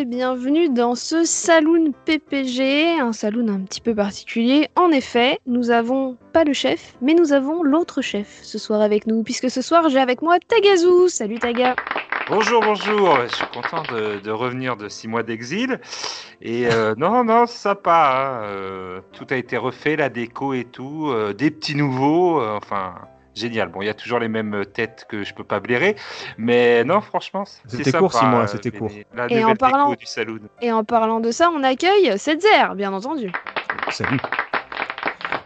et bienvenue dans ce Saloon PPG, un saloon un petit peu particulier. En effet, nous avons pas le chef, mais nous avons l'autre chef ce soir avec nous, puisque ce soir j'ai avec moi Tagazu. Salut Taga. Bonjour, bonjour. Je suis content de, de revenir de six mois d'exil. Et euh, non, non, c'est sympa. hein, euh, tout a été refait, la déco et tout. euh, des petits nouveaux. enfin, génial. Bon, il y a toujours les mêmes têtes que je peux pas blairer. Mais non, franchement, C'était court, six mois, euh, c'était court. La Et en parlant- du saloon. Et en parlant de ça, on accueille Setzer, bien entendu. Salut.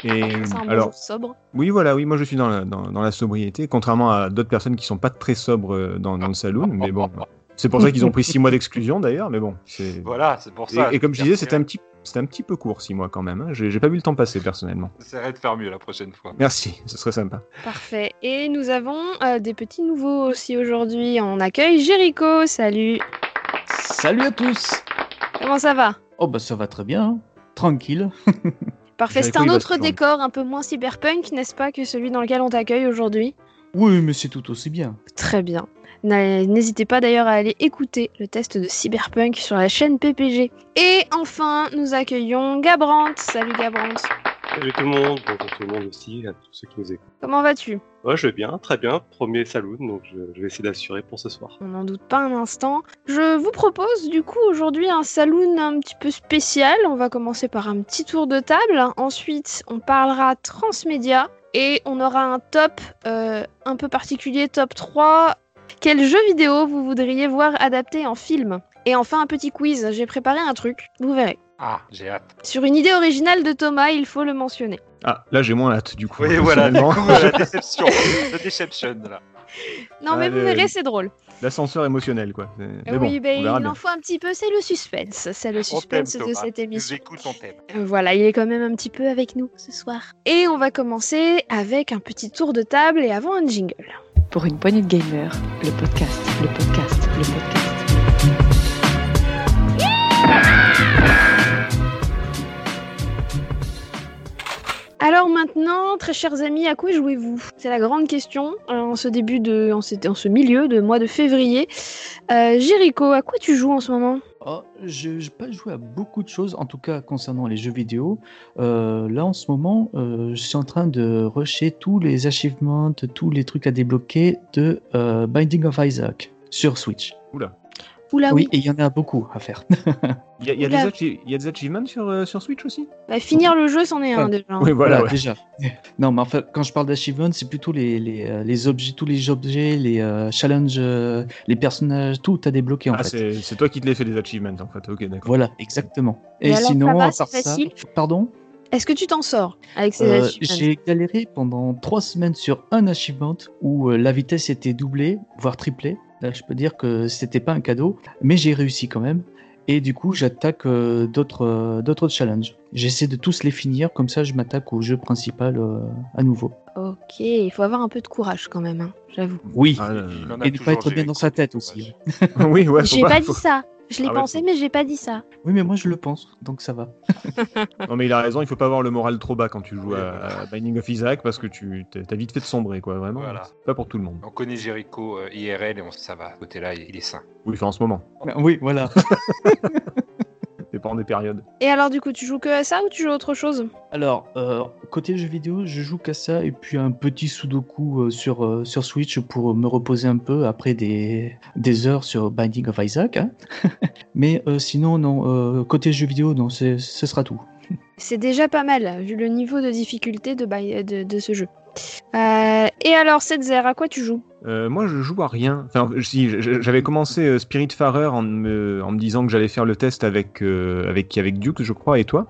Et alors, sobre. oui, voilà, oui, moi je suis dans la, dans, dans la sobriété, contrairement à d'autres personnes qui sont pas très sobres euh, dans, dans le saloon, mais bon, c'est pour ça qu'ils ont pris six mois d'exclusion d'ailleurs, mais bon, c'est. Voilà, c'est pour Et, ça. et comme je disais, c'était un petit, c'était un petit peu court six mois quand même. hein. J'ai pas vu le temps passer personnellement. J'essaierai de faire mieux la prochaine fois. Merci, ce serait sympa. Parfait. Et nous avons euh, des petits nouveaux aussi aujourd'hui. On accueille Jericho. Salut. Salut à tous Comment ça va? Oh bah ça va très bien, hein. tranquille. Parfait. C'est un autre décor un peu moins cyberpunk, n'est-ce pas, que celui dans lequel on t'accueille aujourd'hui? Oui, mais c'est tout aussi bien. Très bien. N'hésitez pas d'ailleurs à aller écouter le test de Cyberpunk sur la chaîne PPG. Et enfin, nous accueillons Gabrant. Salut Gabrant. Salut tout le monde, bonjour tout le monde aussi, à tous ceux qui nous écoutent. Comment vas-tu? Ouais, je vais bien, très bien, premier saloon, donc je, je vais essayer d'assurer pour ce soir. On n'en doute pas un instant. Je vous propose du coup aujourd'hui un saloon un petit peu spécial. On va commencer par un petit tour de table. Ensuite, on parlera transmédia. Et on aura un top euh, un peu particulier, top 3. Quel jeu vidéo vous voudriez voir adapté en film? Et enfin, un petit quiz. J'ai préparé un truc, vous verrez. Ah, j'ai hâte. Sur une idée originale de Thomas, il faut le mentionner. Ah, là j'ai moins hâte du coup. Oui, voilà, du coup, la déception. La déception, là. Non, mais vous verrez, c'est drôle. L'ascenseur émotionnel quoi. Mais oui, bon, ben, on verra il bien. en faut un petit peu, c'est le suspense. C'est le suspense de Thomas. cette émission. écoute, on t'aime. Euh, Voilà, il est quand même un petit peu avec nous ce soir. Et on va commencer avec un petit tour de table et avant un jingle. Pour une poignée de gamers, le podcast, le podcast, le podcast. Alors maintenant, très chers amis, à quoi jouez-vous? C'est la grande question euh, en ce début de, en ce, milieu de mois de février. Euh, Jericho, à quoi tu joues en ce moment? Oh, je n'ai pas joué à beaucoup de choses, en tout cas concernant les jeux vidéo. Euh, là en ce moment, euh, je suis en train de rusher tous les achievements, tous les trucs à débloquer de euh, Binding of Isaac sur Switch. Oula oui, oui. et il y en a beaucoup à faire. Il y, a- y a des achi- il y a des achievements sur, euh, sur Switch aussi? Bah, finir le jeu, c'en est un déjà. Oui, voilà. Voilà, ouais. déjà. Non, mais en fait, quand je parle d'achievements, c'est plutôt les, les, euh, les objets, tous les objets, les euh, challenges, euh, les personnages, tout à débloquer en Ah, fait. c'est c'est toi qui te les fais des achievements en fait. Ok, d'accord. Voilà, exactement. Et Et, alors, ça sinon, va, à part ça, facile? pardon, Est-ce que tu t'en sors avec ces Euh, achievements? j'ai galéré pendant trois semaines sur un achievement où euh, la vitesse était doublée, voire triplée. Là, je peux dire que c'était pas un cadeau, mais j'ai réussi quand même. Et du coup, j'attaque euh, d'autres euh, d'autres challenges. J'essaie de tous les finir, comme ça, je m'attaque au jeu principal euh, à nouveau. Ok, il faut avoir un peu de courage quand même, hein, j'avoue. Oui. Ah, euh, Et ne pas être bien dans sa tête aussi. oui, ouais. J'ai pas faut- dit ça. Je l'ai Ah ouais, pensé, faut- mais j'ai pas dit ça. Oui, mais moi je le pense, donc ça va. Non mais il a raison, il faut pas avoir le moral trop bas quand tu joues à, Binding of Isaac parce que tu t'as vite fait de sombrer quoi, vraiment. Voilà. Pas pour tout le monde. On connaît Jericho euh, IRL et on, ça va. Côté là, il est sain. Oui, enfin en ce moment. Oui, voilà. Dépend des périodes. Et alors, du coup, tu joues que à ça ou tu joues à autre chose? Alors, euh, côté jeux vidéo, je joue qu'à ça et puis un petit sudoku euh, sur, euh, sur Switch pour me reposer un peu après des, des heures sur Binding of Isaac. hein. Mais euh, sinon, non, euh, côté jeux vidéo, non, c'est- ce sera tout. C'est déjà pas mal, vu le niveau de difficulté de, de ce jeu. Euh, et alors, Setzer, à quoi tu joues? Euh, moi, je joue à rien. Enfin, si, j'avais commencé euh, Spiritfarer en me, en me disant que j'allais faire le test avec, euh, avec, avec Duke, je crois, et toi?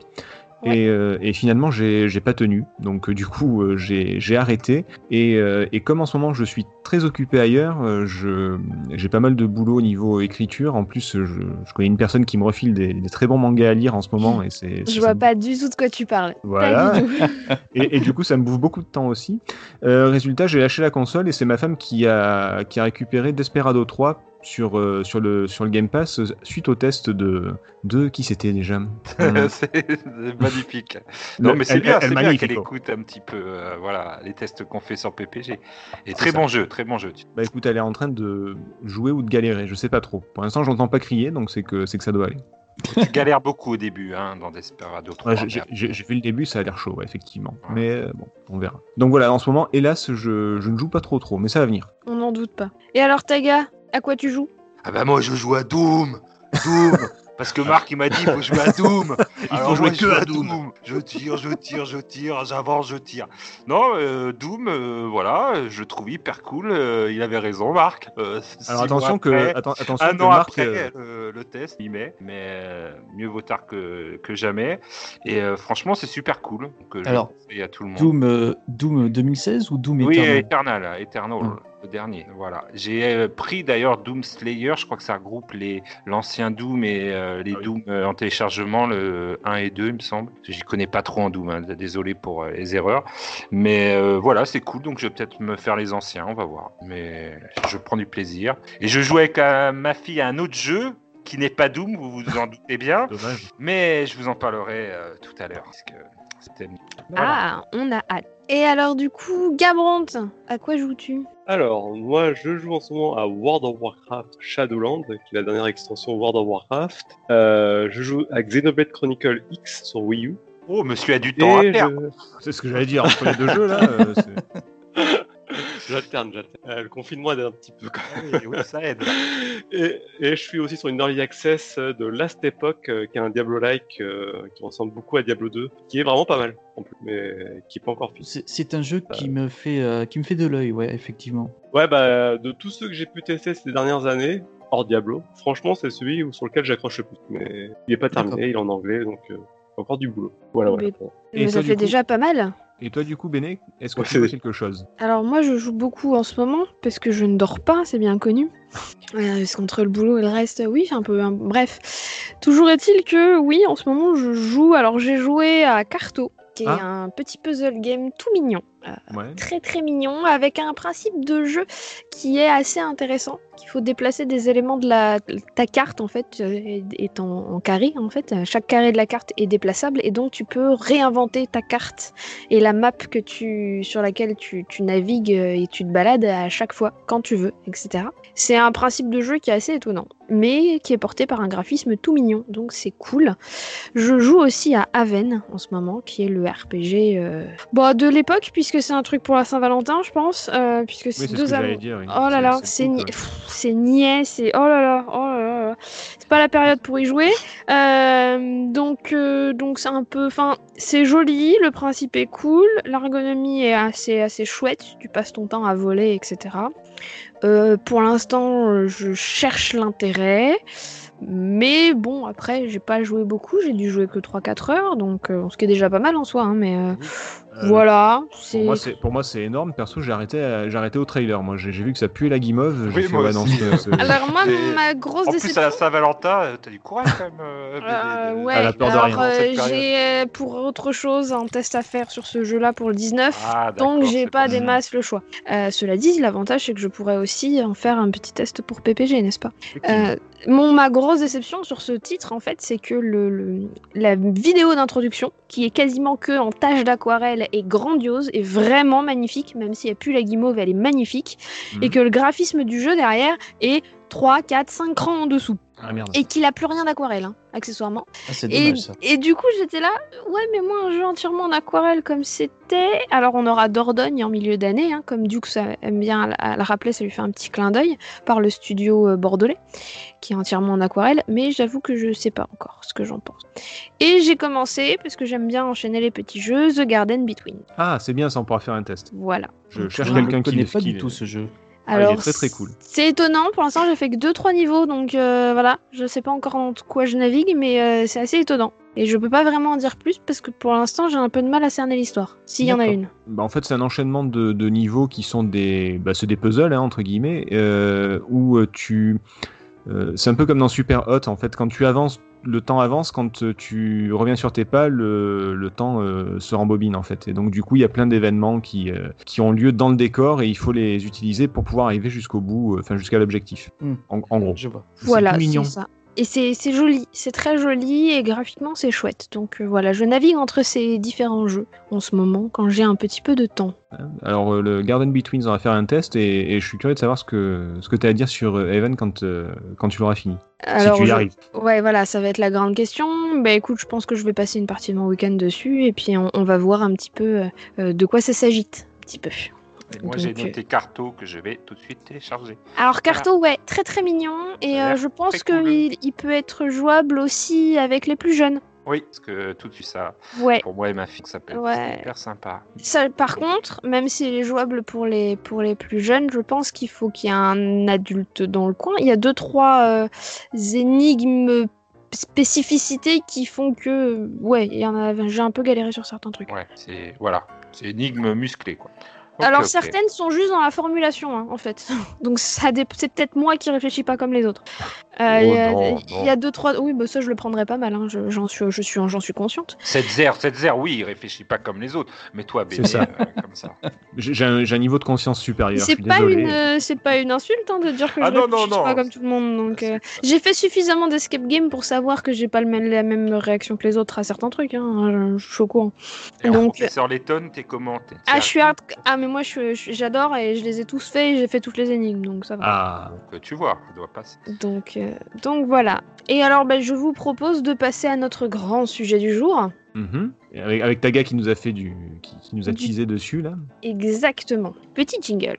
Ouais. Et, euh, et finalement, j'ai pas tenu. Donc, euh, du coup, euh, j'ai arrêté. Et, euh, et comme en ce moment, je suis très occupé ailleurs, j'ai pas mal de boulot au niveau écriture. En plus, je, je connais une personne qui me refile des, des très bons mangas à lire en ce moment. Et c'est Je vois pas du tout de quoi tu parles. Voilà. Et, et du coup, ça me bouffe beaucoup de temps aussi. Euh, résultat, j'ai lâché la console et c'est ma femme qui a, qui a récupéré Desperado 3 sur, euh, sur, le, sur le Game Pass euh, suite au test de. de qui c'était déjà Hum. c'est magnifique. Non, Le- mais c'est bien, bien qu'elle écoute un petit peu euh, voilà, les tests qu'on fait sur PPG. Et très ça. bon jeu, très bon jeu. Bah écoute, elle est en train de jouer ou de galérer, je sais pas trop. Pour l'instant, j'entends pas crier, donc c'est que, c'est que ça doit aller. Tu galères beaucoup au début hein, dans Desperado 3. Ouais, j'ai- vu le début, ça a l'air chaud, ouais, effectivement. Ouais. Mais euh, bon, on verra. Donc voilà, en ce moment, hélas, je, je ne joue pas trop trop, mais ça va venir. On n'en doute pas. Et alors, Taga, à quoi tu joues? Ah bah moi je joue à Doom Doom Parce que Marc il m'a dit il faut jouer à Doom Il Alors faut jouer moi, je que joue à Doom. Je tire, je tire, je tire, j'avance, je tire. Non, euh, Doom, euh, voilà, je trouve hyper cool. euh, il avait raison Marc. Euh, Alors attention que, atten- attention Un que an Marc, après le test, il met, mais euh, mieux vaut tard que, que jamais. Et euh, franchement, c'est super cool. Je Alors, à tout le monde. Doom, euh, Doom 2016 ou Doom Oui, Eternal? Eternal, Eternal, Mm. Le dernier. Voilà. J'ai euh, pris d'ailleurs Doom Slayer. Je crois que ça regroupe les l'ancien Doom et euh, les Ah oui. Doom euh, en téléchargement, le 1 et 2, il me semble. J'y connais pas trop en Doom. hein, Désolé pour euh, les erreurs. Mais euh, voilà, c'est cool. Donc je vais peut-être me faire les anciens. On va voir. Mais je prends du plaisir. Et je joue avec euh, ma fille à un autre jeu qui n'est pas Doom. Vous vous en doutez bien. dommage. Mais je vous en parlerai euh, tout à l'heure. Parce que c'était. Ah, on a hâte. Et alors, du coup, Gabrant, à quoi joues-tu? Alors, moi, je joue en ce moment à World of Warcraft Shadowland, qui est la dernière extension World of Warcraft. Euh, je joue à Xenoblade Chronicle X sur Wii U. Oh, monsieur a du temps à je- C'est ce que j'allais dire entre les deux jeux là. euh, j'alterne, j'alterne. Euh, le confinement aide un petit peu. quand Oui, oui, ça aide. Et, et je suis aussi sur une early access de Last Epoch, euh, qui est un Diablo-like euh, qui ressemble beaucoup à Diablo 2, qui est vraiment pas mal, en plus, mais qui est pas encore fini. C'est un jeu qui me fait euh, qui me fait de l'œil, ouais, effectivement. Ouais, bah, de tous ceux que j'ai pu tester ces dernières années, hors Diablo, franchement, c'est celui où- sur lequel j'accroche le plus. Mais il est pas terminé, il est en anglais, donc euh, encore du boulot. Voilà, voilà. Et Mais toi, ça fait coup déjà pas mal. Et toi, du coup, Béné, est-ce que Ouais, tu c'est- quelque chose? Alors moi je joue beaucoup en ce moment parce que je ne dors pas, c'est bien connu. Euh, parce qu'entre le boulot et le reste, oui, c'est un peu... Bref, toujours est-il que oui, en ce moment je joue... Alors j'ai joué à Carto, qui est Ah. un petit puzzle game tout mignon. Euh, Ouais. très très mignon, avec un principe de jeu qui est assez intéressant. Qu'il faut déplacer des éléments de la ta carte en fait euh, est en, en carré en fait. Chaque carré de la carte est déplaçable et donc tu peux réinventer ta carte et la map que tu sur laquelle tu, tu navigues euh, et tu te balades à chaque fois quand tu veux, etc. C'est un principe de jeu qui est assez étonnant, mais qui est porté par un graphisme tout mignon, donc c'est cool. Je joue aussi à Aven en ce moment, qui est le RPG euh, bon, de l'époque, puisque c'est un truc pour la Saint-Valentin, je pense, euh, puisque c'est ce deux j'allais amours. oui. Oh là là, c'est niais, c'est oh là là, oh là là, là. c'est pas la période pour y jouer. Euh, donc euh, donc c'est un peu, enfin c'est joli, le principe est cool, l'ergonomie est assez assez chouette, tu passes ton temps à voler, etc. Euh, pour l'instant, euh, je cherche l'intérêt. Mais bon, après, j'ai pas joué beaucoup, j'ai dû jouer que 3-4 heures, donc euh, ce qui est déjà pas mal en soi, hein, mais voilà. Pour c'est moi, c'est pour moi, c'est énorme. Perso, j'ai arrêté, à- j'ai arrêté au trailer. Moi, j'ai j'ai vu que ça puait la guimauve. J'ai Oui, fait, moi ouais, non, aussi. ce- ce- Alors moi, ma grosse En plus, à déception... la Saint-Valentin, euh, t'as du courage quand même. euh, Euh, ouais, Elle a peur de alors rien, euh, j'ai euh, pour autre chose un test à faire sur ce jeu-là pour le 19, Ah, donc j'ai pas des ça. masses le choix. Euh, cela dit, l'avantage c'est que je pourrais aussi en faire un petit test pour PPG, n'est-ce pas? Euh, mon, ma grosse déception sur ce titre, en fait, c'est que le, le- la vidéo d'introduction, qui est quasiment que en tâche d'aquarelle, est grandiose et vraiment magnifique, même si elle pue la guimauve, elle est magnifique, et Mhm. que le graphisme du jeu derrière est 3, 4, 5 crans en dessous. Ah merde. Et qu'il a plus rien d'aquarelle, hein, accessoirement. Ah, Et, dommage ça. et du coup, j'étais là, ouais, mais moi, un jeu entièrement en aquarelle comme c'était. Alors, on aura Dordogne en milieu d'année, hein, comme Duke ça aime bien à le rappeler, ça lui fait un petit clin d'œil par le studio euh, bordelais, qui est entièrement en aquarelle. Mais j'avoue que je sais pas encore ce que j'en pense. Et j'ai commencé, parce que j'aime bien enchaîner les petits jeux, The Garden Between. Ah, c'est bien, ça, on pourra faire un test. Voilà. Je cherche ne quelqu'un qui connais le pas qui du tout ce jeu. Ah, il Alors, est très très cool. C'est étonnant, pour l'instant j'ai fait que 2-3 niveaux, donc euh, voilà, je sais pas encore en quoi je navigue, mais euh, c'est assez étonnant. Et je peux pas vraiment en dire plus parce que pour l'instant j'ai un peu de mal à cerner l'histoire, s'il y en a une. Bah, en fait, c'est un enchaînement de, de niveaux qui sont des, bah, des puzzles hein, entre guillemets, euh, où tu, c'est un peu comme dans Super Hot en fait. Quand tu avances, le temps avance. Quand euh, tu reviens sur tes pas, le, le temps euh, se rembobine en fait. Et donc du coup, il y a plein d'événements qui, euh, qui ont lieu dans le décor et il faut les utiliser pour pouvoir arriver jusqu'au bout, euh, enfin jusqu'à l'objectif. Hmm. En, en gros. Je vois. C'est Voilà, c'est ça. Et c'est joli, c'est très joli et graphiquement c'est chouette. Donc euh, voilà, je navigue entre ces différents jeux en ce moment quand j'ai un petit peu de temps. Alors euh, le Garden Between, on va faire un test et, et je suis curieux de savoir ce que ce que tu as à dire sur euh, Evan quand euh, quand tu l'auras fini. Alors, si tu y je- arrives. Ouais, voilà, ça va être la grande question. Bah écoute, je pense que je vais passer une partie de mon week-end dessus et puis on, on va voir un petit peu euh, euh, de quoi ça s'agit. Un petit peu. Et moi, j'ai Donc, euh, noté Carto que je vais tout de suite télécharger. Alors Carto, ouais, très très mignon et euh, je pense cool. qu'il il peut être jouable aussi avec les plus jeunes. Oui, parce que tout de suite, ça, Ouais. pour moi et ma fille, ça peut être Ouais. hyper sympa. Ça, par contre, même s'il est jouable pour les, pour les plus jeunes, je pense qu'il faut qu'il y ait un adulte dans le coin. Il y a deux, trois euh, énigmes spécificités qui font que, ouais, il y en a, j'ai un peu galéré sur certains trucs. Ouais, c'est voilà, c'est énigme musclée quoi. Alors certaines sont juste dans la formulation, hein, en fait. Donc ça c'est peut-être moi qui réfléchis pas comme les autres. Euh, Oh il y a- y deux trois. Oui, bah ça je le prendrais pas mal. hein, je- J'en suis, je suis, j'en suis consciente. Cette zère, cette zère, oui, il réfléchit pas comme les autres. Mais toi, bébé, ça. euh, comme ça. J'ai un, niveau de conscience supérieur. je C'est pas désolé. une, euh, c'est pas une insulte hein, de dire que Ah je non, réfléchis non, non. pas comme tout le monde. Donc euh, j'ai fait suffisamment d'escape game pour savoir que j'ai pas le même, la même réaction que les autres à certains trucs. Hein, je suis au courant. Et en Donc- professeur Letton, t'es comment? Ah, je suis hard... Ah mais moi j'adore et je les ai tous faits et j'ai fait toutes les énigmes donc ça va. Ah, Donc, tu vois, ça doit passer. Donc, euh, donc voilà. Et alors, ben, je vous propose de passer à notre grand sujet du jour. mhm. Avec, avec Taga qui nous a fait du, qui, qui nous a Du- teasé dessus là. Exactement. Petit jingle.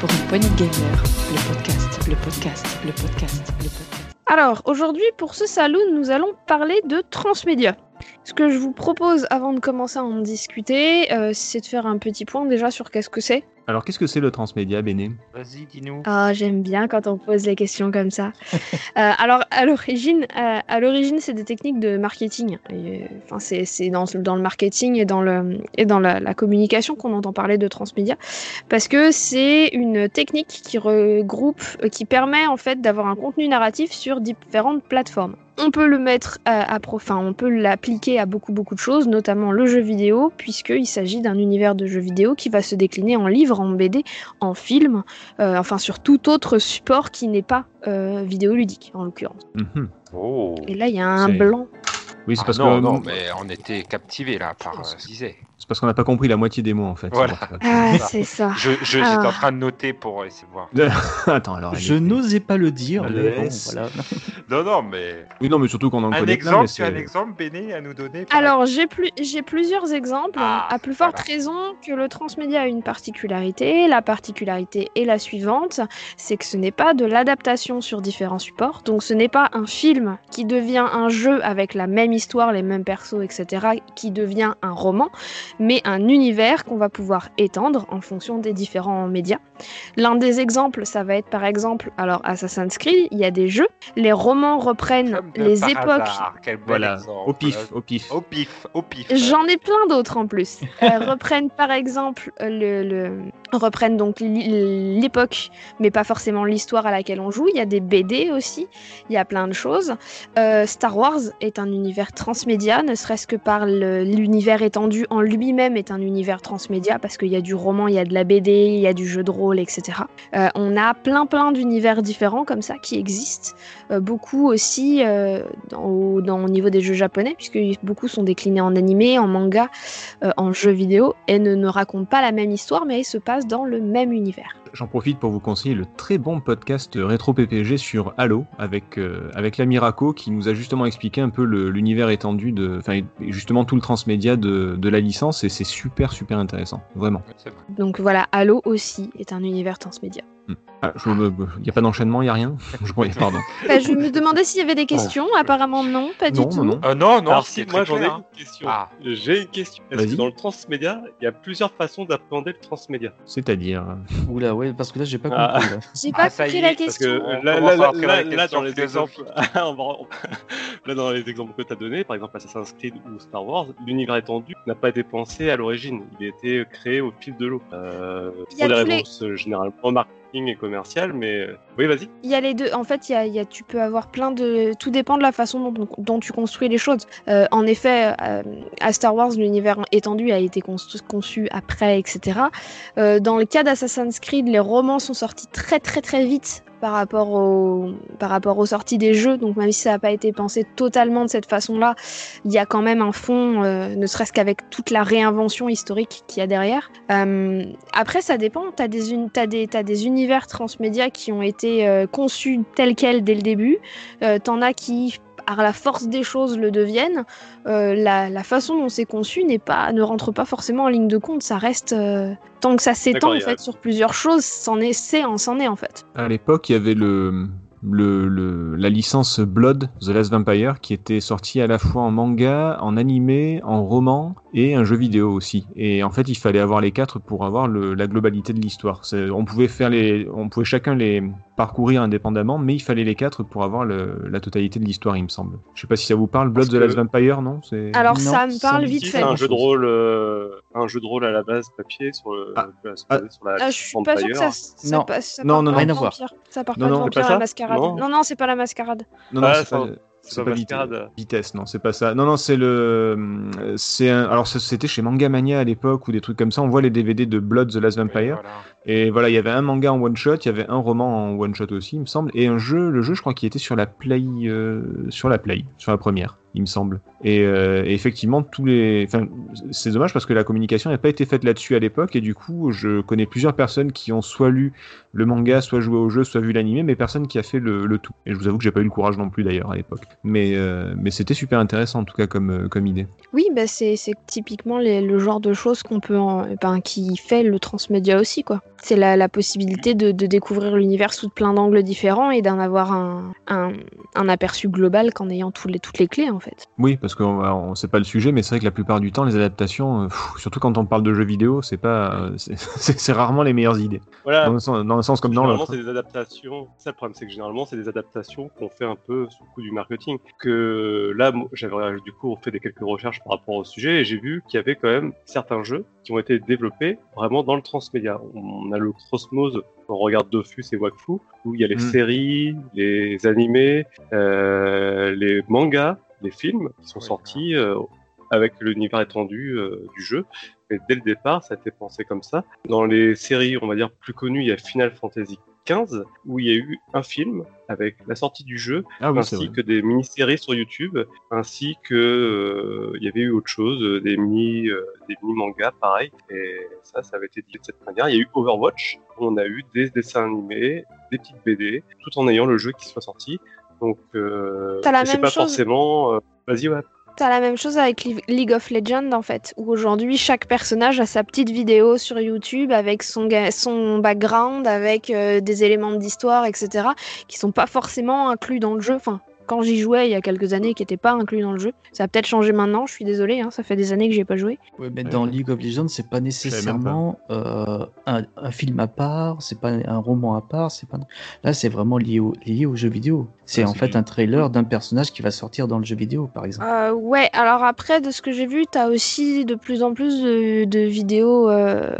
Pour une poignée de gamers, le podcast, le podcast, le podcast, le podcast. Alors, aujourd'hui, pour ce salon, nous allons parler de transmédia. Ce que je vous propose avant de commencer à en discuter, euh, c'est de faire un petit point déjà sur qu'est-ce que c'est. Alors qu'est-ce que c'est le transmédia, Béné? Vas-y, dis-nous. Ah, j'aime bien quand on pose les questions comme ça. Euh, alors, à l'origine, euh, à l'origine, c'est des techniques de marketing. Et, Enfin, c'est c'est dans, dans le marketing et dans le et dans la, la communication qu'on entend parler de transmédia, parce que c'est une technique qui regroupe, qui permet en fait d'avoir un contenu narratif sur différentes plateformes. On peut le mettre à, à on peut l'appliquer à beaucoup beaucoup de choses, notamment le jeu vidéo, puisqu'il s'agit d'un univers de jeux vidéo qui va se décliner en livre, en BD, en film, euh, enfin sur tout autre support qui n'est pas euh, vidéoludique en l'occurrence. Mhm. Oh. Et là, il y a un blanc. Oui, c'est Ah parce non, que non, mais on était captivés là par euh, ce qu'il disait. C'est parce qu'on n'a pas compris la moitié des mots en fait. Voilà. C'est pour Ah, ça. c'est ça. Je, je, j'étais Ah. en train de noter pour essayer de voir. Attends, alors. Je allez. n'osais pas le dire, Ah, mais bon, laisse. voilà. Non, non, mais Oui, non, mais surtout qu'on en un connaît plein, exemple, mais tu as un exemple, Béné, à nous donner Alors, j'ai plus, j'ai plusieurs exemples, Ah, à plus forte voilà. raison que le transmédia a une particularité. La particularité est la suivante, c'est que ce n'est pas de l'adaptation sur différents supports, donc ce n'est pas un film qui devient un jeu avec la même histoire, les mêmes persos, etc., qui devient un roman, mais un univers qu'on va pouvoir étendre en fonction des différents médias. L'un des exemples, ça va être par exemple, alors Assassin's Creed, il y a des jeux, les romans reprennent les par époques hasard, quel bel Voilà, exemple. au pif, au pif. Au pif, au pif. J'en ai plein d'autres en plus. Euh, reprennent par exemple euh, le, le- reprennent donc l'époque, mais pas forcément l'histoire à laquelle on joue. Il y a des BD aussi. Il y a plein de choses. Euh, Star Wars est un univers transmédia, ne serait-ce que par l'univers étendu en lui-même est un univers transmédia parce qu'il y a du roman, il y a de la BD, il y a du jeu de rôle, etc. Euh, on a plein plein d'univers différents comme ça qui existent. Euh, beaucoup aussi euh, dans, au, niveau des jeux japonais, puisque beaucoup sont déclinés en animé, en manga, en jeux vidéo, et ne, ne racontent pas la même histoire, mais se passent dans le même univers. J'en profite pour vous conseiller le très bon podcast Rétro PPG sur Halo avec, euh, avec qui nous a justement expliqué un peu l'univers étendu de, enfin, justement tout le transmédia de, la licence et c'est super super intéressant, vraiment. Donc voilà, Halo aussi est un univers transmédia. Ah, je- euh, Il n'y a pas d'enchaînement, il n'y a rien je, Pardon. Bah, je me demandais s'il y avait des questions. Apparemment, non, pas du Non, tout. non, non. Euh, non, non, Alors si, moi j'en ai hein. une question. Ah. J'ai une question. Est-ce que dans le transmédia, il y a plusieurs façons d'appréhender le transmédia C'est-à-dire. Oula, ouais, parce que là, j'ai pas Ah. compris. J'ai pas compris est, la parce Parce que question. On là, dans là, les dans exemples, là, dans les exemples que tu as donnés, par exemple Assassin's Creed ou Star Wars, l'univers étendu n'a pas été pensé à l'origine. Il a été créé au fil de l'eau. Euh, Il y a pour des réponses euh, généralement marketing et commerciales, mais euh, oui, vas-y. Il y a les deux. En fait, il y a, tu peux avoir plein de. Tout dépend de la façon dont, tu construis les choses. Euh, en effet, euh, à Star Wars, l'univers étendu a été conçu après, etc. Euh, dans le cas d'Assassin's Creed, les romans sont sortis très très très vite par rapport, au, par rapport aux sorties des jeux. Donc même si ça n'a pas été pensé totalement de cette façon-là, il y a quand même un fond, ne serait-ce qu'avec toute la réinvention historique qu'il y a derrière. Après, ça dépend. Tu as, des univers transmédia qui ont été euh, conçus tels quels dès le début. Euh, T'en as qui, par la force des choses, le deviennent. Euh, la, la façon dont c'est conçu n'est pas, ne rentre pas forcément en ligne de compte. Ça reste. euh, tant que ça s'étend en a- fait, sur plusieurs choses, c'en est, c'est, en s'en est en fait. À l'époque, il y avait le, le, le- la licence Blood, The Last Vampire, qui était sortie à la fois en manga, en animé, en roman et un jeu vidéo aussi. Et en fait, il fallait avoir les quatre pour avoir le, la globalité de l'histoire. On pouvait faire les, on pouvait chacun les parcourir indépendamment, mais il fallait les quatre pour avoir le, la totalité de l'histoire, il me semble. Je sais pas si ça vous parle. Blood Parce The Last Vampire, non? C'est- Alors Non, ça me ça parle me vite fait. C'est un jeu de rôle, euh, un jeu de rôle à la base papier sur le, Ah. sur Ah. sur la Ah, je suis pas sûr que ça, ça, Non. passe- ça Non, part non, pas rien de à voir. vampire. Ça part Non, pas de non, vampire c'est pas à la mascarade. Non. Non, non, c'est pas la mascarade. Non, non, Ah, c'est pas. Vitesse, non, c'est pas ça. Non, non, c'est le, c'est un, alors c'était chez Manga Mania à l'époque ou des trucs comme ça. On voit les DVD de Blood the Last Vampire. Oui, voilà. Et voilà, il y avait un manga en one shot, il y avait un roman en one shot aussi, il me semble, et un jeu, le jeu, je crois qu'il était sur la Play, euh, sur la Play, sur la première, il me semble. Et, euh, et effectivement, tous les, enfin, c'est dommage parce que la communication n'a pas été faite là-dessus à l'époque, et du coup, je connais plusieurs personnes qui ont soit lu le manga, soit joué au jeu, soit vu l'animé, mais personne qui a fait le, tout. Et je vous avoue que j'ai pas eu le courage non plus d'ailleurs à l'époque. Mais, euh, mais c'était super intéressant en tout cas comme, euh, comme idée. Oui, bah c'est typiquement le genre de choses qu'on peut, en- ben, qui fait le transmédia aussi, quoi. C'est la, possibilité de, découvrir l'univers sous plein d'angles différents et d'en avoir un, un, aperçu global qu'en ayant tous les, toutes les clés, en fait. Oui, parce qu'on on, sait pas le sujet, mais c'est vrai que la plupart du temps, les adaptations, euh, pff, surtout quand on parle de jeux vidéo, c'est pas, euh, c'est- rarement les meilleures idées. Voilà, Dans un sens, dans un sens comme dans généralement, l'autre. c'est des adaptations. Ça, le problème, c'est que généralement, c'est des adaptations qu'on fait un peu sous le coup du marketing. Que là, j'avais du coup fait des quelques recherches par rapport au sujet et j'ai vu qu'il y avait quand même certains jeux qui ont été développés vraiment dans le transmédia. On a le Cosmos, on regarde Dofus et Wakfu, où il y a les Mm. séries, les animés, euh, les mangas, les films qui sont sortis euh, avec l'univers étendu euh, du jeu. Mais dès le départ, ça a été pensé comme ça. Dans les séries, on va dire, plus connues, il y a Final Fantasy XV, où il y a eu un film avec la sortie du jeu, Ah oui, ainsi que des mini-séries sur YouTube, ainsi que euh, il y avait eu autre chose, euh, des mini, euh, des mini-mangas, pareil. Et ça, ça avait été dit de cette manière. Il y a eu Overwatch, où on a eu des dessins animés, des petites BD, tout en ayant le jeu qui soit sorti. Donc, euh, T'as la même pas chose- forcément. euh, Vas-y, ouais. T'as la même chose avec Li- League of Legends en fait, où aujourd'hui chaque personnage a sa petite vidéo sur YouTube avec son, ga- son background, avec euh, des éléments d'histoire, etc., qui sont pas forcément inclus dans le jeu. Enfin, quand j'y jouais il y a quelques années, qui n'étaient pas inclus dans le jeu. Ça a peut-être changé maintenant, je suis désolée, hein, ça fait des années que j'ai pas joué. Ouais, mais dans League of Legends, c'est pas nécessairement euh, un, un film à part, c'est pas un roman à part, c'est pas. Là, c'est vraiment lié au, lié au jeu vidéo. C'est Ouais, en fait un trailer d'un personnage qui va sortir dans le jeu vidéo, par exemple. Euh, ouais, alors après, de ce que j'ai vu, t'as aussi de plus en plus de, de vidéos euh,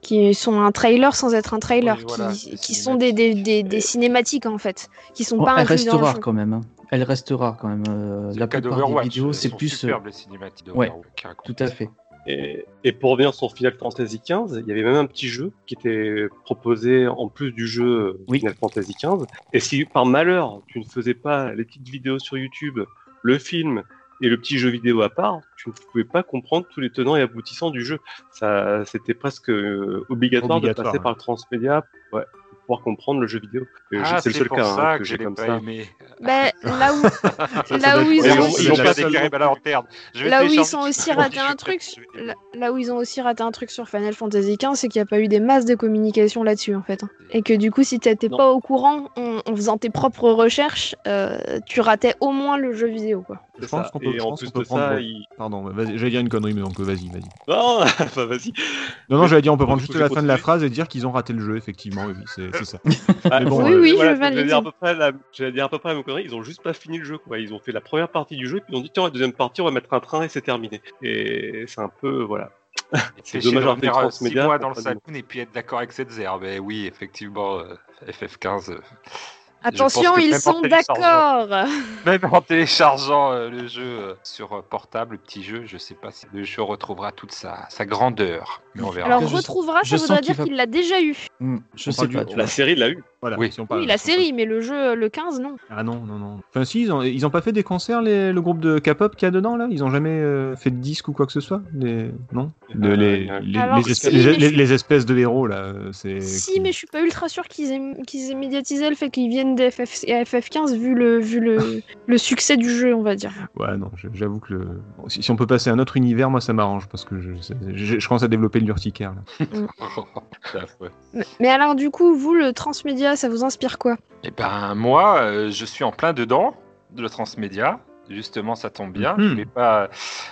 qui sont un trailer sans être un trailer, Oui, voilà, qui, des qui sont des, des, des, des cinématiques en fait, qui sont Bon, pas elle inclus reste dans le rare jeu. quand même. hein. Elle reste rare quand même. euh, C'est la plupart des vidéos, c'est plus. euh, superbes, les cinématiques ouais, qui racontent Tout à ça. Et, et pour revenir sur Final Fantasy XV, il y avait même un petit jeu qui était proposé en plus du jeu Oui. Final Fantasy XV. Et si par malheur tu ne faisais pas les petites vidéos sur YouTube, le film et le petit jeu vidéo à part, tu ne pouvais pas comprendre tous les tenants et aboutissants du jeu. Ça, c'était presque euh, obligatoire, Obligatoire, de passer par le transmédia ouais, pouvoir comprendre le jeu vidéo. Ah, c'est le seul pour cas ça hein, que, j'ai comme pas ça. aimé. Ben, là où, Ça là doit où être- ils ont ils pas lanterne. Là où ils aussi jeu, raté je un truc, là, où ils ont aussi raté un truc sur Final Fantasy XV, c'est qu'il n'y a pas eu des masses de communication là-dessus en fait. hein. Et que du coup, si t'étais pas au courant en, en faisant tes propres recherches, euh, tu ratais au moins le jeu vidéo quoi. Je pense qu'on peut- Et je en pense plus qu'on peut de prendre- ça, il... Pardon, vas-y, j'allais dire une connerie, mais donc euh, vas-y, vas-y. Non, enfin vas-y. Non, non, j'allais dire, on peut prendre juste la vais fin de la phrase et dire qu'ils ont raté le jeu, effectivement, oui, oui, c'est c'est ça. Ah, bon, Oui, euh, oui, voilà, je j'allais valide. dire à peu près la, j'allais dire à peu près la même connerie. Ils ont juste pas fini le jeu, quoi. Ils ont fait la première partie du jeu, puis ils ont dit tiens, la deuxième partie, on va mettre un train et c'est terminé. Et c'est un peu, voilà. C'est dommage de 6 Transmédia mois pour dans le pas saloon et puis être d'accord avec cette zère. Mais oui, effectivement, euh, FF15. Attention, ils sont d'accord. Même en téléchargeant euh, le jeu euh, sur euh, portable, le petit jeu, je sais pas si le jeu retrouvera toute sa, sa grandeur. Mais on verra. Alors je- retrouvera, je ça voudrait dire va- qu'il l'a déjà eu. Hmm, je On sais pas. du- La série l'a eu. Voilà, Oui. si on parle- Oui, la série, mais le jeu, le 15, non. Ah non, non, non. Enfin, si, ils ont, ils ont pas fait des concerts, les, le groupe de K-pop qu'il y a dedans, là? Ils ont jamais euh, fait de disque ou quoi que ce soit? Les... Non? De- Euh, les, euh, les, Alors, les si, espèces, mais les- je les- suis- les espèces de héros, là. euh, Si, mais je suis pas ultra sûr qu'ils aient, qu'ils aient médiatisé le fait qu'ils viennent des FF, FF15 vu, le, vu le, le succès du jeu, on va dire. Ouais, non, j'avoue que le... si, si on peut passer à un autre univers, moi ça m'arrange parce que je, je, je commence à développer là. Mais, mais alors, du coup, vous, le transmédia, ça vous inspire quoi? Eh ben moi, euh, je suis en plein dedans de le transmédia. Justement, ça tombe bien. Mhm. Je vais pas,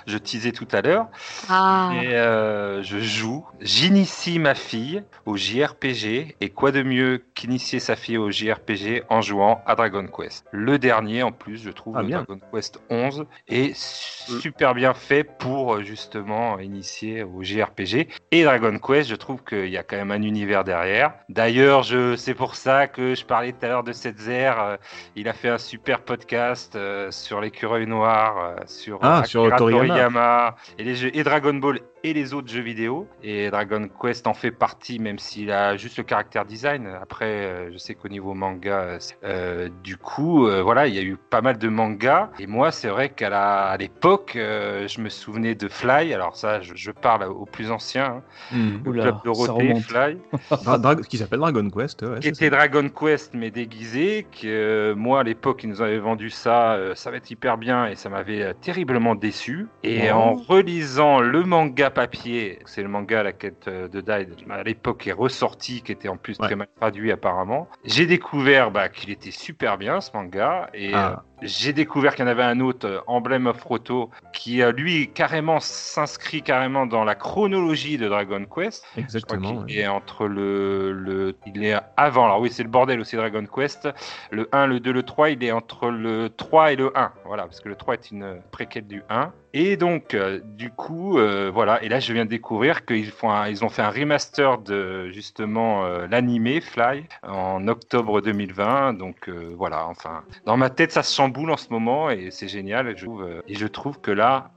je teasais tout à l'heure. Ah Et euh, je joue, j'initie ma fille au JRPG. Et quoi de mieux qu'initier sa fille au JRPG en jouant à Dragon Quest? Le dernier, en plus, je trouve, Ah, le. Dragon Quest 11, est super bien fait pour euh, justement initier au JRPG. Et Dragon Quest, je trouve qu'il y a quand même un univers derrière. D'ailleurs, je, c'est pour ça que je parlais tout à l'heure de cette euh, Il a fait un super podcast sur l'écureuil noir, euh, sur Ah, euh, sur. Toriyama et les jeux et Dragon Ball et les autres jeux vidéo. Et Dragon Quest en fait partie, même s'il a juste le caractère design. Après, euh, je sais qu'au niveau manga, euh, du coup, euh, voilà, il y a eu pas mal de mangas. Et moi, c'est vrai qu'à la- à l'époque, euh, je me souvenais de Fly. Alors ça, je, je parle aux plus anciens. hein. Le Oula, club Dorothée. Fly qui s'appelle Dragon Quest. Ouais, qui était ça. Dragon Quest mais déguisé, que euh, moi à l'époque ils nous avaient vendu ça, euh, ça va être hyper bien et ça m'avait terriblement déçu. Et Oh. en relisant le manga papier, c'est le manga La quête euh, de Dai à l'époque est ressorti, qui était en plus Ouais. très mal traduit apparemment, j'ai découvert bah, qu'il était super bien ce manga et Ah. euh, j'ai découvert qu'il y en avait un autre, euh, Emblem of Roto, qui lui carrément s'inscrit carrément dans la chronologie de Dragon Quest. Exactement. qu'il ouais. est entre le, le. Il est avant. Alors oui, c'est le bordel aussi Dragon Quest. Le 1, le 2, le 3, il est entre le 3 et le 1. Voilà, parce que le 3 est une préquelle du 1. Et donc, euh, du coup, euh, voilà. Et là, je viens de découvrir qu'ils font un- ils ont fait un remaster de justement euh, l'animé Fly en octobre 2020. Donc euh, voilà, enfin, dans ma tête, ça se chamboule en ce moment et c'est génial. Je trouve, et je trouve que là,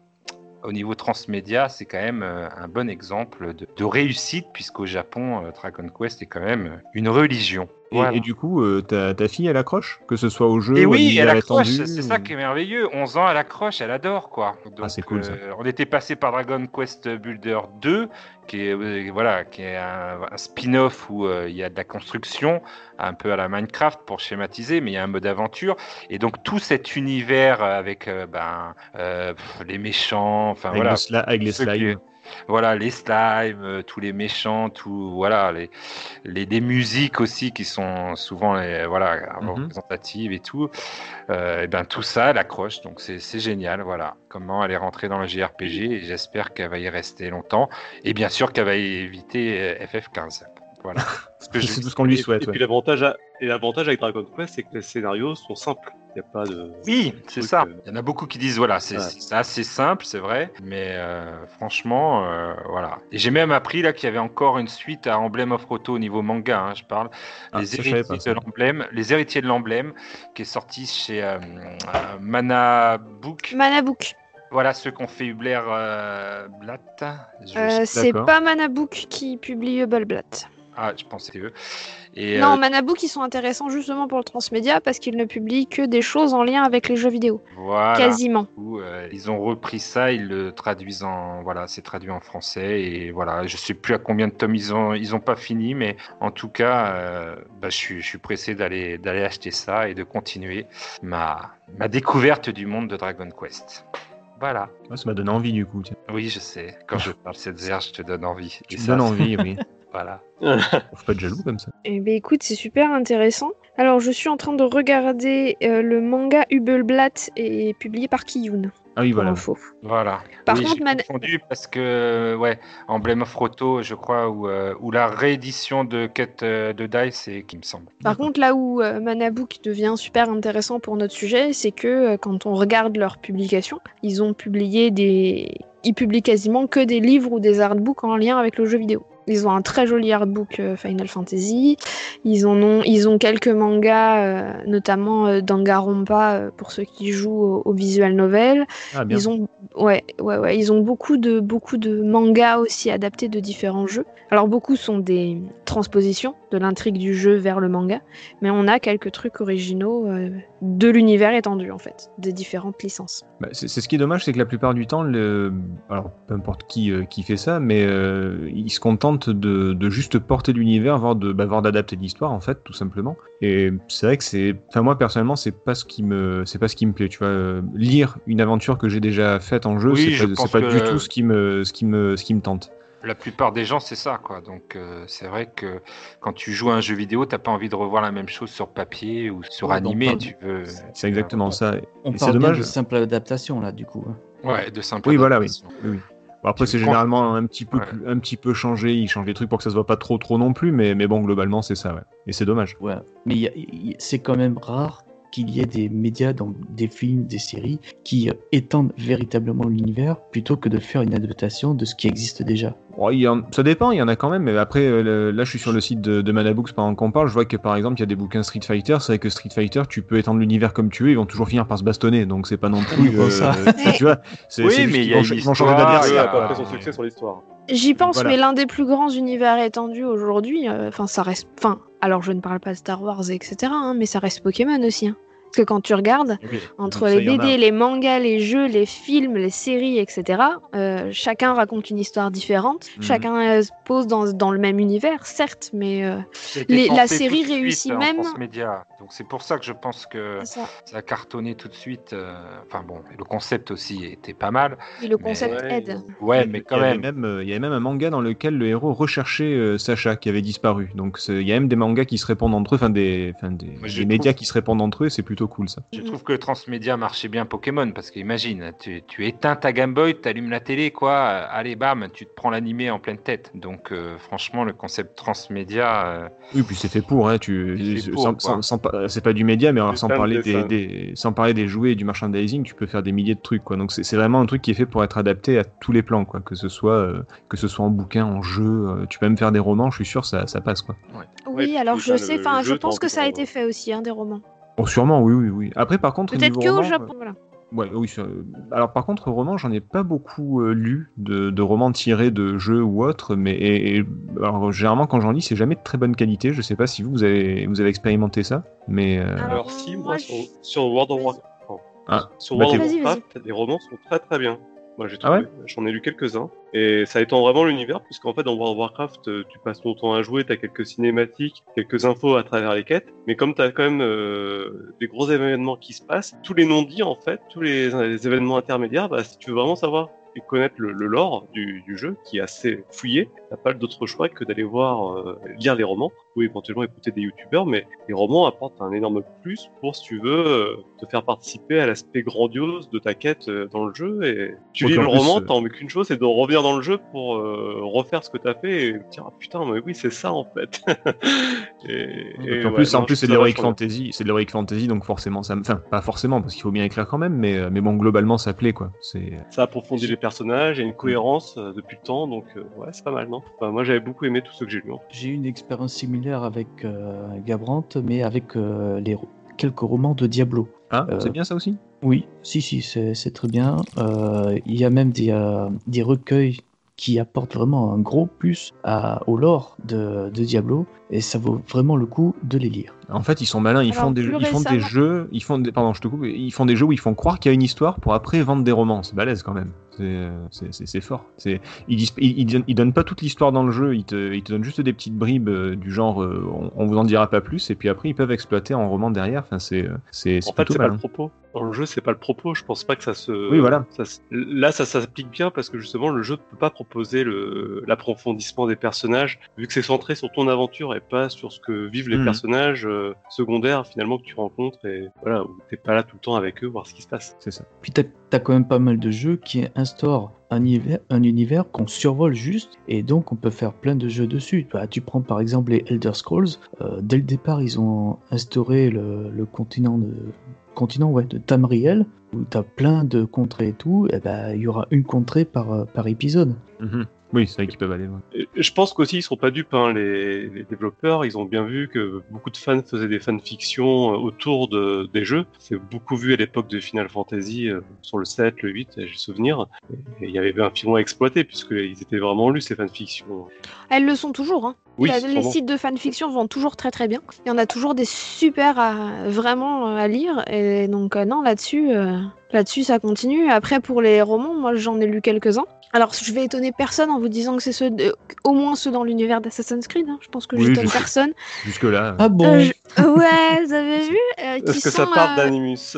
au niveau transmédia, c'est quand même un bon exemple de, de réussite, puisqu'au Japon, Dragon Quest est quand même une religion. Et, Voilà. et du coup, euh, ta, ta fille, elle accroche? Que ce soit au jeu Et oui, elle accroche, c'est ou- ça qui est merveilleux. 11 ans, elle accroche, elle adore quoi. Donc, Ah, c'est cool, ça. euh, on était passé par Dragon Quest Builder 2, qui est euh, voilà, qui est un, un spin-off où il y a de la construction, un peu à la Minecraft pour schématiser, mais il y a un mode aventure. Et donc tout cet univers avec ben, les méchants, enfin Avec, voilà, le avec les qui- slimes. Voilà les slimes, euh, tous les méchants, tout voilà les, les des musiques aussi qui sont souvent les, voilà Mhm. représentatives et tout. Euh, et ben tout ça, elle accroche, donc c'est génial. Voilà comment elle est rentrée dans le JRPG et j'espère qu'elle va y rester longtemps et bien sûr qu'elle va éviter euh, FF15. Voilà. Ce que je C'est tout ce qu'on lui Et- souhaite. Et, ouais. puis l'avantage à- et l'avantage avec Dragon Quest, c'est que les scénarios sont simples. Il n'y a pas de. Oui, c'est ça. euh, Il y en a beaucoup qui disent voilà, c'est Ouais. assez simple, c'est vrai, mais euh, franchement, euh, voilà. Et j'ai même appris là qu'il y avait encore une suite à Emblem of Roto au niveau manga, hein, je parle. Ah, les ça, je savais héritiers pas, de l'emblème, les héritiers de l'emblème, qui est sorti chez euh, euh, Mana Book. Manabook. Voilà ceux qu'on fait Hubler euh, Blatt. Euh, c'est pas Manabook qui publie Hubble Blatt. Ah, je pensais que c'était eux. Et, Non, euh, Manabook, ils sont intéressants justement pour le transmédia parce qu'ils ne publient que des choses en lien avec les jeux vidéo. voilà. Quasiment. Euh, ils ont repris ça, ils le traduisent en voilà, c'est traduit en français et voilà, je sais plus à combien de tomes ils ont ils ont pas fini, mais en tout cas, euh, bah, je suis je suis pressé d'aller d'aller acheter ça et de continuer ma ma découverte du monde de Dragon Quest. Voilà. Ça m'a donné envie du coup. tiens. Oui, je sais. Quand je parle cette zère, je te donne envie. Tu Et me ça, donnes envie, oui. Voilà. Faut pas être jaloux comme ça. Eh ben écoute, c'est super intéressant. Alors, je suis en train de regarder euh, le manga Hubelblatt et publié par Kiyun. Ah oui, voilà. info. Voilà. Par Oui, contre, j'ai Man- confondu parce que ouais, Emblem of Roto, je crois, ou euh, ou la réédition de Quête euh, de Dice, c'est qui me semble. Par contre, là où euh, Manabook devient super intéressant pour notre sujet, c'est que euh, quand on regarde leurs publications, ils ont publié des. Ils publient quasiment que des livres ou des artbooks en lien avec le jeu vidéo. Ils ont un très joli artbook euh, Final Fantasy. Ils, en ont, ils ont quelques mangas, euh, notamment euh, Danganronpa euh, pour ceux qui jouent au, au visual novel. Ah bien. Ils ont, ouais, ouais, ouais, ils ont beaucoup de, beaucoup de mangas aussi adaptés de différents jeux. Alors beaucoup sont des transpositions de l'intrigue du jeu vers le manga, mais on a quelques trucs originaux euh, de l'univers étendu en fait, des différentes licences. Bah, c'est ce qui est dommage, c'est que la plupart du temps, le... alors peu importe qui, euh, qui fait ça, mais euh, ils se contentent de, de juste porter l'univers, voire de, bah, voire d'adapter l'histoire en fait, tout simplement. Et c'est vrai que c'est, enfin moi personnellement, c'est pas ce qui me, c'est pas ce qui me plaît. Tu vois, Euh, lire une aventure que j'ai déjà faite en jeu, Oui, je c'est pas, que- du tout ce qui me, ce qui me, ce qui me tente. La plupart des gens, c'est ça, quoi. Donc, euh, c'est vrai que quand tu joues à un jeu vidéo, t'as pas envie de revoir la même chose sur papier ou sur Ouais, animé. Tu veux. C'est exactement ça. On Et parle bien de simple adaptation là, du coup. hein. Ouais, de simple. Oui, voilà, oui. adaptation. Oui, oui. Bon, après, Tu c'est généralement un petit peu, Ouais. plus- un petit peu changé. Ils changent les trucs pour que ça se voit pas trop, trop non plus. Mais, mais bon, globalement, c'est ça, ouais. Et c'est dommage. Ouais. Mais il y a- il y a- c'est quand même rare qu'il y ait des médias, dans des films, des séries, qui euh, étendent véritablement l'univers plutôt que de faire une adaptation de ce qui existe déjà. Bon, il y en- ça dépend, il y en a quand même. Mais après, euh, le- là, je suis sur le site de, de Manabooks pendant qu'on parle. Je vois que par exemple, il y a des bouquins Street Fighter. C'est vrai que Street Fighter, tu peux étendre l'univers comme tu veux. Ils vont toujours finir par se bastonner. Donc, c'est pas non plus. Bon, ça. tu vois, Oui, mais il y a ils vont changer d'adversaire. après euh, son succès sur l'histoire. J'y pense, Voilà. mais l'un des plus grands univers étendus aujourd'hui, euh, enfin ça reste, enfin alors je ne parle pas de Star Wars etc, hein, mais ça reste Pokémon aussi. hein. Parce que quand tu regardes, Oui, entre ça, les a. BD, les mangas, les jeux, les films, les séries, etc. euh, chacun raconte une histoire différente. Mhm. Chacun euh, se pose dans, dans le même univers, certes, mais euh, Les- la série tout de suite, réussit même-. Donc, c'est pour ça que je pense que ça. ça a cartonné tout de suite. euh, Enfin, bon, le concept aussi était pas mal. Et le concept aide. Ouais, mais quand il y avait même. même, euh, il y avait même un manga dans lequel le héros recherchait euh, Sacha qui avait disparu. Donc il y a même des mangas qui se répondent entre eux, enfin des, enfin des, Moi, je des médias trouve- qui se répondent entre eux, et c'est plutôt cool ça. Je trouve que le transmédia marchait bien Pokémon parce qu'imagine, tu, tu éteins ta Game Boy, tu allumes la télé, quoi, allez bam, tu te prends l'animé en pleine tête. Donc euh, franchement, le concept transmédia, euh, Oui, puis c'est fait pour, hein, tu, C'est pas du média, mais alors, C'est sans parler des, sans parler des jouets et du merchandising, tu peux faire des milliers de trucs, quoi. Donc c'est c'est vraiment un truc qui est fait pour être adapté à tous les plans, quoi. Que ce soit, euh, que ce soit en bouquin, en jeu, euh, tu peux même faire des romans, je suis sûr, ça, ça passe, quoi. Oui, alors je sais, le enfin je pense que ça a été fait aussi, hein, des romans. Bon, sûrement, oui, oui, oui. Après, par contre, Peut-être que au Japon, voilà. Ouais, oui. ça- Alors par contre, roman, j'en ai pas beaucoup euh, lu de, de romans tirés de jeux ou autres, mais et, et- alors, généralement quand j'en lis, c'est jamais de très bonne qualité. Je sais pas si vous, vous avez vous avez expérimenté ça, mais euh, Alors, Alors si, moi, je- sur, sur World of. Warcraft, enfin, Ah, sur bah, World of Warcraft, les romans sont très très bien. Moi, j'ai Ah ouais trouvé. J'en ai lu quelques-uns. Et ça étend vraiment l'univers, puisqu'en fait, dans World of Warcraft, euh, tu passes ton temps à jouer, t'as quelques cinématiques, quelques infos à travers les quêtes. Mais comme t'as quand même euh, des gros événements qui se passent, tous les non-dits, en fait, tous les, les événements intermédiaires, bah, si tu veux vraiment savoir et connaître le, le lore du, du jeu, qui est assez fouillé, t'as pas d'autre choix que d'aller voir, euh, lire les romans, ou éventuellement écouter des youtubeurs, mais les romans apportent un énorme plus pour, si tu veux, euh, te faire participer à l'aspect grandiose de ta quête euh, dans le jeu. Et tu lis le plus, roman, euh, t'as envie qu'une chose, c'est de revenir dans le jeu pour euh, refaire ce que t'as fait et te dire ah, putain, mais oui, c'est ça en fait. et, et en ouais, plus, en plus c'est de l'heroic fantasy, c'est de l'heroic fantasy, donc forcément, ça, me- enfin pas forcément parce qu'il faut bien écrire quand même, mais mais bon globalement ça plaît quoi. C'est. Ça approfondit les personnages, il y a une cohérence euh, depuis le temps, donc euh, ouais, c'est pas mal, non? Enfin, Moi, j'avais beaucoup aimé tout ce que j'ai lu. en fait. J'ai eu une expérience similaire avec euh, Gabrant, mais avec euh, les quelques romans de Diablo. ah Euh, c'est bien ça aussi? Oui, si, si, c'est très bien. Il y a même des, des recueils qui apportent vraiment un gros plus à, au lore de, de Diablo, et ça vaut vraiment le coup de les lire. En fait, ils sont malins, ils Alors, font des, ils font des jeux, ils font des, pardon, je te coupe, ils font des jeux où ils font croire qu'il y a une histoire pour après vendre des romans. C'est balèze quand même. C'est, euh, fort. C'est, ils, disent, ils, ils donnent, ils donnent pas toute l'histoire dans le jeu, ils te, ils te donnent juste des petites bribes euh, du genre, euh, on, on vous en dira pas plus, et puis après ils peuvent exploiter en roman derrière. Enfin, c'est, c'est, En fait, c'est pas le propos. Dans le jeu, c'est pas le propos. Je pense pas que ça se. Oui, voilà. ça Là, ça s'applique bien parce que justement, le jeu ne peut pas proposer le- l'approfondissement des personnages, vu que c'est centré sur ton aventure et pas sur ce que vivent les Mhm. personnages euh, secondaires finalement que tu rencontres et voilà, où t'es pas là tout le temps avec eux, voir ce qui se passe. C'est ça. Puis t'as as quand même pas mal de jeux qui instaurent un univers, un univers qu'on survole juste, et donc on peut faire plein de jeux dessus. Bah, tu prends par exemple les Elder Scrolls, euh, dès le départ ils ont instauré le, le continent de continent ouais, de Tamriel, où t'as plein de contrées et tout, et ben il y aura une contrée par, par épisode. Mhm. Oui, c'est vrai qu'ils peuvent aller loin. Je pense qu'aussi ils sont pas dupes, hein, les, les développeurs. Ils ont bien vu que beaucoup de fans faisaient des fanfictions euh, autour de, des jeux. C'est beaucoup vu à l'époque de Final Fantasy euh, sur le 7, le 8, j'ai souvenir. Et il y avait un filon à exploiter puisqu'ils étaient vraiment lus ces fanfictions. Elles le sont toujours. Hein. Oui, La- les sites de fanfiction vont toujours très très bien. Il y en a toujours des super à, vraiment euh, à lire. Et donc, euh, non, là-dessus, euh, là-dessus, ça continue. Après, pour les romans, moi, j'en ai lu quelques-uns. Alors, je vais étonner personne en vous disant que c'est ceux, de- au moins ceux dans l'univers d'Assassin's Creed. hein. Je pense que Oui, j'étonne personne. Jusque là. Ah bon Euh, je- Ouais, vous avez vu euh, qui Est-ce que sont, ça part euh, d'Animus?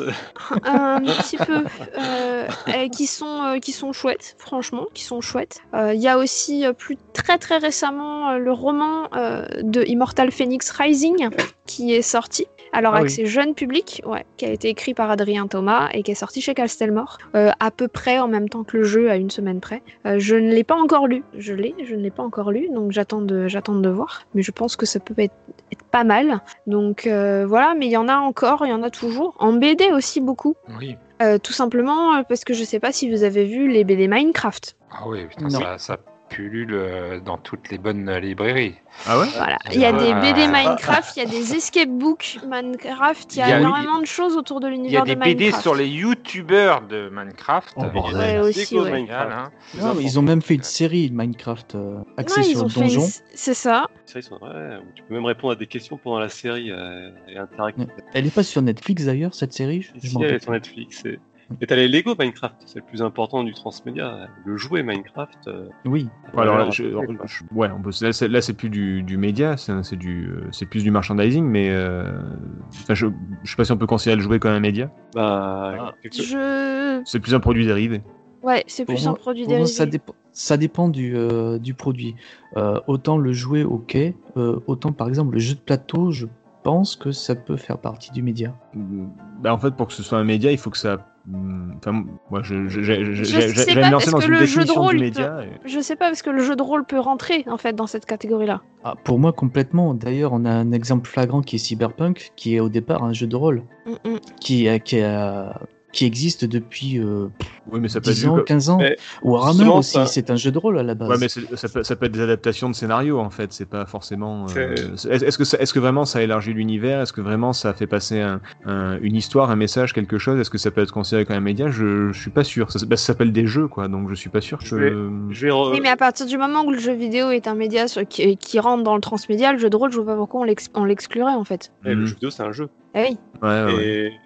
un petit peu euh, euh, qui sont euh, qui sont chouettes franchement qui sont chouettes Euh, il y a aussi plus très très récemment euh, le roman euh, de Immortal Phoenix Rising qui est sorti alors Ah avec oui. ses jeunes publics ouais qui a été écrit par Adrien Thomas et qui est sorti chez Castelmore euh, à peu près en même temps que le jeu à une semaine près Euh, je ne l'ai pas encore lu je l'ai je ne l'ai pas encore lu donc j'attends de j'attends de voir mais je pense que ça peut être, être pas mal donc euh, voilà, mais il y en a encore, il y en a toujours. En BD aussi beaucoup. Oui. Euh, tout simplement parce que je sais pas si vous avez vu les BD Minecraft. Ah oui, putain, Non. ça, ça pullule euh, dans toutes les bonnes librairies. Ah ouais? Voilà, il y a des Ah. BD Minecraft, il y a des escape books Minecraft, il y a, Il y a- énormément de choses autour de Il y a l'univers de des BD Minecraft. sur les youtubeurs de Minecraft. Oh, des Ouais, aussi, ouais. Minecraft, hein. Ah, mais Ils ont même fait une série de Minecraft euh, axée Ouais, ils sur ont le fait une- donjon. C'est ça. Où tu peux même répondre à des questions pendant la série euh, et interactive. Elle est pas sur Netflix d'ailleurs cette série? Je- je elle est sur Netflix. Et et t'as les Lego Minecraft, c'est le plus important du transmédia. Le jouet Minecraft. euh, Oui. Alors là, ouais, je- ouais, alors, quoi. je- ouais, on peut, là, c'est, là, c'est plus du, du média, c'est, c'est du, euh, c'est plus du merchandising, mais euh, je, je sais pas si on peut considérer le jouet comme un média. Bah, Ah. quelque- Je. C'est plus un produit dérivé. Ouais, c'est Pour plus moi- un produit dérivé. ça, dépend, ça dépend du, euh, du produit. Euh, autant le jouet, ok. euh, autant par exemple le jeu de plateau, je pense que ça peut faire partie du média. Bah, en fait, pour que ce soit un média, il faut que ça. Enfin, moi, je, je, je, je, Je j'ai- sais j'ai- pas, j'allais me lancer est-ce dans que une le jeu de rôle du peut- média. et- Je sais pas parce que le jeu de rôle peut rentrer en fait dans cette catégorie-là. Ah, pour moi, complètement. D'ailleurs, on a un exemple flagrant qui est Cyberpunk, qui est au départ un jeu de rôle, Mm, mm. qui, euh, qui, a- qui existe depuis euh, Oui, mais ça peut être 10 vu ans, comme- 15 ans. Mais Warhammer aussi, ça- c'est un jeu de rôle à la base. Ouais, mais ça peut, ça peut être des adaptations de scénarios en fait. C'est pas forcément. euh, Est-ce que, est-ce que vraiment ça élargit l'univers? Est-ce que vraiment ça fait passer un- un- une histoire, un message, quelque chose? Est-ce que ça peut être considéré comme un média? Je, je suis pas sûr. Ça, bah, ça s'appelle des jeux quoi, donc je suis pas sûr que. Je vais- Je vais re- Oui, mais à partir du moment où le jeu vidéo est un média sur- qui, qui rentre dans le transmédia, le jeu de rôle, je vois pas pourquoi on l'ex- on l'exclurait en fait. Eh, le Mhm. jeu vidéo, c'est un jeu. Eh oui. Ouais, ouais, ouais.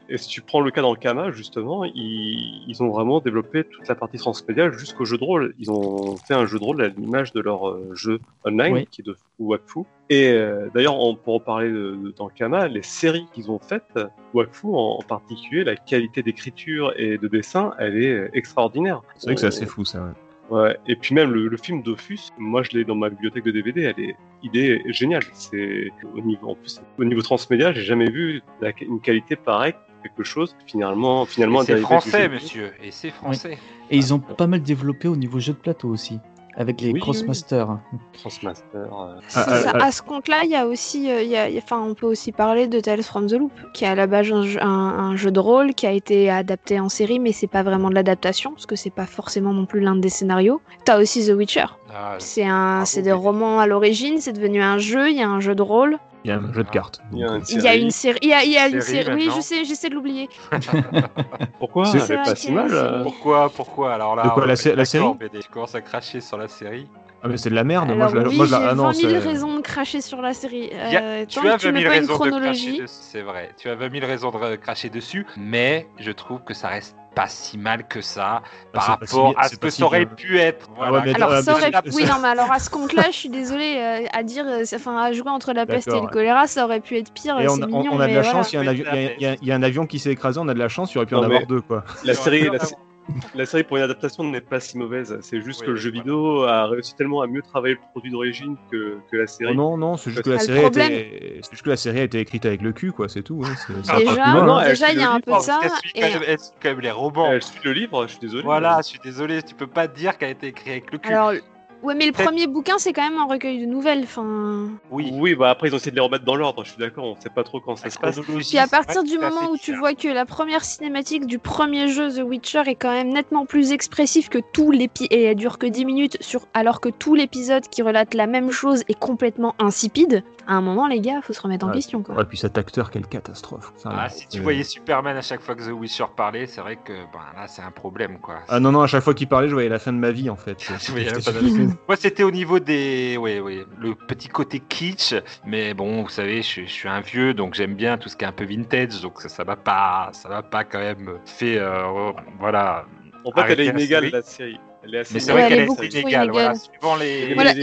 Et, et si tu prends le cas dans le Kama, justement, ils, ils ont vraiment développé toute la partie transmédia jusqu'au jeu de rôle. Ils ont fait un jeu de rôle à l'image de leur euh, jeu online, Oui. qui est de Wakfu. Et euh, d'ailleurs, on, pour en parler de, de- dans le Kama, les séries qu'ils ont faites, Wakfu en, en particulier, la qualité d'écriture et de dessin, elle est euh, extraordinaire. C'est vrai que c'est assez fou ça. ouais. Ouais, et puis même le, le film Dofus, moi je l'ai dans ma bibliothèque de DVD, elle est, il est génial. C'est au niveau, en plus, au niveau transmédia, j'ai jamais vu la- une qualité pareille, quelque chose finalement, finalement C'est français, monsieur. Et c'est français. Et ils ont pas mal développé au niveau jeu de plateau aussi, avec les Oui, oui. Crossmasters. Transmaster. euh, Ah, ça. ah, À ce compte-là, il y a aussi, euh, il y a- il y a- enfin, on peut aussi parler de Tales from the Loop, qui est à la base un, jeu- un- un jeu de rôle qui a été adapté en série, mais c'est pas vraiment de l'adaptation, parce que c'est pas forcément non plus l'un des scénarios. T'as aussi The Witcher. Ah, C'est un, Bravo, c'est des oui. romans à l'origine, c'est devenu un jeu, il y a un jeu de rôle. Il y a un jeu de cartes. Il y a, une Il y a série. une série. Il y a, il y a une Série, série. Oui, je sais, j'essaie de l'oublier. Pourquoi C'est- pas si mal. euh. Pourquoi, pourquoi? Alors là, De quoi, la série? BD. Tu commences à cracher sur la série? Ah mais c'est de la merde. Alors moi je oui, moi, je la- j'ai ah non, 20 000 c'est- raisons de cracher sur la série. A- Euh, tu as que tu 20 mets 000 pas une raisons de cracher chronologie. dessus, c'est vrai. Tu as 20 000 raisons de cracher dessus, mais je trouve que ça reste pas si mal que ça par Ah, si rapport à ce que si ça aurait bien. pu être. Ah ouais, Voilà. mais Alors Ah, ça aurait oui non mais alors à ce compte-là je suis désolée euh, à dire euh, enfin à jouer entre la peste et le choléra ça aurait pu être pire Et on, a- on- mignon on a de la voilà. chance, il y, a un avion- il y a- il y a- il y a un avion qui s'est écrasé, on a de la chance, il aurait pu en Non, avoir mais- deux quoi. La série, la. la série pour une adaptation n'est pas si mauvaise. C'est juste Oui, que le jeu vidéo a réussi tellement à mieux travailler le produit d'origine que, que la série. Oh non, non, c'est juste que la Ah, série a problème- été, c'est juste que la série a été écrite avec le cul quoi, c'est tout. hein, c'est- c'est pas déjà hein. elle déjà suit il y a le un livre, peu de ça qu'elle suit quand et même- elle suit quand même les romans. Elle suit le livre, je suis désolé. Voilà, je suis désolé, tu peux pas dire qu'elle a été écrite avec le cul. alors ouais mais le premier bouquin c'est quand même un recueil de nouvelles enfin oui. Oui, bah après ils ont essayé de les remettre dans l'ordre, je suis d'accord, on sait pas trop quand ça se passe. Puis à partir du moment où tu vois que la première cinématique du premier jeu The Witcher est quand même nettement plus expressif que tout l'épisode et elle dure que 10 minutes sur alors que tout l'épisode qui relate la même chose est complètement insipide, à un moment les gars, faut se remettre en Ouais. question quoi. Ouais, puis cet acteur, quelle catastrophe. Ça, Ah, là, si tu voyais Superman à chaque fois que The Witcher parlait, c'est vrai que ben, là c'est un problème quoi. Ah non, non, à chaque fois qu'il parlait, je voyais la fin de ma vie en fait. Moi c'était au niveau des, ouais, ouais, le petit côté kitsch, mais bon, vous savez, je, suis- je suis un vieux, donc j'aime bien tout ce qui est un peu vintage, donc ça, ça va pas, ça va pas quand même fait, euh, voilà. En fait, elle est la inégale série. la série. Elle est assez Mais c'est vrai elle est qu'elle est, voilà, inégale. suivant Il y les. Voilà, il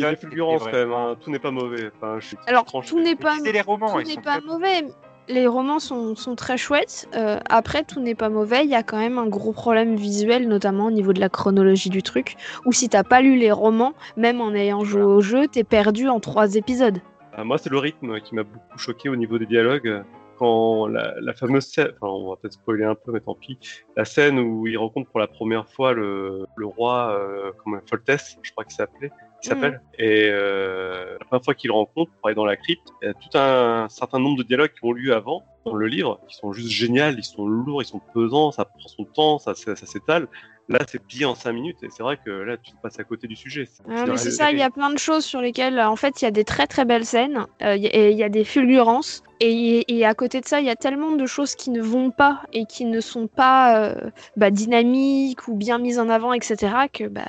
y a des, fulgurances quand même, hein. tout n'est pas mauvais. Enfin, je suis Alors tout n'est pas les romans, tout n'est pas mauvais. Les romans sont, sont très chouettes. Euh, après, tout n'est pas mauvais. Il y a quand même un gros problème visuel, notamment au niveau de la chronologie du truc. Ou si t'as pas lu les romans, même en ayant joué au jeu, t'es perdu en trois épisodes. Ah, moi, c'est le rythme qui m'a beaucoup choqué au niveau des dialogues. Quand la, la fameuse scène, enfin, on va peut-être spoiler un peu, mais tant pis, la scène où il rencontre pour la première fois le, le roi, euh, comment, Foltès, je crois qu'il s'appelait, qui s'appelle, et euh, la première fois qu'il le rencontre pour aller dans la crypte, il y a tout un certain nombre de dialogues qui ont lieu avant dans le livre, qui sont juste géniaux, ils sont lourds, ils sont pesants, ça prend son temps, ça, ça, ça s'étale. Là, c'est plié en 5 minutes, et c'est vrai que là, tu passes à côté du sujet. Ah, mais c'est ça, il y a plein de choses sur lesquelles, en fait, il y a des très très belles scènes, euh, et il y a des fulgurances, et, et à côté de ça, il y a tellement de choses qui ne vont pas et qui ne sont pas euh, bah, dynamiques ou bien mises en avant, etc. Que, bah,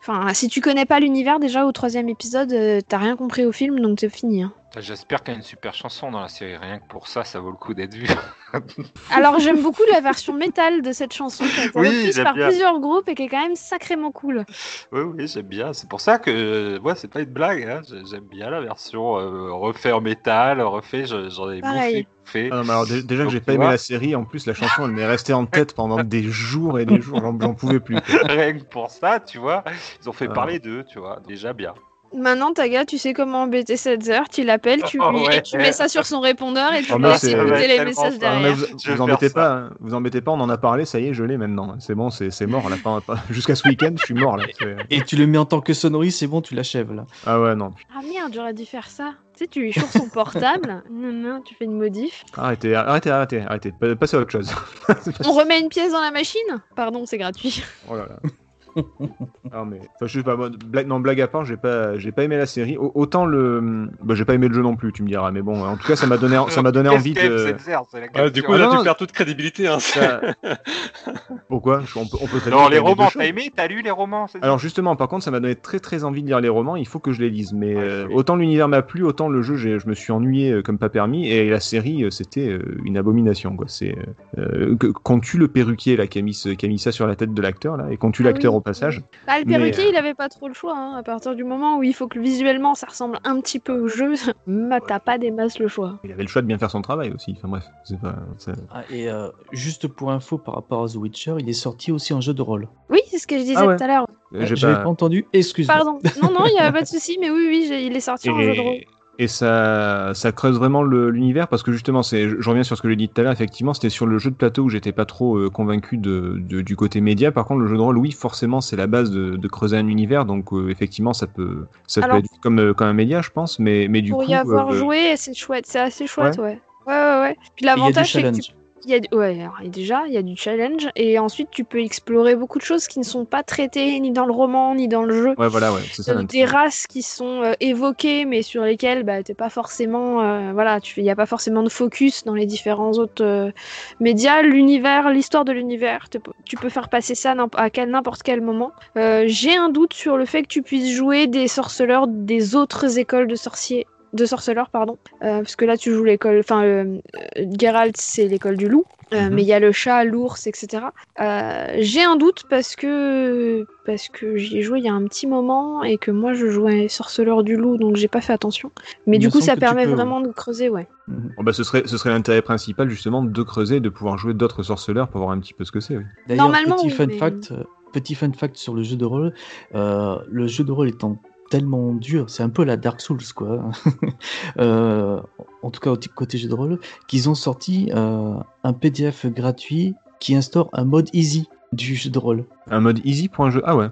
enfin, si tu connais pas l'univers déjà au troisième épisode, euh, t'as rien compris au film, donc c'est fini. hein. J'espère qu'il y a une super chanson dans la série, rien que pour ça, ça vaut le coup d'être vu. Alors j'aime beaucoup la version métal de cette chanson qui a été Oui, reprise j'aime par bien. plusieurs groupes et qui est quand même sacrément cool. Oui, oui, j'aime bien. C'est pour ça que, moi, c'est pas une blague. hein. J'ai- J'aime bien la version euh, refait en métal, refait. je- J'en ai Pareil. bouffé, bouffé. Ah alors, dé- déjà que j'ai pas aimé vois. la série, en plus la chanson elle m'est restée en tête pendant des jours et des jours, j'en pouvais plus. Rien que pour ça, tu vois, ils ont fait Ah. parler d'eux, tu vois. Déjà bien. Maintenant, Taga, tu sais comment embêter cette heure, tu l'appelles, tu, Oh, lui- ouais. et tu mets ça sur son répondeur et tu Oh, c'est- écouter les messages derrière. vous, vous embêtez ça. pas, hein. vous embêtez pas, on en a parlé, ça y est, je l'ai maintenant. C'est bon, c'est mort là. pas- pas- Jusqu'à ce week-end, je suis mort là. Et tu le mets en tant que sonnerie, c'est bon, tu l'achèves là. Ah ouais, non. Ah merde, j'aurais dû faire ça. Tu sais, tu lui chauffes son portable, non, non, tu fais une modif. Arrêtez, arrêtez, arrêtez, arrêtez. Pa- Passez à autre chose. On remet une pièce dans la machine? Pardon, c'est gratuit. Oh là là. Non mais, enfin, je sais pas, blague, non blague à part, j'ai pas, j'ai pas aimé la série. Au- autant le, bah, j'ai pas aimé le jeu non plus, tu me diras. Mais bon, en tout cas, ça m'a donné, ça m'a donné envie de. Ah, du coup, Ah là, non, tu perds toute crédibilité. Hein. Ça- Pourquoi? On peut, on peut très Non, les romans, t'as aimé? T'as lu les romans Alors justement, par contre, ça m'a donné très très envie de lire les romans. Il faut que je les lise. Mais Ouais, euh, autant l'univers m'a plu, autant le jeu, je me suis ennuyé euh, comme pas permis. Et la série, euh, c'était une abomination. Quoi. C'est euh, qu'on tue le perruquier là, qui a mis, ce- qui a mis ça sur la tête de l'acteur là, et qu'on tue Ah l'acteur au passage. Bah, le perruquier, euh, il avait pas trop le choix. hein. À partir du moment où il faut que visuellement ça ressemble un petit peu au jeu, bah, t'as pas des masses le choix. Il avait le choix de bien faire son travail aussi. Enfin bref, c'est pas. Ah, et euh, juste pour info par rapport à The Witcher, il est sorti aussi en jeu de rôle. Oui, c'est ce que je disais Ah ouais. tout à l'heure. Euh, j'ai J'avais pas- pas entendu, excuse-moi. Pardon. Non, non, il y a pas de souci, mais oui, oui, il est sorti en jeu de rôle. Et, ça, ça creuse vraiment l'univers parce que justement, c'est, je reviens sur ce que j'ai dit tout à l'heure. Effectivement, c'était sur le jeu de plateau où j'étais pas trop euh, convaincu de, de- du côté média. Par contre, le jeu de rôle, oui, forcément, c'est la base de, de creuser un univers. Donc, euh, effectivement, ça peut, ça Alors- peut être comme, euh, comme un média, je pense. Mais, mais du Pour coup, y avoir euh, joué, c'est chouette, c'est assez chouette, ouais. Ouais, ouais, ouais. Puis l'avantage, c'est que tu. Il y a, ouais, alors, et déjà, il y a du challenge, et ensuite tu peux explorer beaucoup de choses qui ne sont pas traitées ni dans le roman, ni dans le jeu. Ouais, voilà, ouais, c'est ça. Euh, des races qui sont euh, évoquées, mais sur lesquelles bah, t'es pas forcément, euh, voilà, tu il n'y a pas forcément de focus dans les différents autres euh, médias. L'univers, l'histoire de l'univers, tu peux faire passer ça à quel- n'importe quel moment. J'ai un doute sur le fait que tu puisses jouer des sorceleurs des autres écoles de sorciers. De sorceleurs, pardon. Euh, parce que là, tu joues l'école. Enfin, euh, Geralt, c'est l'école du loup. Euh, Mhm. Mais il y a le chat, l'ours, etc. Euh, J'ai un doute parce que parce que j'y ai joué il y a un petit moment et que moi je jouais sorceleur du loup donc j'ai pas fait attention. Mais Il du coup ça permet peux, vraiment de creuser ouais. Mhm. Bon, bah, ce serait, ce serait l'intérêt principal justement de creuser, et de pouvoir jouer d'autres sorceleurs pour voir un petit peu ce que c'est. oui. D'ailleurs, Normalement, petit oui, fun mais- fact, petit fun fact sur le jeu de rôle, euh, le jeu de rôle étant tellement dur, c'est un peu la Dark Souls quoi. Euh, en tout cas au côté jeu de rôle, qu'ils ont sorti euh, un PDF gratuit qui instaure un mode easy du jeu de rôle. Un mode easy pour un jeu? Ah ouais.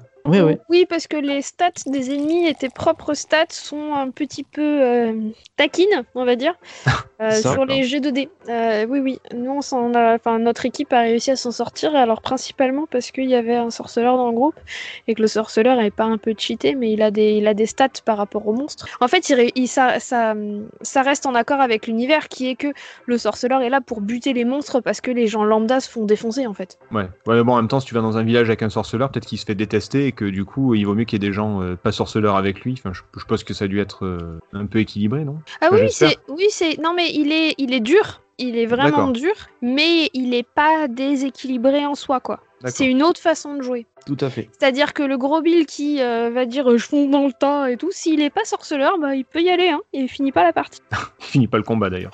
Oui parce que les stats des ennemis et tes propres stats sont un petit peu euh, taquines on va dire euh, sur les jets de dés. Euh, oui oui nous on a, enfin notre équipe a réussi à s'en sortir alors principalement parce qu'il y avait un sorceleur dans le groupe et que le sorceleur est pas un peu cheaté mais il a des il a des stats par rapport au monstre. En fait il, ré- il- ça, ça ça reste en accord avec l'univers qui est que le sorceleur est là pour buter les monstres parce que les gens lambda se font défoncer en fait. Ouais. ouais. Bon, en même temps, si tu vas dans un village avec un sorceleur, peut-être qu'il se fait détester et que du coup, il vaut mieux qu'il y ait des gens euh, pas sorceleurs avec lui. Enfin, je, je pense que ça a dû être euh, un peu équilibré, non? Ah Enfin, oui, c'est oui, c'est non mais il est il est dur, il est vraiment dur, mais il est pas déséquilibré en soi quoi. C'est une autre façon de jouer. Tout à fait. C'est-à-dire que le gros Bill qui euh, va dire euh, je fonce dans le tas et tout, s'il est pas sorceleur, bah il peut y aller hein, et il finit pas la partie. Il finit pas le combat d'ailleurs.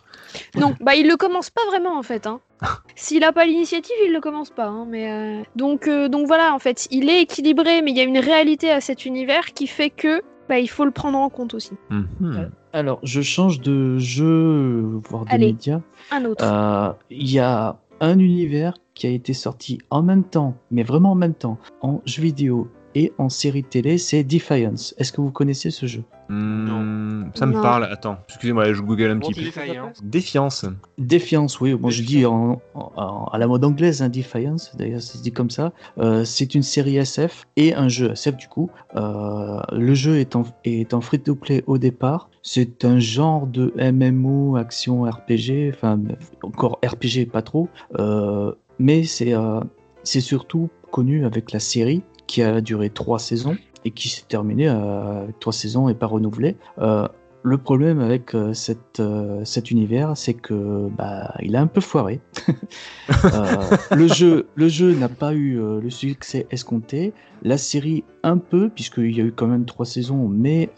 Non, bah il le commence pas vraiment en fait. Hein. S'il a pas l'initiative, il le commence pas. hein, mais euh, donc euh, donc voilà en fait, il est équilibré, mais il y a une réalité à cet univers qui fait que bah il faut le prendre en compte aussi. Mhm. Alors je change de jeu, voire de Allez. média. Un autre. Euh, Il y a un univers qui a été sorti en même temps, mais vraiment en même temps, en jeu vidéo et en série télé, c'est Defiance. Est-ce que vous connaissez ce jeu? Hmm, ça me Non. parle. Attends, excusez-moi, je google un petit peu. ça, Guillaume Défiance. Défiance, oui, moi je dis en, en- à la mode anglaise, hein, Defiance, d'ailleurs ça se dit comme ça. Euh, c'est une série SF et un jeu SF du coup. Euh, le jeu est en, est en free-to-play au départ. C'est un genre de MMO, action RPG, enfin encore RPG pas trop, Euh, mais c'est euh, c'est surtout connu avec la série qui a duré trois saisons et qui s'est terminée euh, avec trois saisons et pas renouvelée. Euh, le problème avec euh, cette, cet univers, c'est que bah, il a un peu foiré. Le jeu, le jeu n'a pas eu le succès escompté. La série un peu, puisqu'il y a eu quand même trois saisons, mais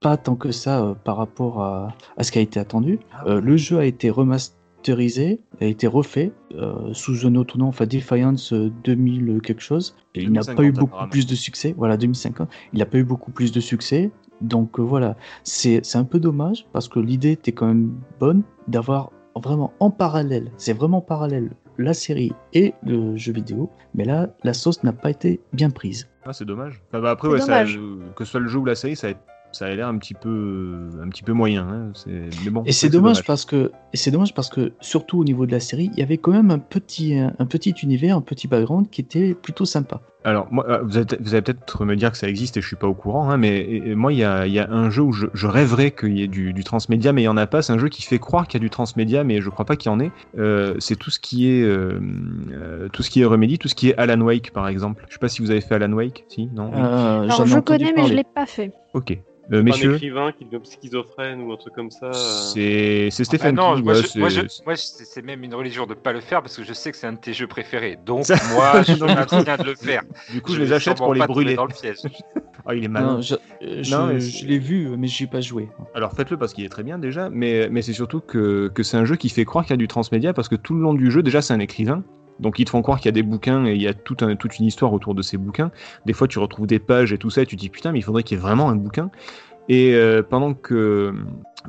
pas tant que ça par rapport à, à ce qui a été attendu. Le jeu a été remasterisé, a été refait euh, sous un autre nom, enfin Defiance euh, 2000 quelque chose. Et il n'a pas eu 2050 beaucoup plus de succès. Voilà, 2050. Il n'a pas eu beaucoup plus de succès. Donc euh, voilà, c'est c'est un peu dommage parce que l'idée était quand même bonne d'avoir vraiment en parallèle, c'est vraiment parallèle, la série et le jeu vidéo. Mais là, la sauce n'a pas été bien prise. Ah, c'est dommage. Bah, après, ouais, dommage. euh, que ce soit le jeu ou la série, ça a, ça a l'air un petit peu, un petit peu moyen. hein. Mais bon. Et c'est dommage, parce que et c'est dommage parce que surtout au niveau de la série, il y avait quand même un petit un petit univers, un petit background qui était plutôt sympa. Alors, moi, euh, vous allez, vous allez peut-être me dire que ça existe et je suis pas au courant, hein, mais et- et moi, il y a, il y a un jeu où je, je rêverais qu'il y ait du, du transmédia, mais il y en a pas. C'est un jeu qui fait croire qu'il y a du transmédia, mais je crois pas qu'il y en ait. Euh, c'est tout ce qui est, euh, tout ce qui est Remedy, tout ce qui est Alan Wake, par exemple. Je sais pas si vous avez fait Alan Wake, si, non? Oui. Euh, Alors je connais mais je l'ai pas fait. Ok, Euh, Un messieurs, écrivain qui devient schizophrène ou un truc comme ça. euh. c'est c'est Ah Stephen non, King. moi, ouais, je- c'est- moi, je- même une religion de pas le faire parce que je sais que c'est un de tes jeux préférés. Donc moi, je m'abstiens de le faire. Du coup, je, les achète pour les brûler. dans le piège. Ah, il est malin. Non, je, je- je l'ai vu, mais j'y ai pas joué. Alors faites-le parce qu'il est très bien déjà, mais, mais c'est surtout que, que c'est un jeu qui fait croire qu'il y a du transmédia parce que tout le long du jeu, déjà c'est un écrivain. Donc ils te font croire qu'il y a des bouquins et il y a tout un- toute une histoire autour de ces bouquins. Des fois tu retrouves des pages et tout ça et tu te dis putain mais il faudrait qu'il y ait vraiment un bouquin. Et euh, pendant que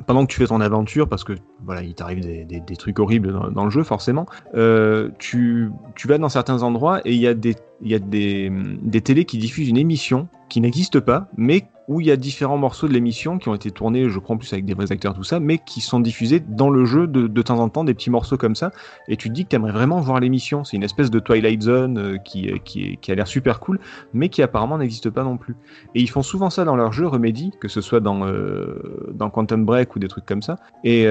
pendant que tu fais ton aventure, parce que voilà il t'arrive des, des- trucs horribles dans, le jeu forcément, euh, tu, tu vas dans certains endroits et il y a des y a des télés qui diffusent une émission qui n'existe pas, mais où il y a différents morceaux de l'émission qui ont été tournés, je crois en plus avec des vrais acteurs, tout ça, mais qui sont diffusés dans le jeu de, de temps en temps, des petits morceaux comme ça. Et tu te dis que tu aimerais vraiment voir l'émission. C'est une espèce de Twilight Zone euh, qui, euh, qui, a l'air super cool, mais qui apparemment n'existe pas non plus. Et ils font souvent ça dans leurs jeux Remedy, que ce soit dans, euh, Quantum Break ou des trucs comme ça, et,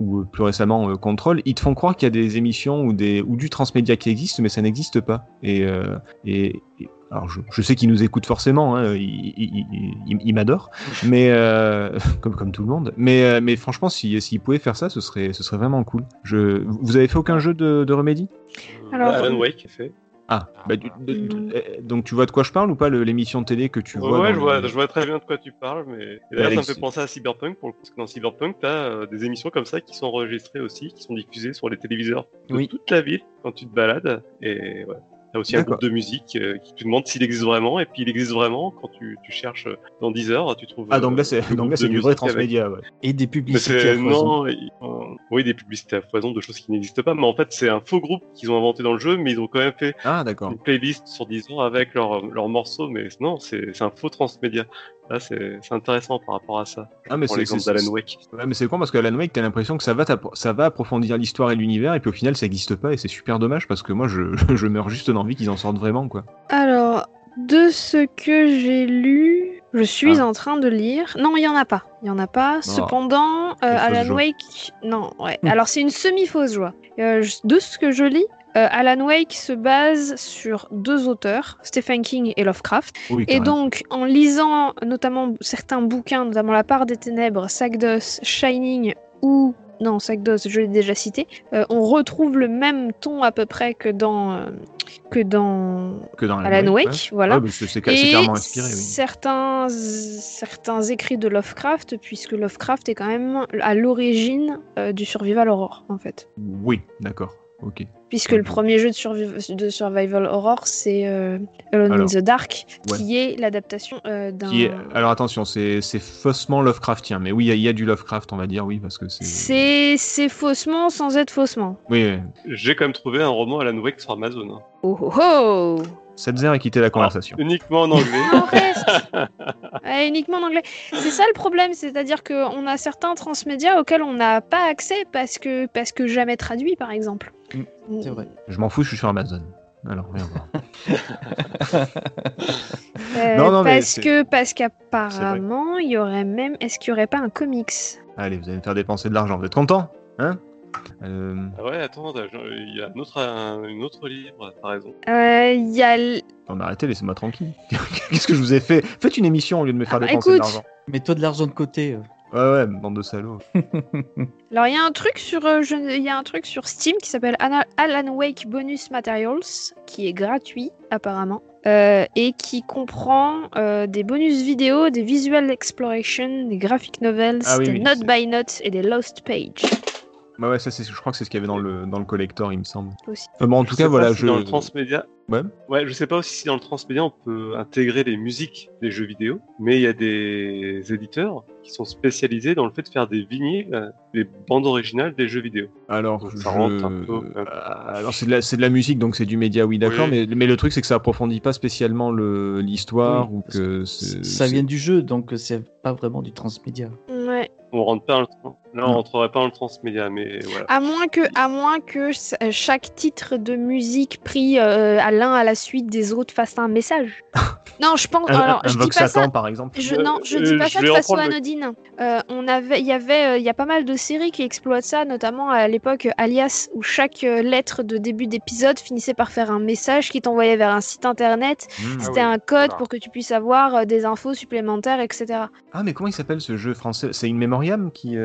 ou plus récemment Control. Ils te font croire qu'il y a des émissions ou, des, ou du transmédia qui existe, mais ça n'existe pas. Et- alors je, je sais qu'ils nous écoutent forcément, hein, ils m'adorent, mais euh, comme, comme tout le monde. Mais, euh, mais franchement, si- s'ils pouvaient faire ça, ce serait, ce serait vraiment cool. Je, vous avez fait aucun jeu de, de Remedy Alors, Alan Wake est fait. Ah, bah, du- de- de- Mm. euh, donc tu vois de quoi je parle ou pas l'émission de télé que tu Ouais, vois ouais, je vois, le- je vois très bien de quoi tu parles, mais d'ailleurs, ça me fait penser à Cyberpunk, pour le coup, parce que dans Cyberpunk, t'as euh, des émissions comme ça qui sont enregistrées aussi, qui sont diffusées sur les téléviseurs de Oui. toute la ville quand tu te balades, et ouais. T'as aussi un groupe de musique euh, qui te demande s'il existe vraiment, et puis il existe vraiment quand tu, tu cherches euh, dans 10 heures, tu trouves. Ah donc là euh, c'est du vrai avec- transmédia. Ouais. Et des publicités à foison. non, euh, oui des publicités à foison de choses qui n'existent pas, mais en fait c'est un faux groupe qu'ils ont inventé dans le jeu, mais ils ont quand même fait Ah d'accord. une playlist sur 10 ans avec leurs leurs morceaux, mais non, c'est c'est un faux transmédia. Là, c'est intéressant par rapport à ça. Ah mais c'est d'Alan Wake. Ouais, mais c'est con parce que Alan Wake, t'as l'impression que ça va, ça va approfondir l'histoire et l'univers, et puis au final, ça n'existe pas, et c'est super dommage parce que moi, je, je meurs juste d'envie qu'ils en sortent vraiment, quoi. Alors, de ce que j'ai lu, je suis Ah. en train de lire. Non, il y en a pas. Il y en a pas. Cependant, euh, fausse Alan. Wake, non, ouais. Alors c'est une semi-fausse joie. Euh, de ce que je lis, euh, Alan Wake se base sur deux auteurs, Stephen King et Lovecraft. Oui, Et même. donc, en lisant notamment certains bouquins, notamment La part des ténèbres, Sagdos, Shining ou non, Sagdos, je l'ai déjà cité, euh, on retrouve le même ton à peu près que dans euh, que dans que dans Alan Wake, ouais. voilà. Ouais, bah, c'est clairement inspiré, oui. certains, certains écrits de Lovecraft, puisque Lovecraft est quand même à l'origine euh, du survival horror, en fait. Oui, d'accord, ok. Puisque le premier jeu de, survi- de survival horror, c'est euh, Alone in the Dark, ouais. qui est l'adaptation euh, d'un... Est... Alors attention, c'est faussement Lovecraftien, mais oui, il y a- il y, a du Lovecraft, on va dire, oui, parce que c'est... C'est faussement sans être faussement. Oui, oui. J'ai quand même trouvé un roman Alan Wake sur Amazon. hein. Oh oh oh Setzer a quitté la conversation. Uniquement en anglais. Reste Ouais, Uniquement en anglais. C'est ça le problème, c'est-à-dire qu'on a certains transmédias auxquels on n'a pas accès parce que, parce que jamais traduit, par exemple. Mm, c'est vrai. Je m'en fous, je suis sur Amazon. Alors, rien voir. Euh, Non, non, mais parce que parce qu'apparemment, il y aurait même. Est-ce qu'il y aurait pas un comics? Allez, vous allez me faire dépenser de l'argent, vous êtes content Hein? Euh, Ah ouais, attends, il y a un autre, un, une autre livre, par exemple. Euh, Il y a. l- Non mais arrêtez, laissez-moi tranquille. Qu'est-ce que je vous ai fait? Faites une émission au lieu de me faire Ah dépenser de écoute. l'argent. Mets-toi de l'argent de côté. euh. Ouais, ouais, bande de salauds. Alors il y a un truc sur, euh, je- y a un truc sur Steam qui s'appelle Alan Wake Bonus Materials, qui est gratuit apparemment. euh, et qui comprend euh, des bonus vidéo, des visual exploration, des graphic novels, Ah oui, des oui, note by note et des lost pages Bah ouais, ça, c'est, je crois que c'est ce qu'il y avait dans le, dans le collector, il me semble. aussi. Enfin, bon, en Je tout cas, voilà, si je. Dans le transmédia. Ouais. Ouais, je sais pas aussi si dans le transmédia on peut intégrer les musiques des jeux vidéo, mais il y a des éditeurs qui sont spécialisés dans le fait de faire des vinyles, euh, des bandes originales des jeux vidéo. Alors, Donc, je... rentre un peu. Euh, alors c'est de, la, c'est de la musique, donc c'est du média, oui, d'accord, Oui. mais, mais le truc, c'est que ça approfondit pas spécialement le, l'histoire Oui, ou que c'est, Ça c'est- vient du jeu, donc c'est pas vraiment du transmédia. Ouais. On rentre pas dans le Là, on Non. rentrerait pas dans le transmédia, mais voilà. À moins que, à moins que euh, chaque titre de musique pris euh, à l'un à la suite des autres fasse un message. non, je pense. Un- alors, je dis Invoque pas Satan, ça. par exemple. Je, non, je euh, dis pas je ça de façon le- anodine. Euh, on avait, il y avait, euh, il y a pas mal de séries qui exploitent ça, notamment à l'époque Alias, où chaque euh, lettre de début d'épisode finissait par faire un message qui t'envoyait vers un site internet. Mmh. Ah C'était oui, un code voilà. pour que tu puisses avoir euh, des infos supplémentaires, etc. Ah, mais comment il s'appelle ce jeu français? C'est In Memoriam qui.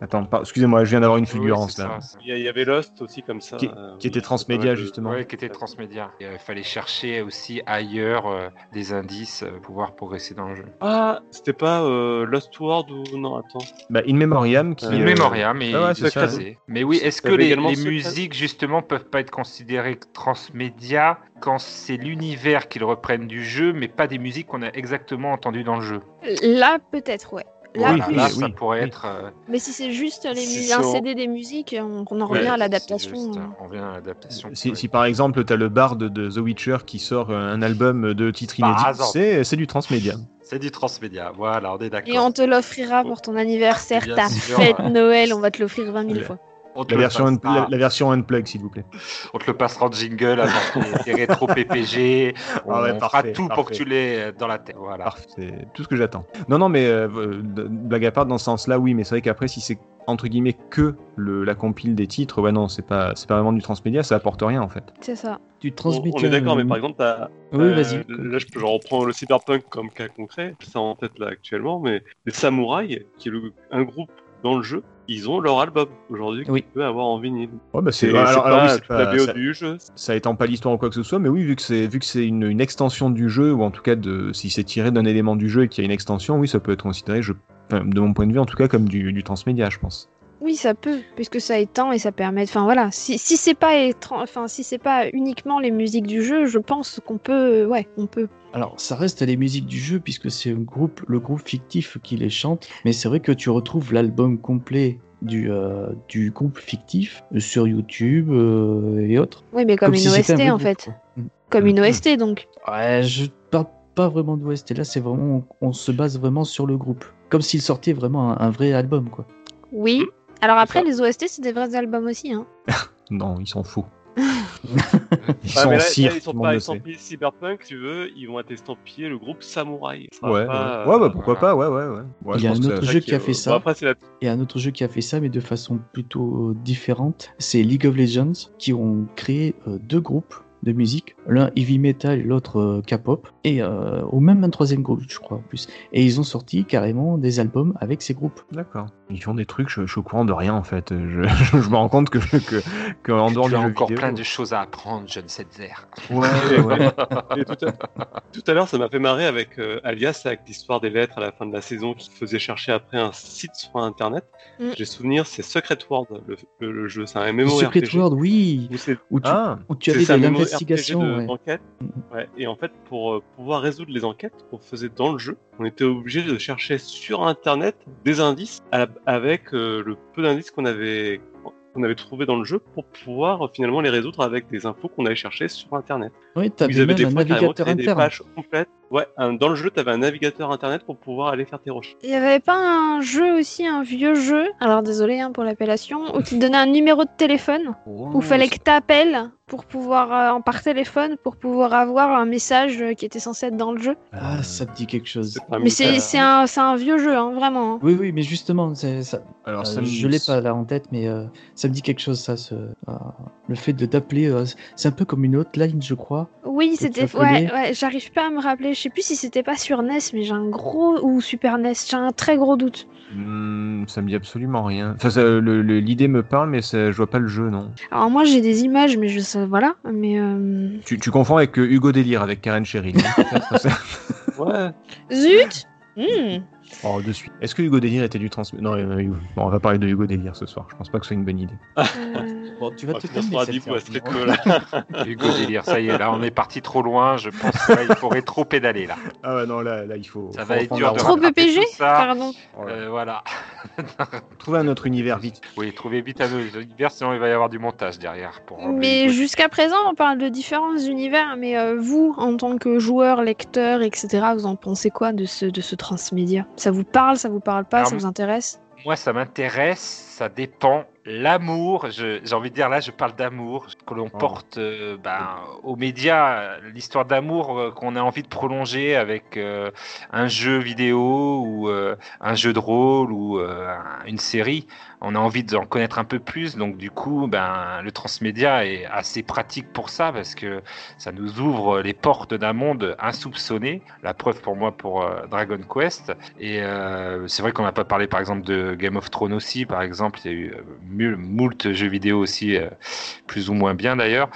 Attends, par- excusez-moi, je viens d'avoir une Oui, fulgurance là. ça, Il y, il avait Lost aussi comme ça. Qui- euh, qui était oui, transmédia, justement. Ouais, qui était transmédia. Et, euh, Il fallait chercher aussi ailleurs euh, des indices euh, pour pouvoir progresser dans le jeu. Ah, c'était pas euh, Lost World ou non Attends. Bah, In Memoriam qui. In euh, Memoriam et ah ouais, c'est ça. Mais oui, est-ce que les, les musiques justement peuvent pas être considérées transmédia quand c'est l'univers qu'ils reprennent du jeu, mais pas des musiques qu'on a exactement entendues dans le jeu? Là, peut-être, ouais. La Voilà, plus. là, oui, ça oui, pourrait oui. être. euh, Mais si c'est juste les Si un on- CD des musiques, on, on en ouais, revient à l'adaptation. juste, euh. On revient à l'adaptation. Si, par exemple tu as le bard de The Witcher qui sort un album de titres inédits, c'est c'est du transmédia. C'est du transmédia. Voilà, on est d'accord. Et on te l'offrira pour ton anniversaire, ta fête Noël, on va te l'offrir 20 000 Ouais. fois. On La version, un- la, la version unplug, s'il vous plaît. On te le passera en jingle avant tes, rétro PPG. On, Ah ouais, on parfait, fera tout pour que parfait. tu l'aies dans la tête. Voilà. Parfait, c'est tout ce que j'attends. Non, non, mais euh, euh, blague à part, dans ce sens-là, oui, mais c'est vrai qu'après, si c'est entre guillemets que le, la compile des titres, ouais, non, c'est pas, c'est pas vraiment du transmédia, ça apporte rien en fait. C'est ça. Tu On, transmets. on est d'accord, mais par exemple, t'as. Oui, euh, vas-y. Là, je, reprends le cyberpunk comme cas concret, ça en tête là actuellement, mais les samouraïs, qui est le- un groupe dans le jeu, ils ont leur album aujourd'hui que Oui. tu peux avoir en vinyle. Ouais, bah, c'est, alors, alors oui, pas la BO ça, du jeu. ça étend pas l'histoire ou quoi que ce soit, mais oui, vu que c'est, vu que c'est une, une extension du jeu, ou en tout cas, de, si c'est tiré d'un élément du jeu et qu'il y a une extension, oui, ça peut être considéré, je, enfin, de mon point de vue, en tout cas, comme du, du transmédia, je pense. Oui, ça peut, puisque ça étend et ça permet. Enfin voilà, si, si c'est pas étran- enfin si c'est pas uniquement les musiques du jeu, je pense qu'on peut, ouais, on peut. Alors, ça reste les musiques du jeu puisque c'est un groupe, le groupe fictif qui les chante. Mais c'est vrai que tu retrouves l'album complet du, euh, du groupe fictif sur YouTube euh, et autres. Oui, mais comme, une OST un en fait. Mm. comme une OST donc. Ouais, je parle pas vraiment d'OST. Là, c'est vraiment, on, on se base vraiment sur le groupe, comme s'il sortait vraiment un, un vrai album, quoi. Oui. Alors après, les OST c'est des vrais albums aussi. Hein. Non, ils sont faux. ils Ah, sont mais en là, cire, là, ils tout sont pas estampillés cyberpunk, tu veux, ils vont être estampillés le groupe samouraï. Ouais, pas, ouais, ouais, bah, euh, pourquoi pas, ouais, ouais, ouais. Ouais, Il y a un autre jeu qui a fait bon, ça. un autre jeu qui a fait ça, mais de façon plutôt différente, c'est League of Legends, qui ont créé euh, deux groupes de musique, l'un heavy metal, l'autre euh, K-pop, et euh, ou même un troisième groupe, je crois en plus. Et ils ont sorti carrément des albums avec ces groupes. D'accord. Ils font des trucs, je, je suis au courant de rien en fait. Je, je me rends compte que, que, que en dehors du jeu encore vidéo- plein de choses à apprendre, John Setzer. Ouais, ouais. Et tout à, l'heure, ça m'a fait marrer avec euh, Alias, avec l'histoire des lettres à la fin de la saison qui faisait chercher après un site sur Internet. Mm. J'ai souvenir, c'est Secret World, le, le- le jeu. C'est un Secret MMORPG. World, oui, où c'est- où tu, Ah, où tu avais ça, l'investigation. de- ouais. Et en fait, pour euh, pouvoir résoudre les enquêtes qu'on faisait dans le jeu, on était obligé de chercher sur Internet des indices avec euh, le peu d'indices qu'on avait qu'on avait trouvé dans le jeu pour pouvoir euh, finalement les résoudre avec des infos qu'on avait cherchées sur Internet. Oui, avaient même des un navigateur des pages complètes. Ouais, dans le jeu, tu avais un navigateur Internet pour pouvoir aller faire tes recherches. Il y avait pas un jeu aussi, un vieux jeu. Alors désolé hein, pour l'appellation, où tu donnais un numéro de téléphone où fallait que t'appelles pour pouvoir euh, en par téléphone pour pouvoir avoir un message euh, qui était censé être dans le jeu. Ah, ça me dit quelque chose. Mais c'est un, un vieux jeu, hein, vraiment. hein. Oui, oui, mais justement, ça. alors euh, ça me- je l'ai pas là en tête, mais euh, ça me dit quelque chose, ça. Ce, euh, le fait de d'appeler, euh, c'est un peu comme une hotline, je crois. Oui, c'était. Ouais, ouais, j'arrive pas à me rappeler. Je sais plus si c'était pas sur NES, mais j'ai un gros. Ou Super NES, j'ai un très gros doute. Hmm, ça me dit absolument rien. Enfin, ça, le- le- l'idée me parle, mais ça- je vois pas le jeu, non. Alors moi j'ai des images, mais je sais. Voilà. Mais. euh, Tu, tu confonds avec euh, Hugo Délire, avec Karen ça- Ouais. Zut Hmm. Oh, de suite. Est-ce que Hugo Délire était du trans... Non, euh, Hugo- bon, on va parler de Hugo Délire ce soir. Je pense pas que ce soit une bonne idée. Euh, Bon, tu vas Ah, te calmer, coup cette. Hugo délire, ça y est, là on est parti trop loin. Je pense qu'il faudrait trop pédaler là. Ah ouais, non, là, là il faut. Ça faut va être dur de. Trop PPG. Pardon. Voilà. Euh, voilà. Trouver un autre univers vite. Oui, trouvez vite un autre univers, sinon il va y avoir du montage derrière. Pour Mais jusqu'à présent, on parle de différents univers. Mais euh, vous, en tant que joueur, lecteur, etc., vous en pensez quoi de ce, de ce transmédia? Ça vous parle Ça vous parle pas Alors, Ça vous intéresse? Moi, ça m'intéresse, ça dépend. L'amour, j'ai envie de dire là, je parle d'amour que l'on Oh. porte euh, ben, aux médias, l'histoire d'amour euh, qu'on a envie de prolonger avec euh, un jeu vidéo ou un jeu de rôle ou un- une série. On a envie d'en connaître un peu plus, donc du coup, ben, le transmédia est assez pratique pour ça parce que ça nous ouvre les portes d'un monde insoupçonné. La preuve pour moi pour Dragon Quest. Et c'est vrai qu'on n'a pas parlé par exemple de Game of Thrones aussi. Par exemple, il y a eu moult jeux vidéo aussi, euh, plus ou moins bien d'ailleurs.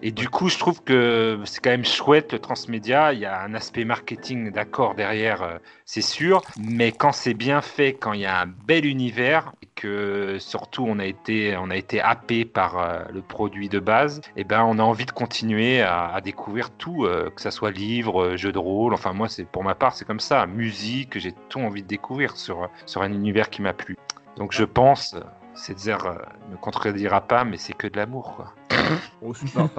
Et du coup, je trouve que c'est quand même chouette le transmédia. Il y a un aspect marketing, d'accord, derrière, euh, c'est sûr. Mais quand c'est bien fait, quand il y a un bel univers, et que surtout on a été, on a été happé par euh, le produit de base, et ben on a envie de continuer à, découvrir tout, que ça soit livre, jeu de rôle. Enfin, moi, c'est pour ma part, c'est comme ça. Musique, j'ai tout envie de découvrir sur, sur un univers qui m'a plu. Donc je pense, Césaire euh, ne contredira pas, mais c'est que de l'amour, quoi. Oh,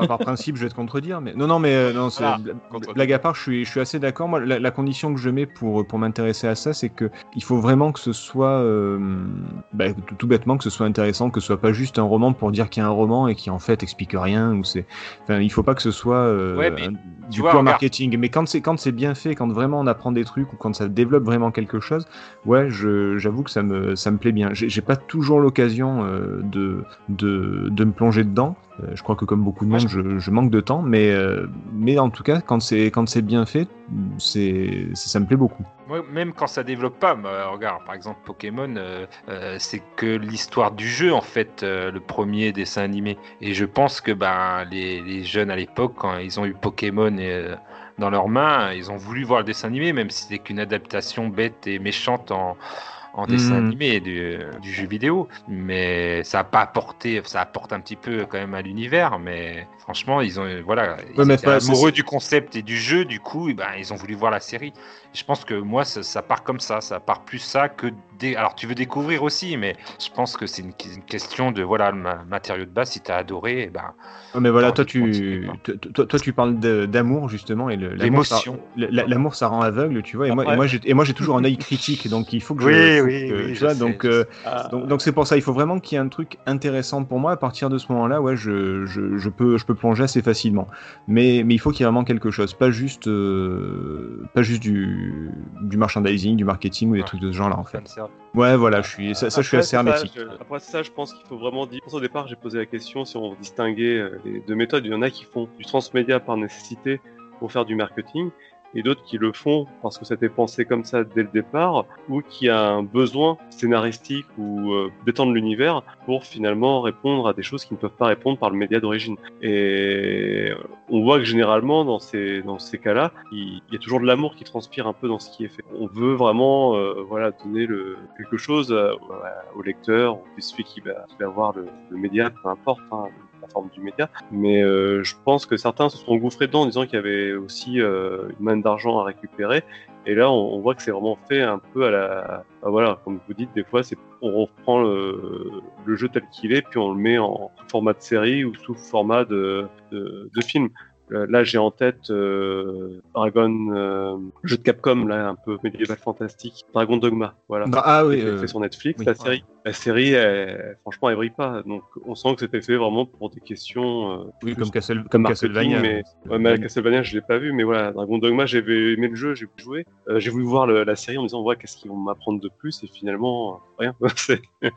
par, principe, je vais te contredire, mais non, non, mais euh, non, c'est- contredire. blague à part, je suis, je suis assez d'accord. Moi, la, la condition que je mets pour pour m'intéresser à ça, c'est que il faut vraiment que ce soit, euh, bah, tout, bêtement, que ce soit intéressant, que ce soit pas juste un roman pour dire qu'il y a un roman et qui en fait explique rien ou c'est, enfin, il faut pas que ce soit euh, Ouais, mais un- tu du vois, pur regarde. marketing. Mais quand c'est quand c'est bien fait, quand vraiment on apprend des trucs ou quand ça développe vraiment quelque chose, ouais, je j'avoue que ça me ça me plaît bien. J'ai j'ai pas toujours l'occasion euh, de, de de me plonger dedans. Euh, je crois que comme beaucoup de monde, je, je manque de temps, mais euh, mais en tout cas, quand c'est quand c'est bien fait, c'est ça me plaît beaucoup. Même quand ça développe pas, bah, regarde, par exemple Pokémon, euh, euh, c'est que l'histoire du jeu en fait, le premier dessin animé. Et je pense que ben les, les jeunes à l'époque, quand ils ont eu Pokémon dans leurs mains, ils ont voulu voir le dessin animé, même si c'était qu'une adaptation bête et méchante en en dessin Mhm. animé du, du jeu vidéo, mais ça a pas apporté, ça apporte un petit peu quand même à l'univers, mais franchement ils ont voilà, ils Ouais, étaient pas- amoureux du concept et du jeu, du coup, eh ben, ils ont voulu voir la série. Je pense que moi, ça, ça part comme ça. Ça part plus ça que Alors, tu veux découvrir aussi, mais je pense que c'est une, une question de voilà le ma- matériau de base. Si t'as adoré, eh ben, mais voilà, toi tu, toi, toi- toi, tu parles d'amour justement et l'amour, L'émotion. ça- L'amour, ça rend aveugle, tu vois. Et moi, et Après- moi, j'ai et moi, j'ai toujours un œil critique, donc il faut que je. Oui, que- oui, Tu je vois, sais, donc. je euh, Donc, donc c'est pour ça, il faut vraiment qu'il y ait un truc intéressant pour moi. À partir de ce moment-là, ouais, je, je, je peux, je peux plonger assez facilement. Mais, mais il faut qu'il y ait vraiment quelque chose, pas juste, euh, pas juste du, du merchandising, du marketing ou des Ouais. trucs de ce genre-là en fait. Ouais, voilà, je suis, ça, ça je suis assez ça, hermétique. je- après ça, je pense qu'il faut vraiment dire. Au départ, j'ai posé la question si on distinguait euh, les deux méthodes. Il y en a qui font du transmédia par nécessité pour faire du marketing, et d'autres qui le font parce que c'était pensé comme ça dès le départ, ou qui a un besoin scénaristique ou euh, d'étendre l'univers pour finalement répondre à des choses qui ne peuvent pas répondre par le média d'origine. Et on voit que généralement dans ces dans ces cas-là, il, y a toujours de l'amour qui transpire un peu dans ce qui est fait. On veut vraiment euh, voilà donner le quelque chose euh, au lecteur, ou celui qui va, qui va voir le, le média, peu importe. Hein, forme du média, mais euh, je pense que certains se sont engouffrés dedans en disant qu'il y avait aussi euh, une manne d'argent à récupérer. Et là, on, voit que c'est vraiment fait un peu à la, ah, voilà, comme vous dites, des fois, c'est on reprend le, jeu tel qu'il est, puis on le met en format de série ou sous format de, de film. Euh, Là, j'ai en tête euh, Dragon, euh, jeu de Capcom, là, un peu médiéval fantastique, Dragon Dogma, voilà. Bah, ah oui, euh, fait sur Netflix, oui. la série. La série, elle- franchement, elle brille pas. Donc, on sent que c'était fait vraiment pour des questions. euh, oui, comme, Castle, comme Castlevania. mais- Ouais, mais Castlevania, je l'ai pas vu, mais voilà, Dragon Dogma, j'avais aimé le jeu, j'ai. Euh, j'ai voulu voir le- la série en me disant, ouais, qu'est-ce qu'ils vont m'apprendre de plus, et finalement, rien. Et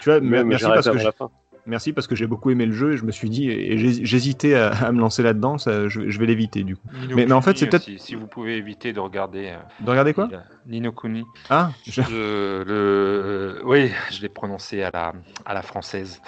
tu vois, Même, merci j'ai parce que j'ai- la fin. Merci parce que j'ai beaucoup aimé le jeu et je me suis dit, et j'hésitais à, à me lancer là-dedans, ça, je, je vais l'éviter du coup. Nino Mais- mais en fait, c'est peut-être- aussi, Si vous pouvez éviter de regarder. euh, De regarder quoi Nino Kuni. Ah, je- Le, le- oui, je l'ai prononcé à la, à la française.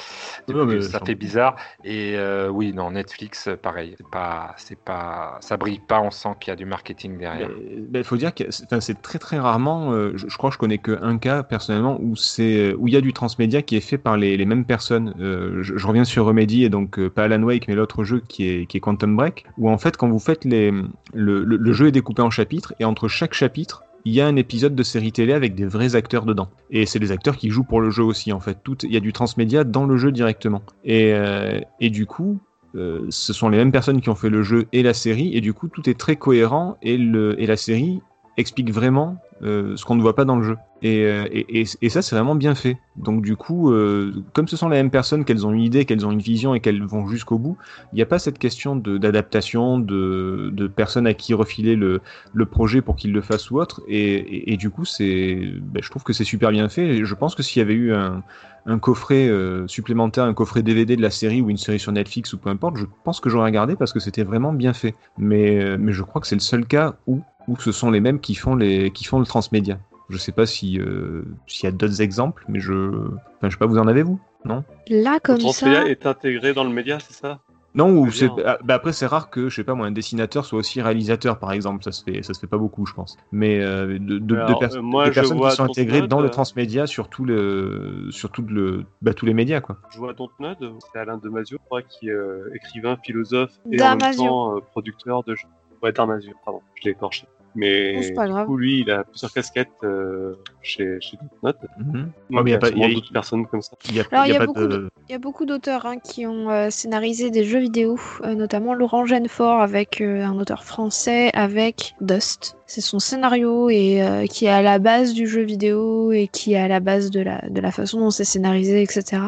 Du Non, mais ça fait bizarre. Et euh, oui, non, Netflix, euh, pareil. C'est pas, c'est pas, ça brille pas. On sent qu'il y a du marketing derrière. Il faut dire que c'est très très rarement, euh, je, je crois que je connais qu'un cas personnellement où il y a du transmédia qui est fait par les, les mêmes personnes. Euh, je, reviens sur Remedy et donc euh, pas Alan Wake mais l'autre jeu qui est, Quantum Break où en fait quand vous faites les le, jeu est découpé en chapitres et entre chaque chapitre il y a un épisode de série télé avec des vrais acteurs dedans. Et c'est des acteurs qui jouent pour le jeu aussi, en fait. Tout, il y a du transmédia dans le jeu directement. Et, euh, du coup, ce sont les mêmes personnes qui ont fait le jeu et la série, et du coup, tout est très cohérent, et, la série explique vraiment ce qu'on ne voit pas dans le jeu. Et, euh, et, ça, c'est vraiment bien fait. Donc du coup, euh, comme ce sont les mêmes personnes, qu'elles ont une idée, qu'elles ont une vision et qu'elles vont jusqu'au bout, il n'y a pas cette question d'adaptation, de, de personnes à qui refiler le, projet pour qu'ils le fassent ou autre. Et, du coup, ben, je trouve que c'est super bien fait. Je pense que s'il y avait eu un, coffret euh, supplémentaire, un coffret DVD de la série ou une série sur Netflix ou peu importe, je pense que j'aurais regardé parce que c'était vraiment bien fait. Mais, je crois que c'est le seul cas où, ce sont les mêmes qui font le transmédia. Je sais pas si euh, s'il y a d'autres exemples, mais je, enfin, je sais pas, vous en avez vous? Non? Là, Le comme ça. transmédia est intégré dans le média, c'est ça? Non, ou c'est, ah, bah après c'est rare que, je sais pas moi, un dessinateur soit aussi réalisateur, par exemple. Ça se fait, ça se fait pas beaucoup, je pense. Mais euh, de, de- de Alors, pers- euh, moi, de je personnes qui sont intégrées dans le transmédia sur tout le, sur tout le, bah, tous les médias, quoi. Je vois Dontnod, c'est Alain Damasio, je crois, qui est euh, écrivain, philosophe et en même temps euh, producteur de jeux. Ouais, Damasio, pardon, je l'ai écorché. Mais c'est pas du grave. coup, lui, il a plusieurs casquettes euh, chez, chez. Mhm. Donc, mais il y a, pas- sûrement y a- d'autres personnes comme ça. Il y a, Alors, il y a il y a pas beaucoup de... Il y a beaucoup d'auteurs hein, qui ont euh, scénarisé des jeux vidéo, euh, notamment Laurent Genefort avec euh, un auteur français avec Dust. C'est son scénario et qui est à la base du jeu vidéo et qui est à la base de la, de la façon dont c'est scénarisé, etc.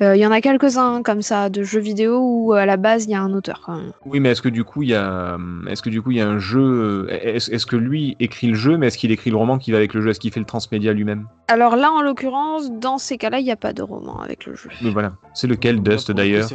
Il y en a quelques-uns comme ça de jeux vidéo où à la base il y a un auteur quand même. Oui, mais est-ce que du coup il y a, est-ce que du coup il y a un jeu, est-ce, que lui écrit le jeu, mais est-ce qu'il écrit le roman qui va avec le jeu, est-ce qu'il fait le transmédia lui-même? Alors là en l'occurrence, dans ces cas-là, il n'y a pas de roman avec le jeu. Mais voilà, c'est lequel Dust d'ailleurs.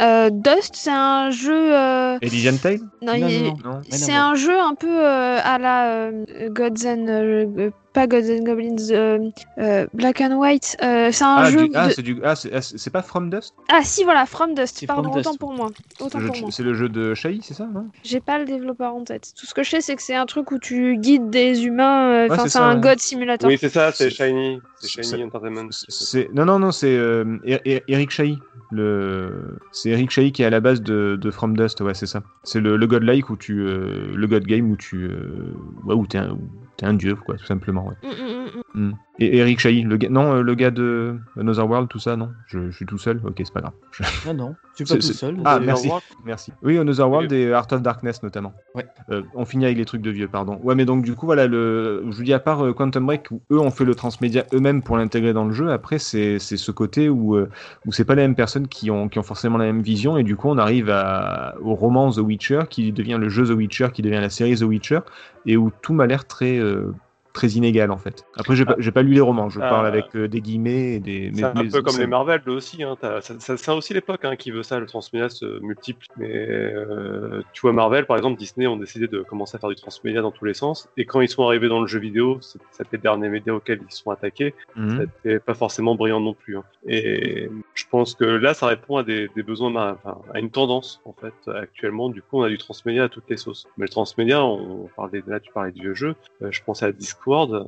Euh, Dust, c'est un jeu. euh, Elysian Tale non, Non, il- non, non. Non. Rien à C'est un jeu un peu euh, à la euh, Gods and euh, euh, pas Gods and Goblins, euh, euh, Black and White. euh, c'est un Ah, jeu. du- ah, de- c'est du, ah, c'est, ah, c'est- pas From Dust? Ah si voilà, From Dust. Pardon, From autant Dust. pour moi. Autant. C'est le jeu de Shai, c'est ça non? J'ai pas le développeur en tête. Tout ce que je sais, c'est que c'est un truc où tu guides des humains. euh, Ouais, Enfin, c'est c'est ça, un ouais. God Simulator. Oui, c'est ça, c'est C'est- Shiny. C'est c'est- Shiny Entertainment. C'est non non non c'est euh, Er- Er- Eric Chahi le c'est Eric Chahi qui est à la base de, de From Dust ouais c'est ça c'est le, le godlike où tu euh, le god game où tu euh, ouais, où t'es un où t'es un dieu quoi tout simplement ouais. Mm, mm, mm, et Eric Chahi le gars non euh, le gars de Another World tout ça non? Je, je suis tout seul? Ok c'est pas grave. Je- Non, non, tu pas tout seul. Ah, merci. Merci. Oui, Another World et Art of Darkness notamment. Ouais. Euh, on finit avec les trucs de vieux, pardon. Ouais, mais donc du coup, voilà, le... je vous dis à part euh, Quantum Break où eux ont fait le transmédia eux-mêmes pour l'intégrer dans le jeu. Après, c'est c'est ce côté où euh, où c'est pas les mêmes personnes qui ont qui ont forcément la même vision et du coup, on arrive à au roman The Witcher qui devient le jeu The Witcher qui devient la série The Witcher et où tout m'a l'air très euh, très inégal en fait. Après, j'ai pas, j'ai pas lu les romans, je Ah. parle avec euh, des guillemets et des. C'est un peu comme les Marvel là aussi. Hein. C'est aussi l'époque hein, qui veut ça, le transmédia se multiplie. Mais euh, tu vois, Marvel, par exemple, Disney ont décidé de commencer à faire du transmédia dans tous les sens. Et quand ils sont arrivés dans le jeu vidéo, c'était le dernier média auquel ils sont attaqués. Mhm. C'était pas forcément brillant non plus. hein. Et je pense que là, ça répond à des, des besoins, enfin, à une tendance en fait. Actuellement, du coup, on a du transmédia à toutes les sauces. Mais le transmédia, on parlait là, tu parlais de vieux jeux. Euh, je pensais à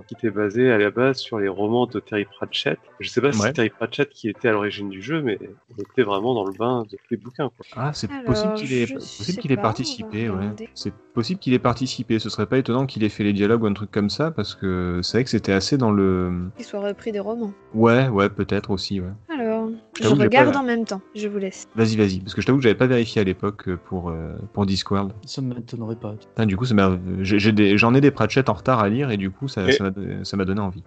Qui était basé à la base sur les romans de Terry Pratchett. Je sais pas si Ouais. c'est Terry Pratchett qui était à l'origine du jeu, mais on était vraiment dans le bain de tous les bouquins. Quoi. Ah, c'est possible qu'il ait, possible qu'il participé, ouais. C'est possible qu'il ait participé. Ce serait pas étonnant qu'il ait fait les dialogues ou un truc comme ça, parce que c'est vrai que c'était assez dans le. Qu'il soit repris des romans. Ouais, ouais, peut-être aussi, ouais. Alors, je regarde pas- en même temps. Je vous laisse. Vas-y, vas-y, parce que je t'avoue que j'avais pas vérifié à l'époque euh, pour euh, pour Discworld. Ça ne m'étonnerait pas. Putain, du coup, des- j'en ai des Pratchett en retard à lire et du coup, ça Et- ça m'a donné envie.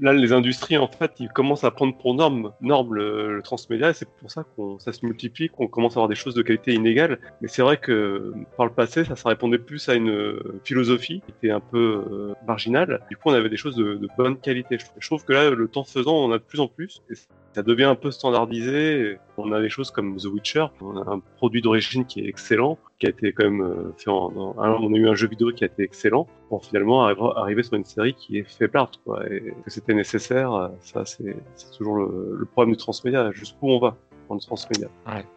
Là, les industries, en fait, ils commencent à prendre pour norme, norme le, le transmédia, et c'est pour ça qu'on ça se multiplie, qu'on commence à avoir des choses de qualité inégale. Mais c'est vrai que par le passé, ça, ça répondait plus à une euh, philosophie qui était un peu euh, marginale. Du coup, on avait des choses de, de bonne qualité. Je trouve. Je trouve que là, le temps faisant, on a de plus en plus. Et ça devient un peu standardisé. On a des choses comme The Witcher. On a un produit d'origine qui est excellent, qui a été quand même euh, fait en, en- on a eu un jeu vidéo qui a été excellent pour finalement arri- arriver sur une série qui est faiblarde, quoi. Et que c'était nécessaire, euh, ça, c'est toujours le, le problème du transmédia. Jusqu'où on va le transmédia?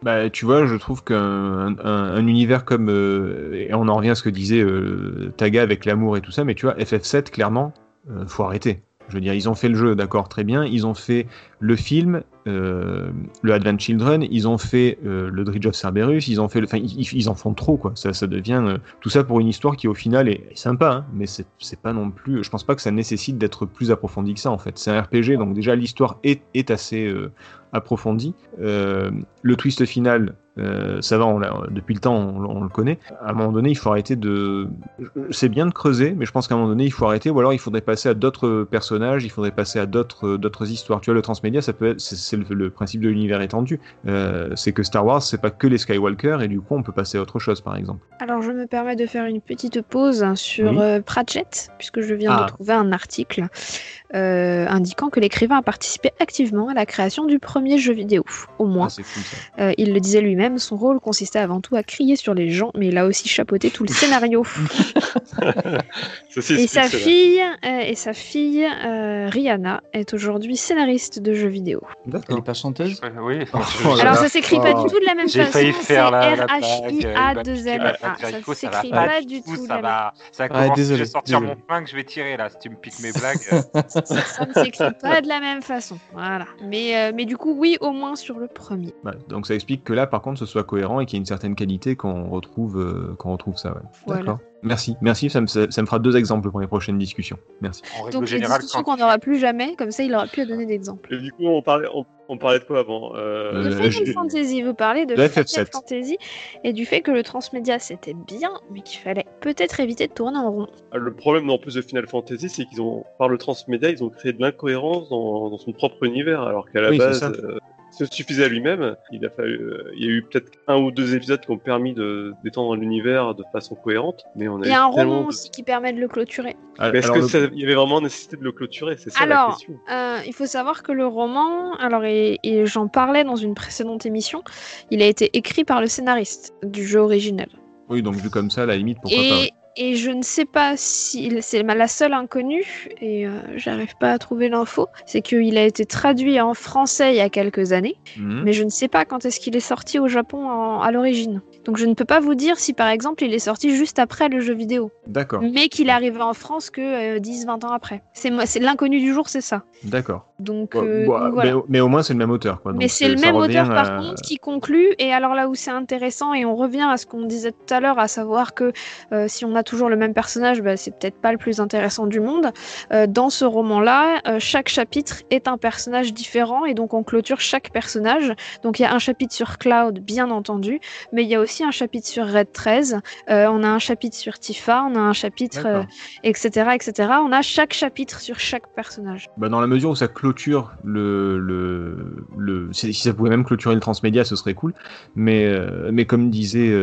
Bah, tu vois, je trouve qu'un un, un univers comme. euh, et on en revient à ce que disait euh, Taga avec l'amour et tout ça, mais tu vois, FF7, clairement, euh, faut arrêter. Je veux dire, ils ont fait le jeu, d'accord, très bien. Ils ont fait le film, euh, le Advent Children, ils ont fait euh, le Dredge of Cerberus, ils ont fait, enfin, ils, en font trop, quoi. Ça, devient euh, tout ça pour une histoire qui, au final, est, sympa, hein, mais c'est pas non plus. Je pense pas que ça nécessite d'être plus approfondi que ça, en fait. C'est un RPG, donc déjà l'histoire est, assez approfondie. Le twist final, euh, ça va, on depuis le temps, on, on le connaît. À un moment donné, il faut arrêter de. C'est bien de creuser, mais je pense qu'à un moment donné, il faut arrêter, ou alors il faudrait passer à d'autres personnages, il faudrait passer à d'autres d'autres histoires. Tu vois, le transmédia, ça peut être, c'est le, le principe de l'univers étendu. Euh, c'est que Star Wars, c'est pas que les Skywalker, et du coup, on peut passer à autre chose, par exemple. Alors, je me permets de faire une petite pause sur Oui. euh, Pratchett, puisque je viens Ah. de trouver un article euh, indiquant que l'écrivain a participé activement à la création du premier jeu vidéo, au moins. Ah, cool. Euh, il le disait lui-même, son rôle consistait avant tout à crier sur les gens, mais il a aussi chapeauté tout le scénario. Ceci Et sa fille, euh, et sa fille euh, Rihanna est aujourd'hui scénariste de jeux vidéo. Elle D'accord. est pas chanteuse? Euh, Oui. Oh Alors ça s'écrit pas Oh. du tout de la même façon. c'est la, la blague, R-H-I-A-2-N-A. la blague Ça s'écrit pas, du tout, de ça la même va, ça Ouais, commence, désolé, je vais sortir mon flingue, je vais tirer là, si tu me piques mes blagues. Ça ne s'écrit pas de la même façon. Voilà. Mais, euh, mais du coup, oui, au moins sur le premier. Bah, donc ça explique que là, par contre, ce soit cohérent et qu'il y ait une certaine qualité qu'on retrouve, euh, qu'on retrouve ça. Ouais. Voilà. D'accord. Merci, merci. Ça me, ça, ça me fera deux exemples pour les prochaines discussions. Merci. en règle Donc les générale, discussions quand qu'on n'aura plus jamais, comme ça il aura plus à donner d'exemple. Et du coup, on parlait, on, on parlait de quoi avant Euh, De Euh, Final j'ai- Fantasy, vous parlez de, de Final FF7. Fantasy et du fait que le transmédia c'était bien, mais qu'il fallait peut-être éviter de tourner en rond. Le problème en plus de Final Fantasy, c'est qu'ils ont, par le transmédia, ils ont créé de l'incohérence dans, dans son propre univers, alors qu'à la Oui, base, se suffisait à lui-même. Il a fallu, euh, il y a eu peut-être un ou deux épisodes qui ont permis de d'étendre l'univers de façon cohérente, mais on a Il y a un roman de- aussi qui permet de le clôturer. Ah, Mais est-ce alors, que le- ça- il y avait vraiment nécessité de le clôturer? C'est ça la Alors, question. Euh, il faut savoir que le roman, alors et, et j'en parlais dans une précédente émission, il a été écrit par le scénariste du jeu originel. Oui, donc vu comme ça, à la limite, pourquoi pas? Et. Et je ne sais pas si c'est la seule inconnue, et euh, j'arrive pas à trouver l'info, c'est qu'il a été traduit en français il y a quelques années, Mhm. mais je ne sais pas quand est-ce qu'il est sorti au Japon en- à l'origine. Donc je ne peux pas vous dire si par exemple il est sorti juste après le jeu vidéo, D'accord, mais qu'il est arrivé en France que 10-20 ans après. C'est l'inconnu du jour, c'est ça. d'accord. Donc, euh, bon, donc voilà. mais, mais au moins, c'est le même auteur. Quoi. Mais c'est le même auteur par contre qui conclut, et alors là où c'est intéressant, et on revient à ce qu'on disait tout à l'heure, à savoir que euh, si on a toujours le même personnage, bah, c'est peut-être pas le plus intéressant du monde. Euh, dans ce roman-là, euh, chaque chapitre est un personnage différent, et donc on clôture chaque personnage. Donc il y a un chapitre sur Cloud, bien entendu, mais il y a aussi un chapitre sur Red 13, euh, on a un chapitre sur Tifa, on a un chapitre, etc., etc. On a chaque chapitre sur chaque personnage. Bah, dans la mesure où ça clôture le, le, le si ça pouvait même clôturer le transmédia, ce serait cool. Mais, mais comme disait,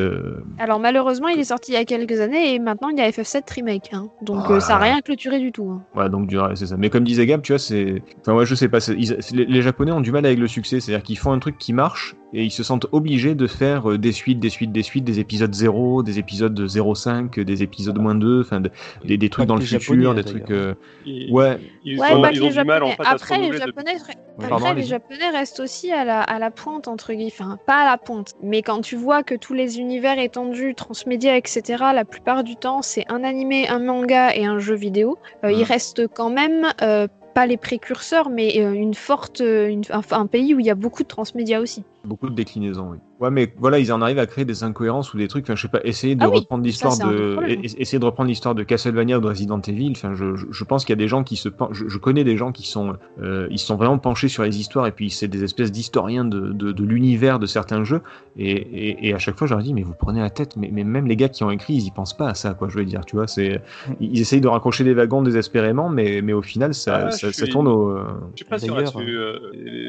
Alors malheureusement, il est sorti il y a quelques années et maintenant il y a FF7 Remake. hein. Donc euh, ça n'a rien clôturé du tout. hein. voilà, donc du- c'est ça. Mais comme disait Gab, tu vois, c'est, enfin ouais, je sais pas. c'est- ils- les, les Japonais ont du mal avec le succès, c'est-à-dire qu'ils font un truc qui marche et ils se sentent obligés de faire euh, des suites, des suites, des suites, des épisodes 0, des épisodes 0,5, des épisodes moins 2, enfin de- des, des trucs dans le futur, des trucs. euh, Ils, ouais. ils Ouais, ont, pas ils que ont les du mal en Japonais. fait à se Après, les Japonais, Ouais, après, pardon, les. Japonais restent aussi à la, à la pointe, entre guillemets. Enfin, pas à la pointe. Mais quand tu vois que tous les univers étendus, transmédia, etc., la plupart du temps, c'est un animé, un manga et un jeu vidéo, euh, ils Mhm. restent quand même euh, pas les précurseurs, mais euh, une forte, une- un, un pays où il y a beaucoup de transmédia aussi. Beaucoup de déclinaisons, oui. Ouais, mais voilà, ils en arrivent à créer des incohérences ou des trucs. Enfin, je sais pas, essayer de Ah oui, reprendre l'histoire de, e- essayer de reprendre l'histoire de Castlevania ou de Resident Evil. Enfin, je, je, pense qu'il y a des gens qui se, pen- je, je connais des gens qui sont, euh, ils se sont vraiment penchés sur les histoires et puis c'est des espèces d'historiens de, de, de l'univers de certains jeux. Et, et, et à chaque fois, je leur dis, mais vous prenez la tête. Mais, mais même les gars qui ont écrit, ils y pensent pas à ça, quoi. Je veux dire, tu vois, c'est, ils essayent de raccrocher des wagons désespérément, mais, mais au final, ça, Ah, ça, tourne au. euh, Je suis pas sûr là-dessus. euh,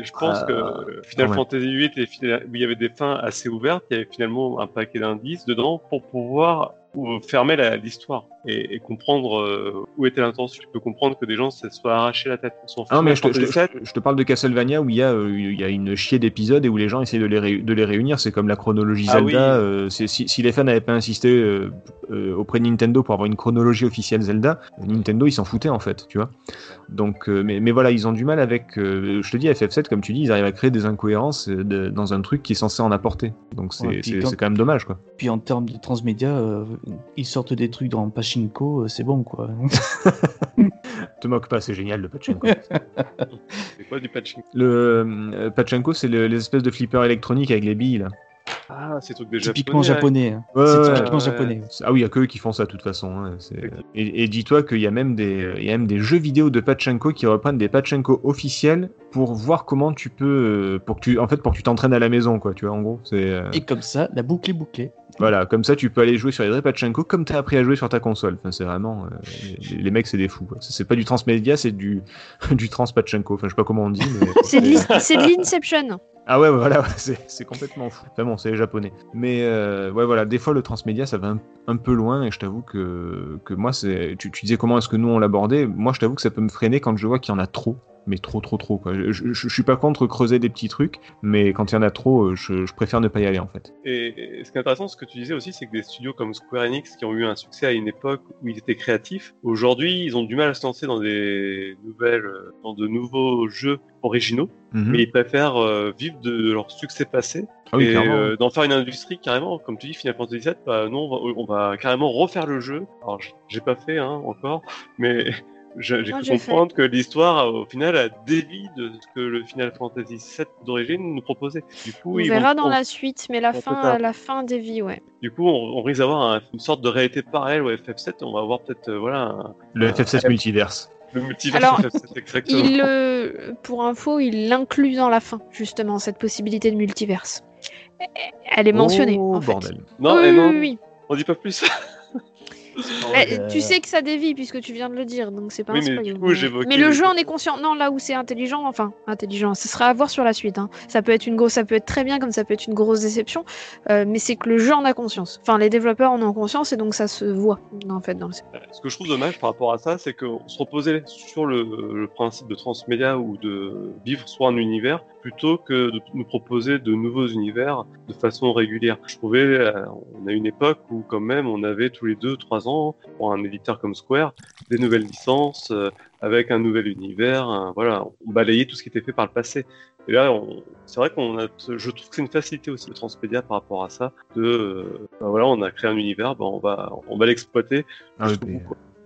je pense Ah, que Final. Fantasy VIII, et Final- où il y avait des fins assez ouvertes, il y avait finalement un paquet d'indices dedans pour pouvoir euh, fermer l'histoire et, et comprendre euh, où était l'intention. Tu peux comprendre que des gens se soient arrachés la tête. Ah non, mais je te, je, je te parle de Castlevania où il y a, euh, il y a une chier d'épisodes et où les gens essaient de les, de les réunir. C'est comme la chronologie Ah Zelda. oui. euh, si, si les fans n'avaient pas insisté euh, euh, auprès de Nintendo pour avoir une chronologie officielle Zelda, Nintendo ils s'en foutaient en fait, tu vois. Donc, euh, mais, mais voilà, ils ont du mal avec. euh, je te dis, FF7, comme tu dis, ils arrivent à créer des incohérences de- dans un truc qui est censé en apporter. Donc c'est Ouais, quand- même dommage, quoi. Puis en termes de transmédia, euh, ils sortent des trucs dans Pachinko, euh, c'est bon quoi. Te moque pas, c'est génial le Pachinko. c'est quoi du patching le euh, Pachinko, c'est le- les espèces de flippers électroniques avec les billes là. Ah, ces trucs de Typiquement japonais. japonais. hein. Ouais, c'est typiquement ouais. japonais. Ah oui, il y a que eux qui font ça de toute façon. hein. Et, et dis-toi qu'il y a même des, il y a même des jeux vidéo de Pachinko qui reprennent des Pachinko officiels pour voir comment tu peux, euh, pour que tu, en fait, pour que tu t'entraînes à la maison, quoi. Tu vois, en gros, c'est euh, Et comme ça, la boucle est bouclée. voilà, comme ça, tu peux aller jouer sur les vrais Pachinko comme t'as appris à jouer sur ta console. Enfin, c'est vraiment, euh, les, les mecs, c'est des fous. quoi. C'est pas du transmédia, c'est du, du trans Pachinko. Enfin, je sais pas comment on dit, mais C'est de l'is- c'est de l'Inception. Ah ouais, voilà, c'est c'est complètement fou. Enfin bon, c'est les japonais. Mais euh, ouais, voilà, des fois le transmédia, ça va un, un peu loin et je t'avoue que, que moi, c'est. Tu, tu disais comment est-ce que nous on l'abordait Moi, je t'avoue que ça peut me freiner quand je vois qu'il y en a trop. Mais trop, trop, trop. Quoi. Je, je, je suis pas contre creuser des petits trucs, mais quand il y en a trop, euh, je, je préfère ne pas y aller en fait. Et, et ce qui est intéressant, ce que tu disais aussi, c'est que des studios comme Square Enix, qui ont eu un succès à une époque où ils étaient créatifs, aujourd'hui, ils ont du mal à se lancer dans des nouvelles, euh, dans de nouveaux jeux originaux, Mhm. mais ils préfèrent euh, vivre de leur succès passé Ah oui, et euh, d'en faire une industrie carrément, comme tu dis, Final Fantasy VII, bah non, on va, on va carrément refaire le jeu. Alors j'ai pas fait hein, encore, mais j'ai cru fait. comprendre que l'histoire, au final, a dévie de ce que le Final Fantasy VII d'origine nous proposait. Du coup, On ils verra vont- dans la suite, mais la on fin, la fin des vies, ouais. du coup, on, on risque d'avoir un- une sorte de réalité parallèle au FF7. On va avoir peut-être euh, voilà un- Le Ah, FF7 ouais. multiverse. le multivers Alors, FF7 exactement. Il, euh, pour info, il l'inclut dans la fin, justement, cette possibilité de multiverse. Elle est mentionnée, oh, en fait. bordel. Non, oui, eh oui, non, oui, oui. on dit pas plus. Euh, Tu sais que ça dévie puisque tu viens de le dire, donc c'est pas Oui, un mais spoil. du coup, j'évoquais mais le jeu en est conscient. Non, là où c'est intelligent, enfin intelligent, ce sera à voir sur la suite. hein. Ça peut être une grosse, ça peut être très bien, comme ça peut être une grosse déception. euh, mais c'est que le jeu en a conscience. Enfin, les développeurs en ont conscience et donc ça se voit en fait dans le. Ce que je trouve dommage par rapport à ça, c'est qu'on se reposait sur le, le principe de transmédia ou de vivre sur un univers plutôt que de nous proposer de nouveaux univers de façon régulière. Je trouvais, euh, on a une époque où quand même on avait tous les deux, trois ans, pour un éditeur comme Square, des nouvelles licences euh, avec un nouvel univers. un- voilà, on balayait tout ce qui était fait par le passé. Et là, c'est vrai qu'on a, je trouve que c'est une facilité aussi de transmédia par rapport à ça. De, euh, ben voilà, on a créé un univers, ben on va, on va l'exploiter. Ah,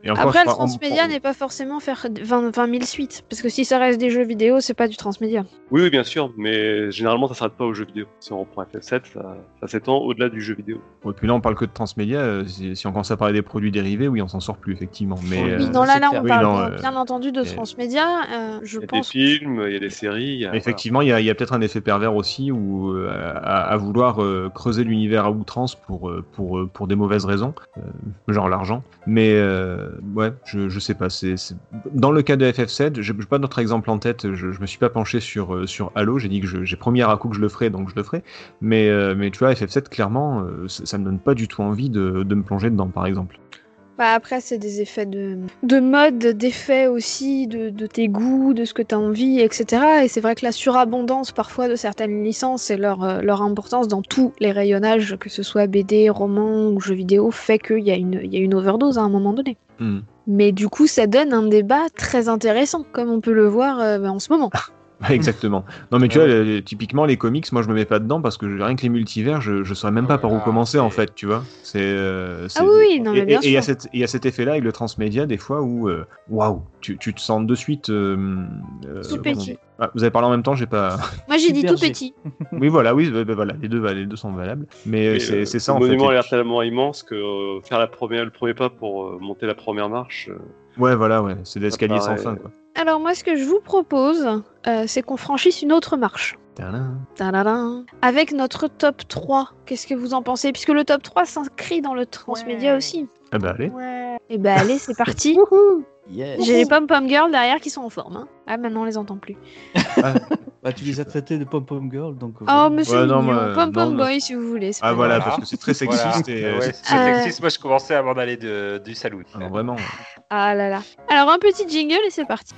et encore, Après, le transmédia n'est pas forcément faire 20, 20 000 suites, parce que si ça reste des jeux vidéo, c'est pas du transmédia. Oui, oui, bien sûr, mais généralement ça s'arrête pas au jeu vidéo. Si on reprend FF7, ça, ça s'étend au-delà du jeu vidéo. Et puis là, on parle que de transmédia. euh, Si, si on commence à parler des produits dérivés, oui, on s'en sort plus, effectivement. Mais, Oui, euh, non, là, on Oui, parle non, bien, euh, bien entendu de transmédia. euh, je Il y a pense. des films, il y a des séries. il y a- Effectivement, il y a, peut-être un effet pervers aussi où, euh, à, à vouloir euh, creuser l'univers à outrance pour, pour, pour des mauvaises raisons, euh, genre l'argent. Mais euh, ouais, je, je sais pas. C'est, Dans le cas de FF7, j'ai j'ai pas d'autre exemple en tête. Je, je me suis pas penché sur, euh, sur Halo. J'ai dit que je- j'ai promis à Raku que je le ferais, donc je le ferai. Mais, euh, mais tu vois, FF7, clairement, euh, ça, ça me donne pas du tout envie de, de me plonger dedans, par exemple. Bah après, c'est des effets de, de mode, d'effets aussi, de, de tes goûts, de ce que tu as envie, etc. Et c'est vrai que la surabondance parfois de certaines licences et leur, euh, leur importance dans tous les rayonnages, que ce soit BD, roman ou jeux vidéo, fait qu'il y, a une- il y a une overdose à un moment donné. Hmm. Mais du coup, ça donne un débat très intéressant, comme on peut le voir euh, en ce moment. Exactement. Non, mais tu vois, le- typiquement les comics, moi je me mets pas dedans parce que rien que les multivers, je, je saurais même pas par où commencer en fait, tu vois. C'est. euh, Ah oui, oui, non, mais et- bien et il y a sûr. cette- il y a cet effet-là avec le transmédia des fois où, euh, waouh, tu, tu te sens de suite. euh, euh, Tout petit. Ah, vous avez parlé en même temps, j'ai pas. Moi, j'ai dit tout petit. oui, voilà, oui, bah, bah, voilà, les deux, les deux sont valables. Mais c'est euh, ça le en fait. monument a l'air tellement immense que euh, faire la première, le premier pas pour euh, monter la première marche. Ouais, voilà, ouais, c'est l'escalier sans fin quoi. Alors moi, ce que je vous propose, euh, c'est qu'on franchisse une autre marche. Tadam. Tadadam. Avec notre top 3, qu'est-ce que vous en pensez? Puisque le top 3 s'inscrit dans le transmédia Ouais. aussi. Ah bah allez. Ouais. Et bah allez, c'est parti. Yes. J'ai les pom-pom girls derrière qui sont en forme. hein. Ah, maintenant on les entend plus. Bah, tu les as traités de pom-pom girl, donc. euh, Oh, Ouais, non, mignon. moi, Pom-pom non, boy si vous voulez. Ah voilà, parce que c'est très sexiste et. euh, Ouais, c'est- Euh, sexiste. Moi, je commençais avant d'aller de- du saloon. Ah, vraiment. Ah là là. Alors un petit jingle et c'est parti.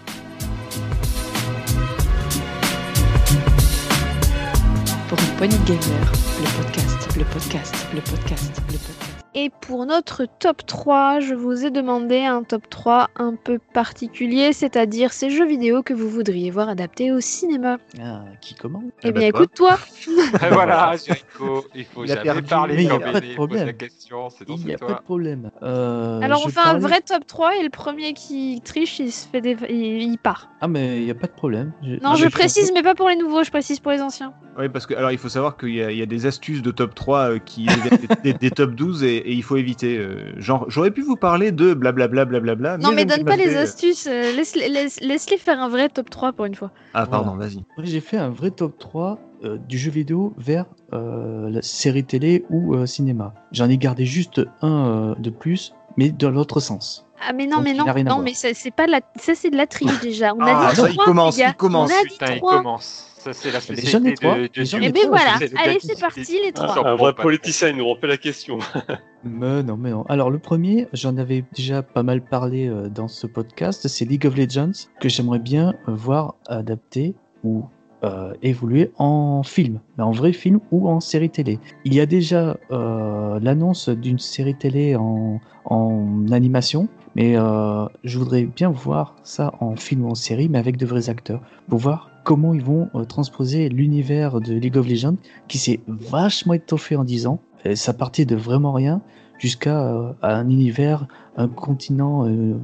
Pour une poignée de gamers, le podcast, le podcast, le podcast, le podcast. Et pour notre top 3, je vous ai demandé un top 3 un peu particulier, c'est-à-dire ces jeux vidéo que vous voudriez voir adaptés au cinéma. Ah, qui commande? Eh bah, bien, toi. écoute-toi. Et voilà, Jericho, il faut Il jamais perdu, parler mais il y quand a pas de BD pose la question, c'est Il n'y a pas de toi. problème. Euh, Alors on fait un vrai top 3 et le premier qui triche, il se fait des... il, il part. Ah, mais il n'y a pas de problème. Je- Non, je je précise, mais pas pour les nouveaux, je précise pour les anciens. Oui, parce que alors il faut savoir qu'il y, a- il y a des astuces de top 3 euh, qui deviennent des, des- des top 12 et, et il faut éviter. euh, genre, j'aurais pu vous parler de blablabla blablabla. non, mais donne pas les astuces, euh, laisse-les laisse, laisse-les faire un vrai top 3 pour une fois. Ah, pardon, vas-y. J'ai fait un vrai top 3 euh, du jeu vidéo vers euh, la série télé ou euh, cinéma. J'en ai gardé juste un euh, de plus, mais dans l'autre sens. Ah mais non, Donc, mais il non, non, mais ça c'est pas de la... ça c'est de la triche déjà. On Ah, a dit ça, il 3 commence, il commence. On a dit Putain, il 3. commence. Ça, c'est la Mais spécialité trois, de, de mais. Et ben voilà, allez, c'est parti, les Un, trois. un Bon, vrai politicien, il nous refait la question. Mais non, mais non. Alors le premier, j'en avais déjà pas mal parlé euh, dans ce podcast, c'est League of Legends que j'aimerais bien euh, voir adapté ou euh, évoluer en film, mais en vrai film ou en série télé. Il y a déjà euh, l'annonce d'une série télé en, en animation, mais euh, je voudrais bien voir ça en film ou en série, mais avec de vrais acteurs, pour voir comment ils vont euh, transposer l'univers de League of Legends, qui s'est vachement étoffé en 10 ans. Et ça partait de vraiment rien jusqu'à euh, à un univers, un continent euh,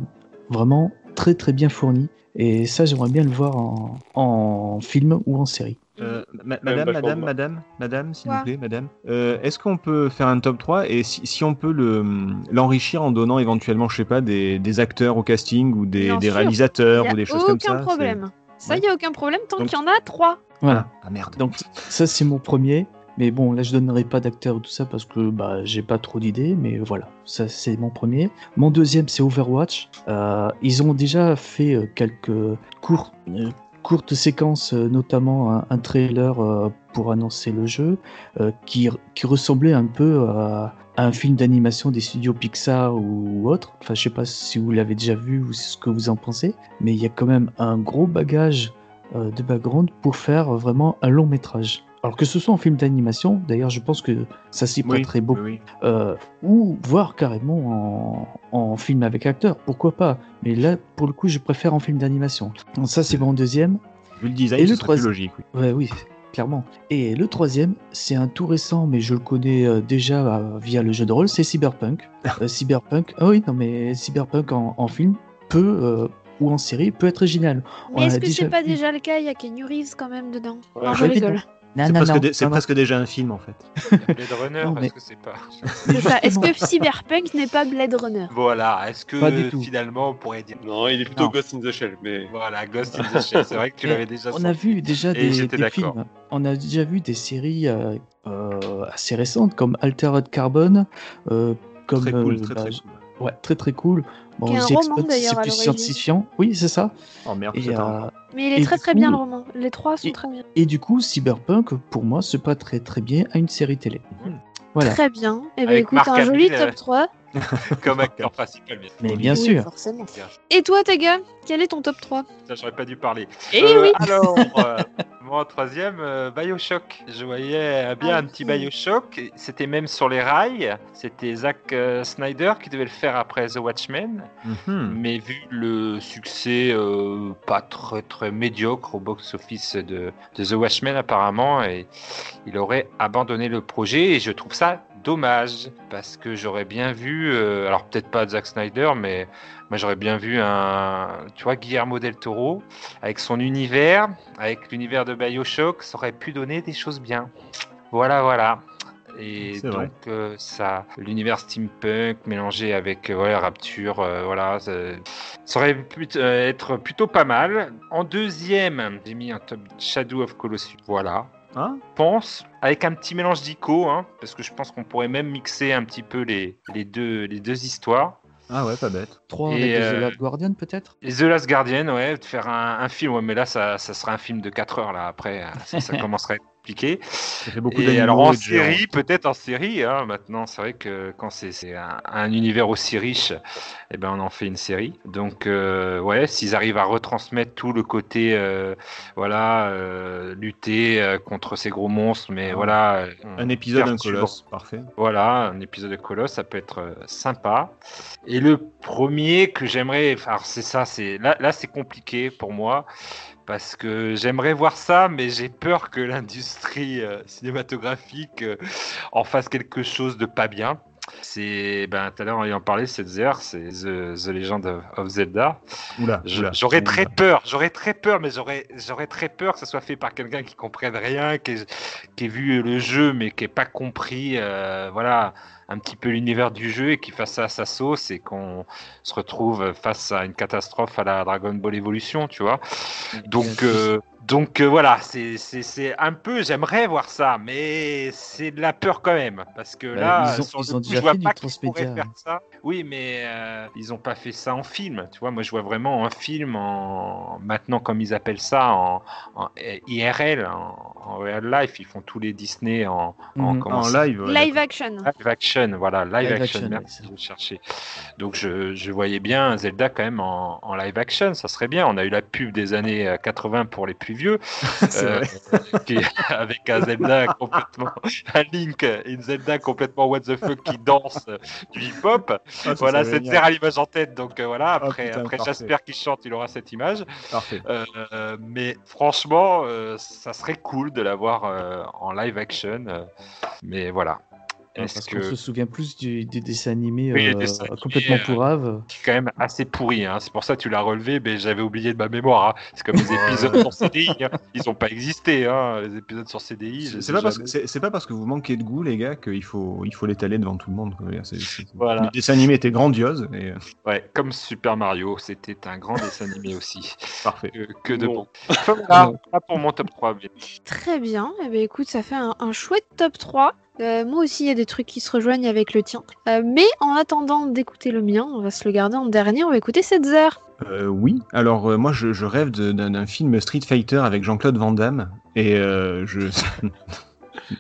vraiment très très bien fourni. Et ça, j'aimerais bien le voir en, en film ou en série. Euh, ma- madame, vachement madame, madame, madame, s'il vous plaît, madame. Euh, Est-ce qu'on peut faire un top 3 et si, si on peut le l'enrichir en donnant éventuellement, je sais pas, des, des acteurs au casting ou des, des réalisateurs ou des choses comme ça aucun problème. Ça, il Ouais. y a aucun problème tant Donc- qu'il y en a trois. Voilà. Ah merde. Donc ça, c'est mon premier. Mais bon, là, je donnerai pas d'acteur ou tout ça parce que bah, j'ai pas trop d'idées. Mais voilà, ça, c'est mon premier. Mon deuxième, c'est Overwatch. Euh, ils ont déjà fait euh, quelques courts, euh, courtes séquences, euh, notamment un, un trailer euh, pour annoncer le jeu, euh, qui, qui ressemblait un peu à un film d'animation des studios Pixar ou autre. Enfin, je sais pas si vous l'avez déjà vu ou ce que vous en pensez, mais il y a quand même un gros bagage euh, de background pour faire vraiment un long métrage. Alors que ce soit en film d'animation, d'ailleurs je pense que ça s'y Oui, prêterait beaucoup, oui, oui. euh, ou voire carrément en, en film avec acteur, pourquoi pas. Mais là, pour le coup, je préfère en film d'animation. Donc ça, c'est mon deuxième. Vu le design, Et ce le serait plus logique. Oui. Ouais, oui, clairement. Et le troisième, c'est un tout récent, mais je le connais euh, déjà euh, via le jeu de rôle, c'est Cyberpunk. Euh, Cyberpunk, ah oui, non, mais Cyberpunk en, en film peut, euh, ou en série, peut être génial. On Mais est-ce a que déjà c'est pas déjà le cas Il y a Kenny Reeves quand même dedans? Ouais, non, je rigole. C'est non, presque, non, dé- c'est non, non. presque déjà un film en fait. Blade Runner, Non, mais- est-ce que c'est pas. Est-ce que Cyberpunk n'est pas Blade Runner? Voilà, est-ce Pas du que tout. finalement on pourrait dire Non, il est plutôt Non. Ghost in the Shell, mais voilà, Ghost in the Shell, c'est vrai que tu Mais l'avais déjà On a vu déjà des, films. On a déjà vu des séries euh, euh, assez récentes comme Altered Carbon, euh, comme très cool, euh, très bah, très cool. ouais, très très cool. Bon, un roman, d'ailleurs, c'est plus scientifiant. Oui, c'est ça. Oh merde, Et, euh, Mais il est Et très très bien le roman. Les trois sont Et- très bien. et du coup, Cyberpunk, pour moi, se prête très très bien à une série télé. Voilà. Très bien. Et ben Avec écoute, Marc un joli euh, top 3. Comme acteur principal, bien Mais bien Oui, sûr. forcément. Et toi, gars, quel est ton top 3 Ça, j'aurais pas dû parler. Eh Euh, oui Alors, euh, moi, en troisième, euh, Bioshock. Je voyais euh, bien Ah un petit oui. Bioshock. C'était même sur les rails. C'était Zack euh, Snyder qui devait le faire après The Watchmen. Mhm. Mais vu le succès euh, pas très très médiocre au box-office de, de The Watchmen apparemment, et il aurait abandonné le projet et je trouve ça dommage parce que j'aurais bien vu, euh, alors peut-être pas Zack Snyder, mais moi j'aurais bien vu un, tu vois, Guillermo del Toro avec son univers, avec l'univers de Bioshock, ça aurait pu donner des choses bien. Voilà, voilà. Et donc euh, ça, l'univers steampunk mélangé avec euh, ouais, Rapture, euh, voilà, ça, ça aurait pu être plutôt pas mal. En deuxième, j'ai mis un top Shadow of Colossus. Voilà. Hein pense avec un petit mélange d'ico, hein, parce que je pense qu'on pourrait même mixer un petit peu les, les, deux, les deux histoires. Ah ouais, pas bête. 3 Et, avec euh, The Last Guardian, peut-être? Et The Last Guardian, ouais, de faire un, un film, ouais, mais là, ça, ça sera un film de 4 heures, là, après, euh, ça, ça commencerait compliqué. Beaucoup Et alors en série, peut-être en série, hein, maintenant, c'est vrai que quand c'est un, un univers aussi riche, eh ben, on en fait une série. Donc, euh, ouais, s'ils arrivent à retransmettre tout le côté, euh, voilà, euh, lutter contre ces gros monstres, mais Ah. voilà. Un épisode, un perturbe- colosse, parfait. voilà, un épisode de Colosse, ça peut être sympa. Et le premier que j'aimerais, alors, c'est ça, c'est là, là c'est compliqué pour moi parce que j'aimerais voir ça, mais j'ai peur que l'industrie euh, cinématographique euh, en fasse quelque chose de pas bien. C'est, ben, tout à l'heure on y en parlait, c'est Zer, c'est The, The Legend of, Zelda. Oula. J'aurais très peur, j'aurais très peur, mais j'aurais, j'aurais très peur que ça soit fait par quelqu'un qui comprenne rien, qui ait, qui ait vu le jeu mais qui ait pas compris, euh, voilà, un petit peu l'univers du jeu et qui fasse ça à sa sauce et qu'on se retrouve face à une catastrophe à la Dragon Ball Evolution, tu vois. Donc, euh, Donc euh, voilà, c'est- c'est c'est un peu, j'aimerais voir ça, mais c'est de la peur quand même, parce que Bah, là, ils ont- sur le ils ont coup, déjà je vois fait du pas qu'ils pourraient faire ça. Oui, mais euh, ils ont pas fait ça en film, tu vois. Moi, je vois vraiment un film en maintenant, comme ils appellent ça, en, en IRL, en, en real life. Ils font tous les Disney en, en, Mhm. comment En ça live. ouais, Live action. Live action, voilà, live, Live action, action, merci, ouais, je cherchais. Donc je, je voyais bien Zelda quand même en, en live action, ça serait bien. On a eu la pub des années euh, 80 pour les plus vieux, euh, qui- avec un Zelda complètement, un Link et une Zelda complètement what the fuck qui danse du hip-hop. Ah, voilà, cette terre à l'image en tête, donc euh, voilà, Oh, après, putain, après. Jasper qui chante, il aura cette image. Parfait. Euh, mais franchement, euh, ça serait cool de l'avoir en live action. mais voilà. Est-ce Parce que qu'on se souvient plus du, des dessins animés Oui, les euh, dessins animés, complètement euh, pourraves. qui est quand même assez pourri. Hein. C'est pour ça que tu l'as relevé, mais j'avais oublié de ma mémoire. hein. C'est comme les épisodes sur CDI. hein. Ils n'ont pas existé, hein, les épisodes sur CDI. C'est pas, jamais- pas parce que vous manquez de goût, les gars, qu'il faut, il faut l'étaler devant tout le monde. Voilà. Le dessin animé était grandiose. Et... euh, Ouais, comme Super Mario, c'était un grand dessin animé aussi. Parfait. Que, que de bon. Voilà pour mon top 3. mais- Très bien. Eh ben, écoute, ça fait un, un chouette top 3. Euh, moi aussi, il y a des trucs qui se rejoignent avec le tien. Euh, mais en attendant d'écouter le mien, on va se le garder en dernier. On va écouter Setzer. Euh, oui, alors euh, moi je, rêve d'un film Street Fighter avec Jean-Claude Van Damme et je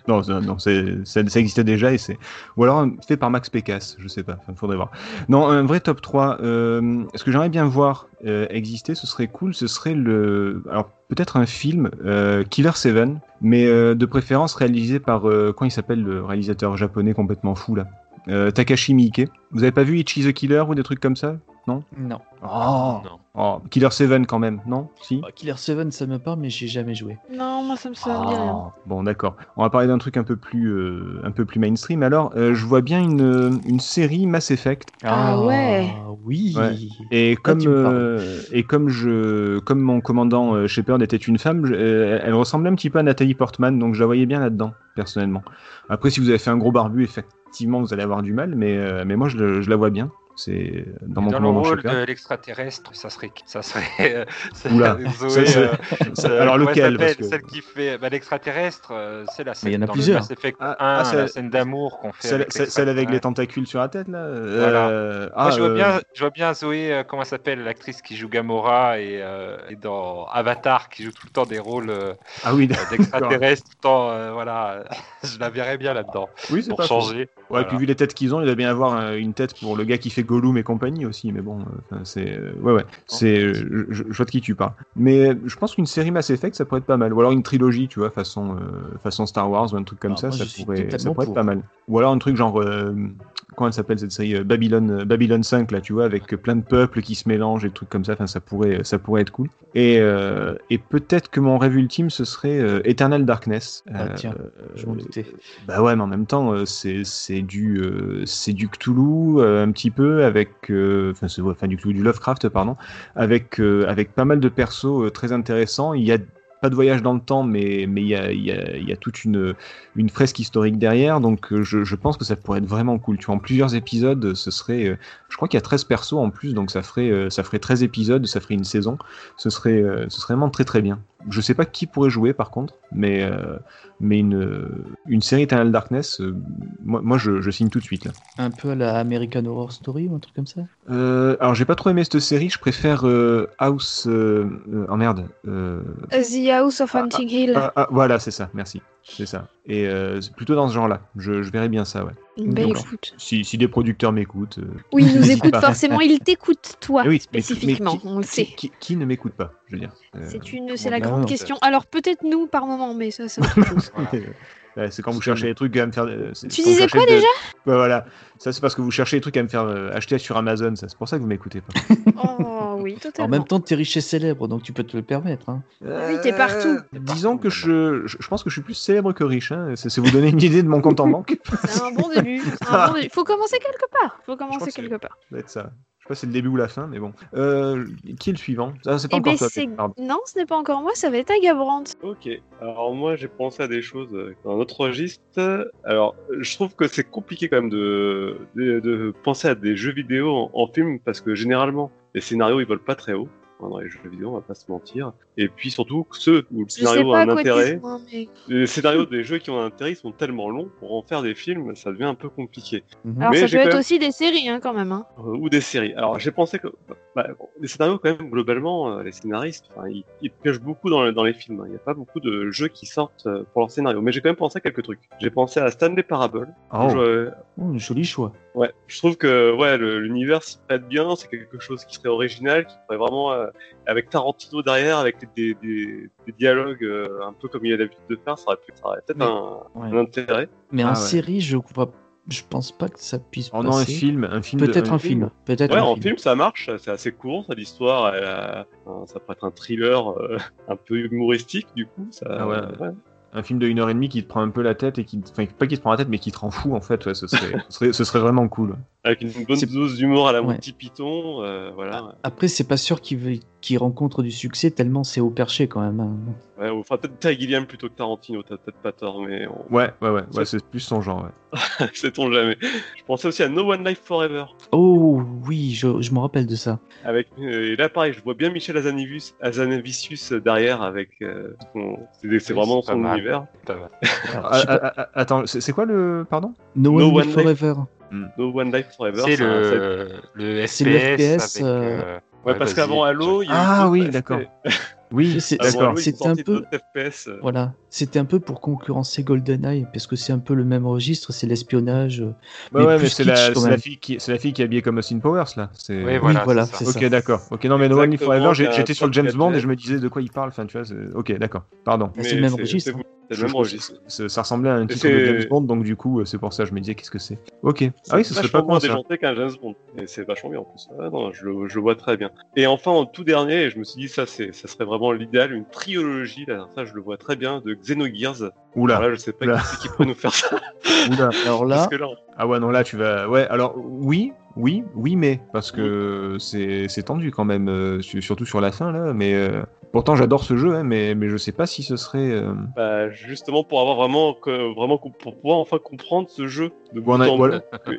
non ça- non ça, ça existait déjà et c'est ou alors euh, fait par Max Pécasse, je sais pas, faudrait voir. Non, un vrai top 3 euh, ce que j'aimerais bien voir euh, exister, ce serait cool, ce serait le alors peut-être un film euh, Killer Seven mais euh, de préférence réalisé par euh, comment il s'appelle le réalisateur japonais complètement fou là? Euh, Takashi Miike. Vous avez pas vu Ichi the Killer ou des trucs comme ça? Non? Non. Oh, Non. Oh, Killer 7 quand même, non? Si? Bah, Killer 7, ça me parle, mais j'ai jamais joué. Non, moi, ça me me dit rien. Oh, Bon, d'accord. On va parler d'un truc un peu plus, euh, un peu plus mainstream. Alors, euh, je vois bien une, une série Mass Effect. Ah ouais. Oui. Ouais. Et comme, euh, et je, comme mon commandant euh, Shepard était une femme, je- euh, elle ressemblait un petit peu à Nathalie Portman, donc je la voyais bien là-dedans, personnellement. Après, si vous avez fait un gros barbu, effectivement, vous allez avoir du mal, mais, euh, mais moi, je, je la vois bien. C'est dans mon Dans le rôle de l'extraterrestre, ça serait, ça serait euh, Oula, Zoé, ça, euh, ça- euh, alors lequel s'appelle parce que- Celle qui fait bah, l'extraterrestre, c'est la Mais scène il y en a dans plusieurs. le Mass Effect Ah, 1, ah, la scène d'amour qu'on fait. Celle, avec celle- celle avec les tentacules sur la tête, là Voilà. Euh, Moi, ah, je vois euh, bien, je vois bien Zoé, euh, comment elle s'appelle, l'actrice qui joue Gamora et, euh, et dans Avatar, qui joue tout le temps des rôles euh, Ah oui, d'extraterrestres, tout le temps, euh, voilà, je la verrais bien là-dedans, oui c'est pour pas faux. Changer. Ouais, Voilà. puis vu les têtes qu'ils ont, il doit bien avoir euh, une tête pour le gars qui fait Gollum et compagnie aussi, mais bon, euh, c'est... euh, ouais, ouais, c'est... euh, je, vois de qui tu parles. Mais je pense qu'une série Mass Effect, ça pourrait être pas mal. Ou alors une trilogie, tu vois, façon, euh, façon Star Wars ou un truc comme Ah, ça, moi, ça pourrait, ça pourrait être pour. pas mal. Ou alors un truc genre... euh, comment elle s'appelle cette série euh, Babylon, euh, Babylon 5, là, tu vois, avec plein de peuples qui se mélangent et des trucs comme ça, enfin, ça pourrait, ça pourrait être cool. Et, euh, et peut-être que mon rêve ultime, ce serait euh, Eternal Darkness. Ah, Euh, tiens, Je m'en doutais. bah ouais, mais en même temps, euh, c'est c'est du euh, c'est du Cthulhu euh, un petit peu avec euh, enfin c'est ouais, du Cthulhu du Lovecraft pardon avec euh, avec pas mal de persos euh, très intéressants. Il y a pas de voyage dans le temps, mais mais il y a y a, toute une fresque historique derrière, donc euh, je, pense que ça pourrait être vraiment cool. Tu vois, en plusieurs épisodes, ce serait, euh, je crois qu'il y a 13 persos en plus, donc ça ferait euh, ça ferait 13 épisodes, ça ferait une saison. Ce serait euh, ce serait vraiment très très bien. Je sais pas qui pourrait jouer par contre, mais euh, mais une, une série Eternal Darkness, euh, moi, moi je, je signe tout de suite. Là. Un peu à la American Horror Story ou un truc comme ça? Euh, alors j'ai pas trop aimé cette série, je préfère euh, House. Euh, euh, oh merde. euh, The House of Hunting Hill. ah, ah, voilà, c'est ça, merci. C'est ça. Et euh, c'est plutôt dans ce genre-là. Je, je verrais bien ça, ouais. Écoute. Si, si des producteurs m'écoutent. euh, Oui, ils nous écoutent forcément. Ils t'écoutent, toi, oui, mais spécifiquement. qui- on le sait. qui- qui ne m'écoute pas, je veux dire. Euh, C'est une, c'est la bah grande question. Alors peut-être nous par moment, mais ça c'est autre chose. Voilà. Ouais, c'est quand vous cherchez des trucs à me faire. euh, Tu disais quoi de- déjà? Ouais, Voilà, ça c'est parce que vous cherchez des trucs à me faire euh, acheter sur Amazon, ça. C'est pour ça que vous m'écoutez pas. Oh oui, En totalement. même temps, t'es riche et célèbre, donc tu peux te le permettre. Hein. Oui, t'es partout. Disons que je, je, pense que je suis plus célèbre que riche. Hein. C'est vous donner une idée de mon compte en banque. C'est un bon début. c'est un bon début. Faut commencer quelque part. Faut Je commencer que- quelque part. Ça sais pas si c'est le début ou la fin, mais bon. Euh, qui est le suivant? Ça, c'est pas Eh encore ben toi. Pardon. non, ce n'est pas encore moi. Ça va être Agabrandt. Ok, alors moi j'ai pensé à des choses euh, dans un autre registre. Alors je trouve que c'est compliqué quand même de, de, de penser à des jeux vidéo en, en film parce que généralement les scénarios ils volent pas très haut. Hein, dans les jeux vidéo, on va pas se mentir. Et puis surtout, ceux où le scénario a un intérêt, hein, mais- les scénarios des jeux qui ont un intérêt, ils sont tellement longs, pour en faire des films, ça devient un peu compliqué. Mhm. Alors Mais ça peut être même- aussi des séries hein, quand même. Hein. Euh, ou des séries. Alors j'ai pensé que bah, les scénarios quand même globalement euh, les scénaristes ils, ils piochent beaucoup dans, le- dans les films. hein. Il n'y a pas beaucoup de jeux qui sortent euh, pour leur scénario. Mais j'ai quand même pensé à quelques trucs. J'ai pensé à Stanley Parable. Oh. Je- Oh, joli choix. ouais, je trouve que ouais l'univers s'y prête bien. C'est quelque chose qui serait original, qui pourrait vraiment euh, avec Tarantino derrière, avec des, des, des dialogues euh, un peu comme il a l'habitude de faire, ça aurait, peut-être Mais- un, Ouais. un intérêt. Mais Ah en ouais. série, je vois, je pense pas que ça puisse Oh non, un passer. film, un film. de- Peut-être un film. Peut-être Ouais, un en film. film, ça marche, c'est assez court, l'histoire, elle a- enfin, ça peut être un thriller euh, un peu humoristique, du coup. Ça, Ah ouais. Un film de une heure et demie qui te prend un peu la tête et qui, enfin pas qui te prend la tête, mais qui te rend fou en fait. Ouais, ce serait, ce serait, ce serait vraiment cool. Avec une bonne dose d'humour à la Ouais. Monty Python, euh, voilà. Après, c'est pas sûr qu'il rencontre du succès tellement c'est au perché quand même. hein. Ouais, on fera peut-être Terry Gilliam plutôt que Tarantino, t'as peut-être pas tort, mais on... Ouais, ouais, ouais, c'est plus son genre. Ouais. sait-on jamais. Je pensais aussi à No One Life Forever. Oh oui, je, je me rappelle de ça. Avec, euh, et là, pareil, je vois bien Michel Azanavicius, Azanavicius derrière avec. euh, son- c'est Oui, vraiment son mal. univers. Alors, Ah, pas, ah, ah, attends, c'est quoi le. Pardon? No, No One Life- Forever. No One Life Forever. C'est le, le C'est le FPS. FPS, avec, euh, Ouais, parce qu'avant Halo, il y a Ah oui, d'accord. Oui, C'est- d'accord. Sorti un peu- FPS. Voilà, c'était un peu pour concurrencer GoldenEye parce que c'est un peu le même registre, c'est l'espionnage. euh, Ouais, mais ouais, plus mais c'est la, c'est fille qui, c'est la fille qui est habillée comme Austin Powers là. C'est. Oui, voilà. voilà, c'est c'est ça. Ok, d'accord. Ok, non, mais No One Forever, j'étais sur le James Bond et je me disais de quoi il parle. Enfin, tu vois. c'est- Ok, d'accord. Pardon. Ah, c'est le même registre, C'est hein. le même registre. Ça, ça ressemblait à un titre de James Bond, donc du coup, euh, c'est pour ça que je me disais qu'est-ce que c'est? Ok. Ah oui, ce serait pas moins ça. déjanté qu'un James Bond. Et c'est vachement bien en plus. Ah non, je, le- je le vois très bien. Et enfin, en tout dernier, je me suis dit, ça, c'est, ça serait vraiment l'idéal, une trilogie, là, ça, je le vois très bien, de Xenogears. Oula, Alors là, je sais pas Oula. qui, c'est qui pourrait nous faire ça. oula. Alors là, Parce que là, Ah ouais, non, là, tu vas. Ouais, alors, oui, oui, oui, mais. Parce que c'est c'est tendu quand même, euh, su- surtout sur la fin, là. Mais euh, pourtant, j'adore ce jeu, hein, mais, mais je sais pas si ce serait. euh, bah, justement, pour avoir vraiment, que, vraiment, pour pouvoir enfin comprendre ce jeu de Ou, a- ou alors- bout.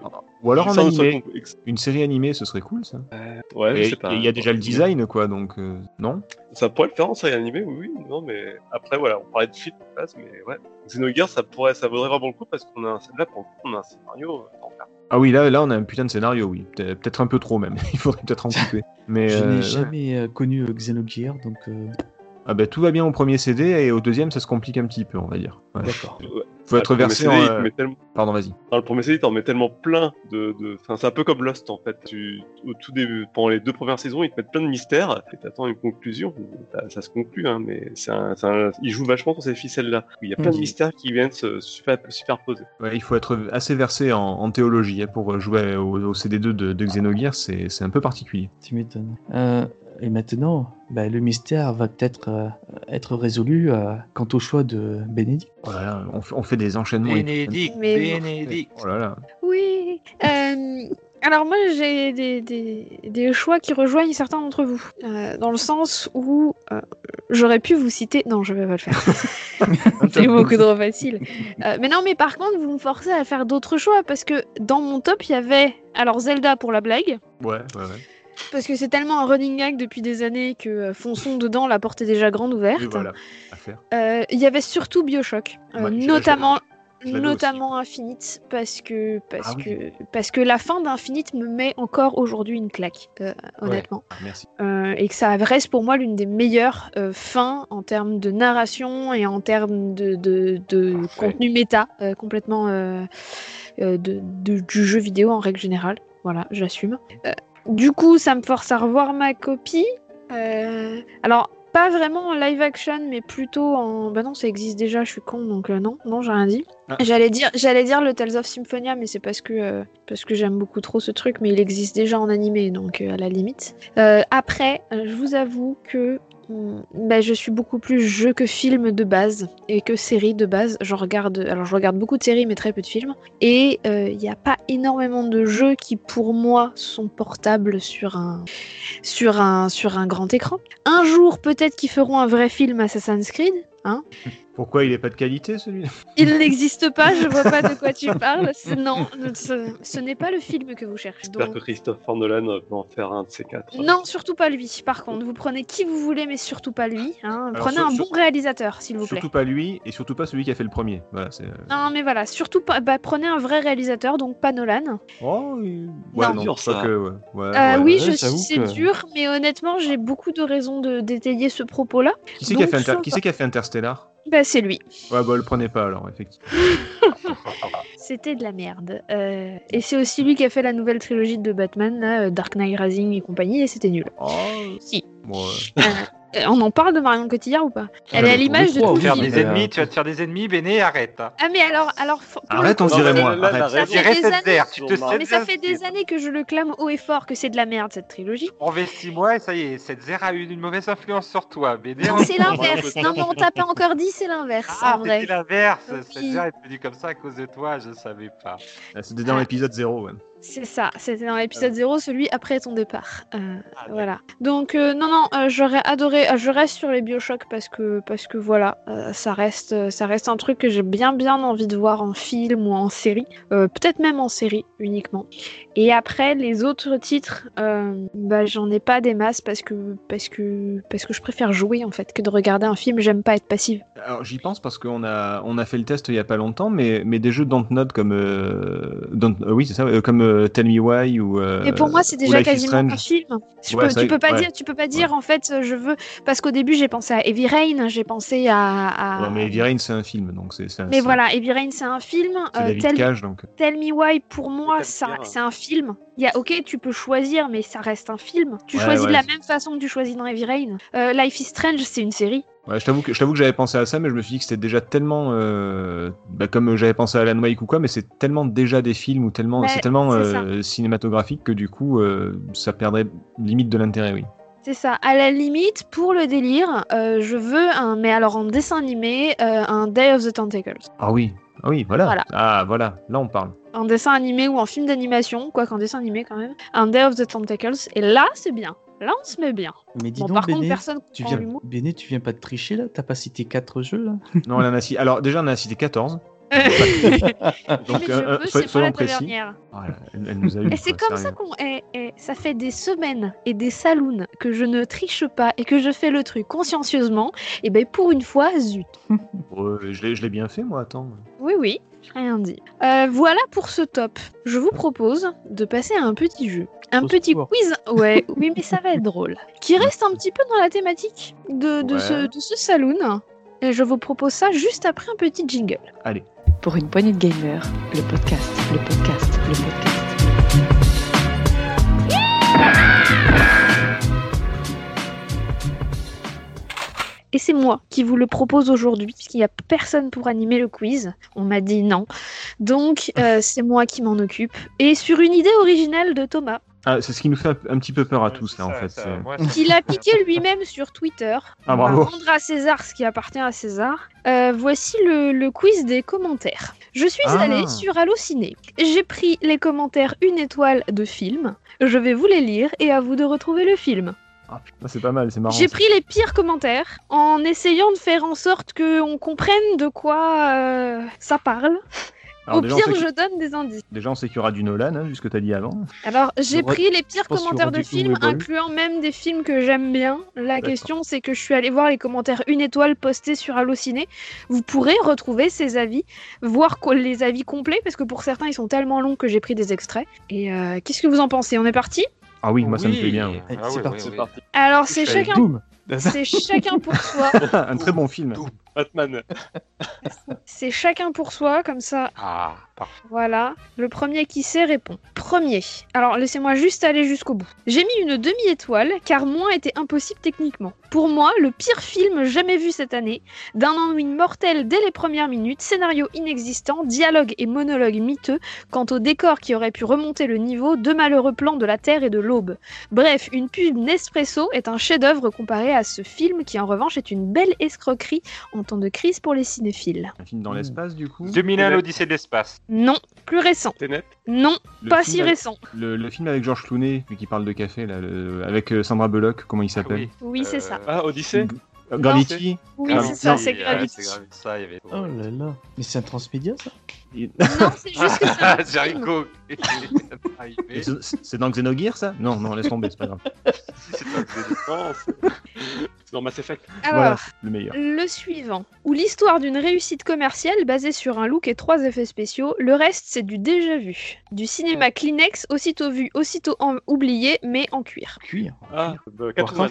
ou alors en animé. Une série animée, ce serait cool, ça. Ouais, Et je sais pas. il y a déjà le design, quoi, donc. euh, non? Ça pourrait le faire en série animée, oui, oui, non, mais après, voilà, on parlait de base, mais ouais. Xenogears, ça pourrait, ça vaudrait vraiment le coup parce qu'on a un, là, pour le coup, on a un scénario euh. Ah oui, là, là, on a un putain de scénario, oui. Peut- Peut-être un peu trop, même. Il faudrait peut-être en couper. Mais. je euh, n'ai ouais. jamais euh, connu euh, Xenogears, donc euh, Ah bah, tout va bien au premier CD, et au deuxième, ça se complique un petit peu, on va dire. Ouais. d'accord. Faut être versé CD, en. euh, tellement- Pardon, vas-y. Dans le premier CD, t'en mets tellement plein de, de... Enfin, c'est un peu comme Lost, en fait. Tu... Au tout début, pendant les deux premières saisons, ils te mettent plein de mystères, et t'attends une conclusion. Ça, ça se conclut, hein, mais c'est un... c'est un... ils jouent vachement sur ces ficelles-là. Il y a plein de Mhm. mystères qui viennent se super- superposer. Ouais, il faut être assez versé en, en théologie hein, pour jouer au, au CD2 de, de Xenogears, c'est c'est un peu particulier. Tu m'étonnes. Euh, et maintenant, bah, le mystère va peut-être euh, être résolu euh, quant au choix de Bénédicte. Oh là là, on, fait- on fait des enchaînements. Bénédicte, Mais- Bénédicte. Oh là là. Oui. euh, alors moi j'ai des, des, des choix qui rejoignent certains d'entre vous. Euh, dans le sens où euh, j'aurais pu vous citer... Non, je vais pas le faire. C'est beaucoup trop facile. Euh, mais non, mais par contre, vous me forcez à faire d'autres choix parce que dans mon top, il y avait alors Zelda pour la blague. Ouais, ouais, ouais. Parce que c'est tellement un running gag depuis des années que euh, fonçons dedans, la porte est déjà grande ouverte. Voilà. Euh, Il y avait surtout Bioshock, euh, Ouais, notamment, notamment Infinite, parce que parce Ah oui. que parce que la fin d'Infinite me met encore aujourd'hui une claque, honnêtement, merci. Et que ça reste pour moi l'une des meilleures fins en termes de narration et en termes de, de, de Parfait. contenu méta, complètement de- du jeu vidéo en règle générale. Voilà, j'assume. Du coup, ça me force à revoir ma copie. Euh, alors, pas vraiment en live action, mais plutôt en. Bah non, ça existe déjà, je suis con, donc euh, non, non, j'ai rien dit. Ah. J'allais dire, j'allais dire le Tales of Symphonia, mais c'est parce que euh, parce que j'aime beaucoup trop ce truc, mais il existe déjà en animé, donc euh, à la limite. Après, je vous avoue que bah, je suis beaucoup plus jeu que film de base et que série de base. Je regarde, alors je regarde beaucoup de séries, mais très peu de films. Et il n'y a pas énormément de jeux qui, pour moi, sont portables sur un, sur un, sur un grand écran. Un jour, peut-être qu'ils feront un vrai film Assassin's Creed. Hein Pourquoi il est pas de qualité celui-là Il n'existe pas, je vois pas de quoi tu parles. Non, ce, ce n'est pas le film que vous cherchez. J'espère Donc- que Christopher Nolan va en faire un de ces quatre. Non, surtout pas lui. Par contre, vous prenez qui vous voulez, mais surtout pas lui. hein. Alors, Prenez sur- un sur- bon réalisateur, s'il vous plaît. Surtout pas lui et surtout pas celui qui a fait le premier. Voilà, c'est. Non, mais voilà, surtout pas. bah, prenez un vrai réalisateur, donc pas Nolan. Oh, oui. Non. Ouais, non, Dur, ça. que, ouais. Ouais, Euh, oui, je c'est que- dur, mais honnêtement, j'ai beaucoup de raisons de d'étayer ce propos-là. Qui c'est qui, a donc, fait Inter- qui c'est qui a fait Interstellar? Bah, c'est lui. Ouais, bah le prenez pas alors, effectivement. C'était de la merde. Euh, Et c'est aussi lui qui a fait la nouvelle trilogie de Batman, là, euh, Dark Knight Rising et compagnie, et c'était nul. Oh, Si. ouais. Euh, on en parle de Marion Cotillard ou pas Elle est à l'image de Tu vas oui. faire film. des ennemis, tu vas te faire des ennemis, Béné, arrête. Ah mais alors, alors Arrête, on dirait ça moi, arrête. te Mais ça fait des années que je le clame haut et fort que c'est de la merde cette trilogie. On fait 6 mois et ça y est, cette zère a eu une mauvaise influence sur toi. Béné, Non, on- c'est l'inverse. Non, mais on t'a pas encore dit, c'est l'inverse Ah, c'était l'inverse. Cette zère est devenue comme ça à cause de toi, je savais pas. Ah, C'était dans Ah. l'épisode 0, ouais. C'est ça, c'était dans l'épisode 0, celui après ton départ. Euh, Ah, voilà. Donc euh, non non, euh, j'aurais adoré. je reste sur les Bioshock parce que parce que voilà, ça reste ça reste un truc que j'ai bien bien envie de voir en film ou en série, peut-être même en série uniquement. Et après les autres titres, bah j'en ai pas des masses parce que parce que parce que je préfère jouer en fait que de regarder un film. J'aime pas être passive. Alors j'y pense parce qu'on a, on a fait le test il y a pas longtemps, mais, mais des jeux Dontnod comme. Don't- oui, c'est ça, comme euh, Tell Me Why ou. euh, Et pour moi, c'est déjà quasiment un film. Tu, Ouais, peux, tu pas ouais. dire, tu peux pas dire en fait, je veux parce qu'au début j'ai pensé à Heavy Rain, j'ai pensé à. à- Ouais, mais Heavy Rain, c'est un film, donc c'est. Mais c'est- voilà, Heavy Rain c'est un film. C'est euh, Tell, Cage, donc. Tell Me Why pour moi ça, c'est un film. Il y a ok, tu peux choisir, mais ça reste un film. Tu Ouais, choisis de la c'est- même façon que tu choisis dans Heavy Rain. Euh, Life is Strange c'est une série. Ouais, je t'avoue que, je t'avoue que j'avais pensé à ça, mais je me suis dit que c'était déjà tellement. euh, bah, comme j'avais pensé à Alan Wake ou quoi, mais c'est tellement déjà des films ou tellement. Ouais, c'est tellement euh, cinématographique que du coup, euh, ça perdrait limite de l'intérêt, oui. C'est ça. À la limite, pour le délire, euh, je veux un, mais alors en dessin animé, euh, un Day of the Tentacles. Ah oui, ah oui, voilà. Voilà. Ah voilà, là on parle. en dessin animé ou en film d'animation, quoi qu'en dessin animé quand même, un Day of the Tentacles, et là c'est bien. Là on se met bien. Mais dis Bon, donc, par contre, personne tu viens... Béné, tu viens pas de tricher là? T'as pas cité 4 jeux là? Non, on en a cité. Alors déjà, on en a cité 14. Mais Donc, euh, veux, soyons la précis. Voilà, elle, elle nous a eu. Et c'est comme ça qu'on. eh, eh, ça fait des semaines et des saloons que je ne triche pas et que je fais le truc consciencieusement. Et ben pour une fois, zut. Je l'ai- je l'ai bien fait, moi, attends. Oui, oui, rien dit. Euh, voilà pour ce top. Je vous propose de passer à un petit jeu. Un petit secours. quiz. Ouais, oui, mais ça va être drôle. Qui reste un petit peu dans la thématique de, de, ce, Ouais. de ce saloon. Et je vous propose ça juste après un petit jingle. Allez. Pour une poignée de gamers, le podcast, le podcast, le podcast. Et c'est moi qui vous le propose aujourd'hui, puisqu'il n'y a personne pour animer le quiz. On m'a dit non. Donc, euh, c'est moi qui m'en occupe. Et sur une idée originale de Thomas, Ah, c'est ce qui nous fait un, un petit peu peur à tous, là, en fait. ça, moi, qu'il a piqué lui-même sur Twitter. Ah, On va bravo. rendre à César ce qui appartient à César. Euh, voici le, le quiz des commentaires. Je suis Ah. allée sur Allociné. J'ai pris les commentaires une étoile de film. Je vais vous les lire et à vous de retrouver le film. Ah, putain, c'est pas mal, c'est marrant. J'ai pris les pires commentaires en essayant de faire en sorte qu'on comprenne de quoi euh, ça parle. Alors, Au déjà, pire, je donne des indices. déjà, on sait qu'il y aura du Nolan, hein, vu ce que t'as dit avant. Alors, j'ai pris les pires commentaires de films, incluant même des films que j'aime bien. La question, c'est que je suis allée voir les commentaires une étoile postés sur Allociné. Vous pourrez retrouver ces avis, voir les avis complets, parce que pour certains, ils sont tellement longs que j'ai pris des extraits. Et euh, qu'est-ce que vous en pensez? On est parti? Ah oui, moi, ça me plaît bien. Ah c'est oui, parti. oui, C'est oui. parti. Alors, c'est chacun, c'est chacun pour soi. un très bon film. Batman. C'est chacun pour soi, comme ça, Ah, parfait. Voilà, le premier qui sait répond. Premier. Alors laissez-moi juste aller jusqu'au bout. J'ai mis une demi-étoile car moins était impossible techniquement. Pour moi, le pire film jamais vu cette année, d'un ennui mortel dès les premières minutes, scénario inexistant, dialogue et monologue miteux, quant au décor qui aurait pu remonter le niveau, deux malheureux plans de la Terre et de l'Aube. Bref, une pub Nespresso est un chef-d'œuvre comparé à ce film qui en revanche est une belle escroquerie en temps de crise pour les cinéphiles. Un film dans Mm. l'espace, du coup. 2001, l'Odyssée de l'espace. Non, plus récent. T'es net Non, Le pas si avec- récent. Le, le film avec Georges Clooney, lui qui parle de café, là, le- avec euh, Sandra Bullock, comment il s'appelle? Oui. Oui, c'est Euh, ça. Ah, Odyssée? Euh, Gravity Oui, Ah, c'est ça, c'est Gravity. ça, il y avait. Oh là là. Mais c'est un transmédia ça? Non, c'est juste que c'est. Jericho. C'est dans Xenogears ça? Non, non, laisse tomber, c'est pas grave. C'est. Non, c'est c'est dans Mass Effect. Alors, Voilà, le meilleur. Le suivant, où l'histoire d'une réussite commerciale basée sur un look et trois effets spéciaux, le reste c'est du déjà vu. Du cinéma Kleenex, aussitôt vu, aussitôt en- oublié, mais en cuir. Cuir. Ah, euh, Catwoman.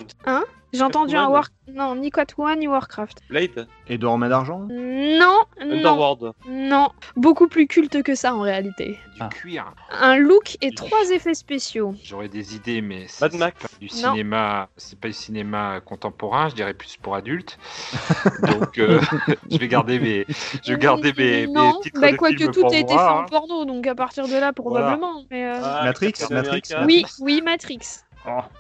J'ai entendu un. War... Non, ni Catwoman, ni Warcraft. Blade. Edouard en main d'argent? Non, non, Underworld. non. Beaucoup plus culte que ça en réalité. Du Ah. cuir. Un look et trois effets spéciaux. J'aurais des idées, mais c'est pas du cinéma. C'est pas du cinéma contemporain, je dirais plus pour adultes. Donc, euh, je vais garder mes, je vais garder mes, mes Non, titres bah de quoique films tout pour a été fait en hein. porno, donc à partir de là, probablement. mais, euh, Ah, Matrix, Matrix. Oui, oui, Matrix.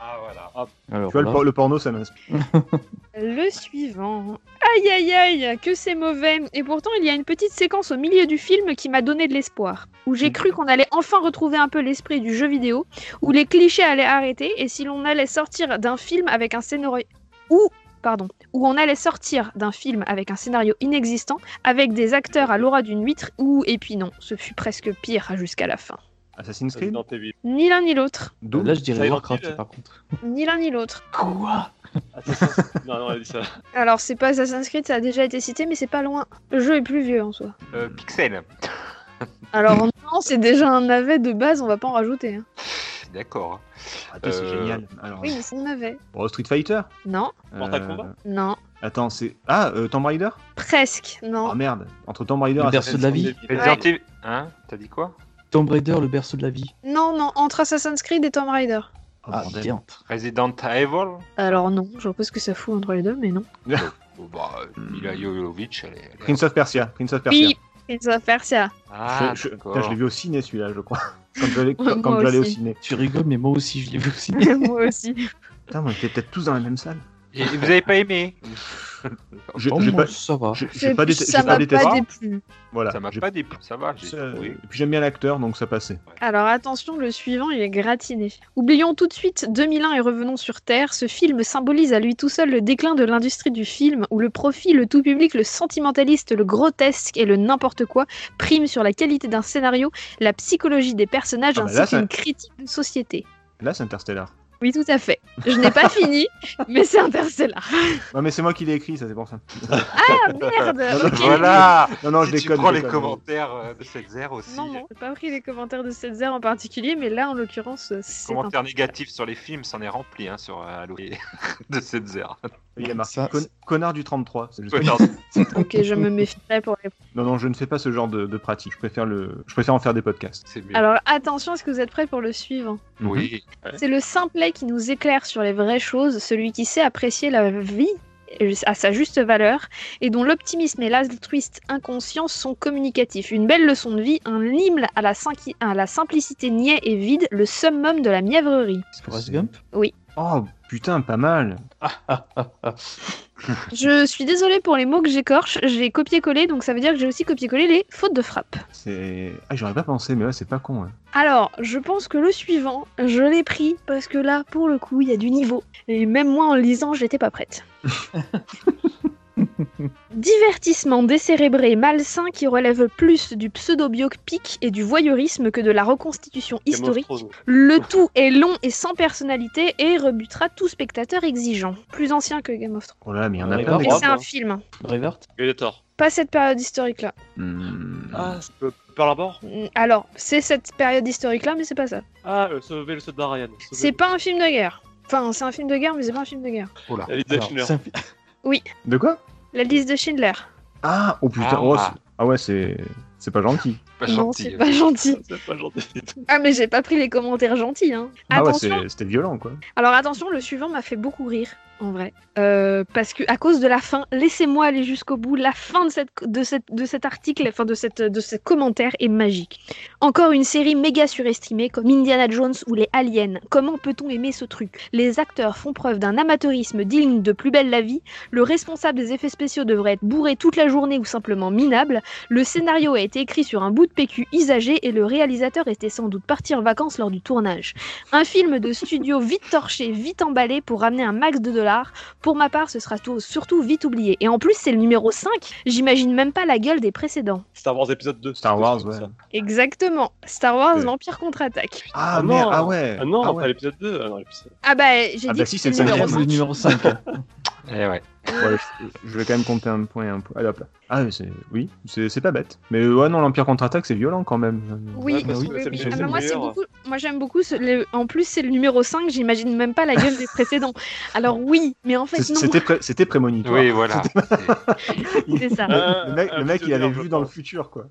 Ah voilà. Alors, Tu vois, le, voilà. por- le porno, ça m'inspire. Le suivant. Aïe aïe aïe, que c'est mauvais. Et pourtant, il y a une petite séquence au milieu du film qui m'a donné de l'espoir. Où j'ai cru qu'on allait enfin retrouver un peu l'esprit du jeu vidéo, où les clichés allaient arrêter, et si l'on allait sortir d'un film avec un scénario. Ou. Pardon. Où on allait sortir d'un film avec un scénario inexistant, avec des acteurs à l'aura d'une huître, ou. Et puis non, ce fut presque pire jusqu'à la fin. Assassin's Creed Resident Evil. Ni l'un ni l'autre. Là, je dirais Warcraft Hill. par contre. Ni l'un ni l'autre. Quoi Assassin's- non, non, elle a dit ça. Alors, c'est pas Assassin's Creed, ça a déjà été cité, mais c'est pas loin. Le jeu est plus vieux en soi. Euh, Pixel. Alors non, c'est déjà un navet de base, on va pas en rajouter. hein. D'accord. Attends, c'est Euh, génial. Alors, Oui, mais c'est un navet. bon, Street Fighter Non, Mortal Euh, Kombat non, Attends, c'est. Ah, euh, Tomb Raider presque, Oh non. merde, entre Tomb Raider et berceau de la vie. Resident Evil. Hein T'as dit quoi? Tomb Raider, le berceau de la vie. Non, non, entre Assassin's Creed et Tomb Raider. Oh, Ah. Resident Evil Alors non, je vois pas ce que ça fout entre les deux, mais non. Oh, bah, euh, Mila Jovovich, elle est. elle est- Prince of Persia. Prince of Persia. Oui, Prince of Persia. Ah, je, je- d'accord. putain, je l'ai vu au ciné celui-là, je crois. Quand j'allais au ciné. Tu rigoles, mais moi aussi, je l'ai vu aussi. Moi aussi. Putain, on était peut-être tous dans la même salle. Et vous avez pas aimé J'ai Oh, j'ai moi, pas, ça va. j'ai- j'ai pas, déte- ça j'ai pas m'a détesté. pas déplu. Voilà. Ça m'a j'ai- pas déplu, ça va. j'ai ça- trouvé. Et puis j'aime bien l'acteur, donc ça passait. Alors attention, le suivant, il est gratiné. Oublions tout de suite 2001 et revenons sur Terre. Ce film symbolise à lui tout seul le déclin de l'industrie du film, où le profit, le tout public, le sentimentaliste, le grotesque et le n'importe quoi priment sur la qualité d'un scénario, la psychologie des personnages Ah bah ainsi là, ça- qu'une critique de société. Là, c'est Interstellar. Oui, tout à fait. Je n'ai pas fini, mais c'est Interstellar. Non, mais c'est moi qui l'ai écrit, ça, c'est pour ça. Ah merde. Voilà Non, non, je Si tu déconne. prends les déconne. commentaires euh, de cette zère aussi. Non, non, j'ai pas pris les commentaires de cette zère en particulier, mais là, en l'occurrence, c'est un... Commentaires négatifs sur les films, c'en est rempli hein, sur euh, Halo de cette zère. Il est marqué Ça, con- connard du 33. c'est juste- Ok, je me méfierais pour les... Non, non, je ne fais pas ce genre de, de pratique. Je préfère, le... je préfère en faire des podcasts. Mieux. Alors attention, est-ce que vous êtes prêts pour le suivant? Oui. C'est le simplet qui nous éclaire sur les vraies choses, celui qui sait apprécier la vie à sa juste valeur et dont l'optimisme et l'altruiste inconscient sont communicatifs. Une belle leçon de vie, un hymne à la, cinqui- à la simplicité niais et vide, le summum de la mièvrerie. Forrest Gump? Oh, putain, pas mal. Je suis désolée pour les mots que j'écorche, j'ai copié-collé, donc ça veut dire que j'ai aussi copié-collé les fautes de frappe. C'est. Ah, j'aurais pas pensé, mais ouais, c'est pas con. hein. Alors, je pense que le suivant, je l'ai pris parce que là, pour le coup, il y a du niveau. Et même moi, en le lisant, j'étais pas prête. Divertissement décérébré malsain qui relève plus du pseudo-biopic et du voyeurisme que de la reconstitution historique. Le tout est long et sans personnalité et rebutera tout spectateur exigeant. Plus ancien que Game of Thrones. Oh là, mais il y en a plein. c'est un film. Braveheart Gladiator. Pas cette période historique-là. Hmm. Ah, c'est Pe- Pearl Harbor Mm, Alors, c'est cette période historique-là, mais c'est pas ça. Ah, euh, Sauver le soldat Ryan. C'est le- pas un film de guerre. Enfin, c'est un film de guerre, mais c'est pas un film de guerre. De Alors, Fi- De quoi La liste de Schindler. Ah, oh putain. Ah. oh, ah ouais, c'est. C'est pas gentil. Pas non, gentil. c'est pas gentil. C'est pas gentil du tout. Ah, mais j'ai pas pris les commentaires gentils, hein. Ah ouais, c'est- c'était violent, quoi. Alors attention, le suivant m'a fait beaucoup rire, en vrai. Euh, parce que à cause de la fin, laissez-moi aller jusqu'au bout. La fin de, de, de cet article, enfin de, cette, de ce commentaire est magique. Encore une série méga surestimée comme Indiana Jones ou les Aliens. Comment peut-on aimer ce truc? Les acteurs font preuve d'un amateurisme digne de Plus belle la vie. Le responsable des effets spéciaux devrait être bourré toute la journée ou simplement minable. Le scénario a été écrit sur un bout de PQ usagé et le réalisateur était sans doute parti en vacances lors du tournage. Un film de studio vite torché, vite emballé pour ramener un max de dollars dollars. Pour ma part, ce sera tout- surtout vite oublié. Et en plus, c'est le numéro 5. J'imagine même pas la gueule des précédents. Star Wars épisode 2. Star Wars, ouais. Exactement. Star Wars, l'Empire contre-attaque. Ah, Ah merde, non. ah ouais. Ah non, ah pas ouais. l'épisode 2. Ah non. Ah bah, j'ai Ah dit bah si, c'est le le numéro C'est le 5. numéro 5. Eh ouais. Ouais, je, je vais quand même compter un point et un point. Allez hop là. Ah. Oui, c'est c'est pas bête. Mais ouais, non, l'Empire contre-attaque, c'est violent quand même. Oui, Ouais, Ah, moi, beaucoup, j'aime beaucoup. ce- le- En plus, c'est le numéro 5. J'imagine même pas la gueule des précédents. Alors oui, mais en fait C'est- non. C'était pré- c'était prémonitoire. Oui, voilà. C'est ça. Le, le mec, Un le mec, il avait vu dans le futur, quoi.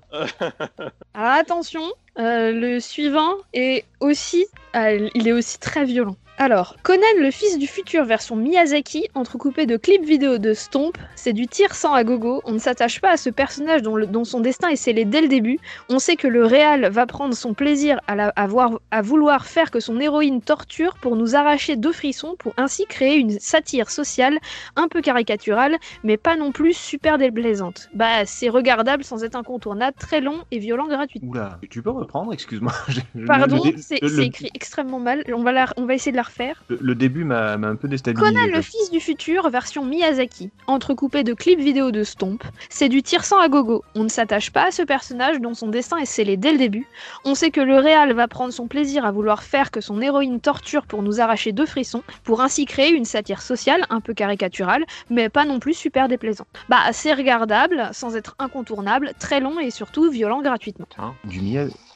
Alors attention, euh, le suivant est aussi, euh, il est aussi très violent. Alors, Conan le fils du futur version Miyazaki, entrecoupé de clips vidéo de Stomp, c'est du tir sang à gogo, on ne s'attache pas à ce personnage dont, le- dont son destin est scellé dès le début, on sait que le réal va prendre son plaisir à, la- à voir- à vouloir faire que son héroïne torture pour nous arracher deux frissons, pour ainsi créer une satire sociale un peu caricaturale, mais pas non plus super déplaisante. Bah, c'est regardable sans être incontournable, très long et violent gratuitement. Oula, tu peux reprendre, excuse-moi. Pardon, c'est écrit extrêmement mal. On va, la- on va essayer de la refaire. Le, le début m'a un peu déstabilisé. Conan le fils du futur, version Miyazaki, entrecoupé de clips vidéo de Stomp. C'est du tir sang à gogo. On ne s'attache pas à ce personnage dont son destin est scellé dès le début. On sait que le réal va prendre son plaisir à vouloir faire que son héroïne torture pour nous arracher deux frissons, pour ainsi créer une satire sociale un peu caricaturale, mais pas non plus super déplaisante. Bah, c'est regardable, sans être incontournable, très long et surtout violent gratuitement. Du Miyazaki.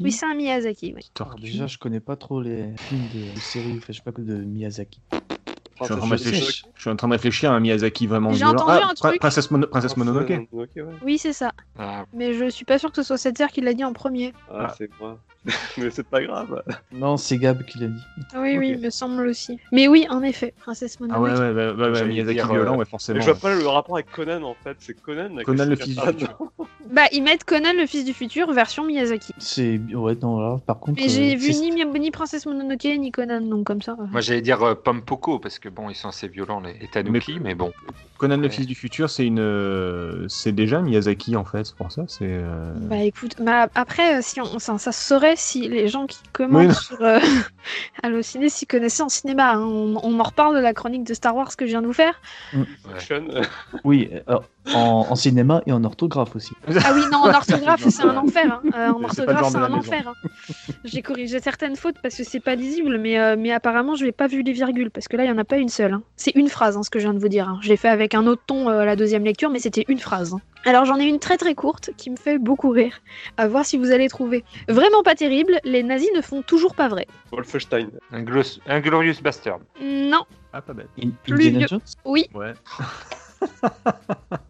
Oui, c'est un Miyazaki. Alors Tortue. déjà, je connais pas trop les films de, de séries, enfin, je sais pas que de Miyazaki. Je suis, en train de réfléchir, je suis en train de réfléchir à un Miyazaki vraiment J'ai violent. entendu Ah, un truc. Princesse, Mono- Princesse Mononoke. Mononoke, ouais. Oui, c'est ça. Ah, Mais je suis pas sûr que ce soit cette terre qui l'a dit en premier. Ah, Ah. c'est moi. Mais c'est pas grave. Non, c'est Gab qui l'a dit. Oui, oui, Ok. il me semble aussi. Mais oui, en effet, Princesse Ah Mononoke. ouais, ouais, ouais, ouais, ouais, J'allais Miyazaki dire, violent, euh, ouais, forcément. Mais je vois pas le rapport avec Conan en fait. C'est Conan. Conan, le fils du futur. Bah, ils mettent Conan, le fils du futur, version Miyazaki. C'est. Ouais, non, là, par contre. Mais j'ai euh, vu ni, ni Princesse Mononoke, ni Conan, donc comme ça. Moi, j'allais dire euh, Pompoko, parce que bon, ils sont assez violents, les, les Tanuki, mais, bon. Conan le fils du futur, c'est une, euh, c'est déjà Miyazaki en fait, c'est pour ça. C'est. euh, Bah écoute, bah, après, euh, si on, ça, ça se saurait si les gens qui commentent Oui, sur euh, Allociné s'y connaissaient en cinéma. hein. On, on en reparle de la chronique de Star Wars que je viens de vous faire. Sean, Oui, euh, en, en cinéma et en orthographe aussi. Ah oui, non, en orthographe, c'est un enfer. hein. Euh, en orthographe, c'est un enfer. hein. J'ai corrigé certaines fautes parce que c'est pas lisible, mais, euh, mais apparemment, je n'ai pas vu les virgules parce que là, il n'y en a pas une seule. hein. C'est une phrase, hein, ce que je viens de vous dire. hein. Je l'ai fait avec un autre ton euh, à la deuxième lecture, mais c'était une phrase. hein. Alors, j'en ai une très très courte qui me fait beaucoup rire. À voir si vous allez trouver. Vraiment pas terrible, les nazis ne font toujours pas vrai. Wolfenstein. Un, Glorious Bastard. Non, Ah, pas bête. In- Plus Indiana. Jones? Oui, Ouais.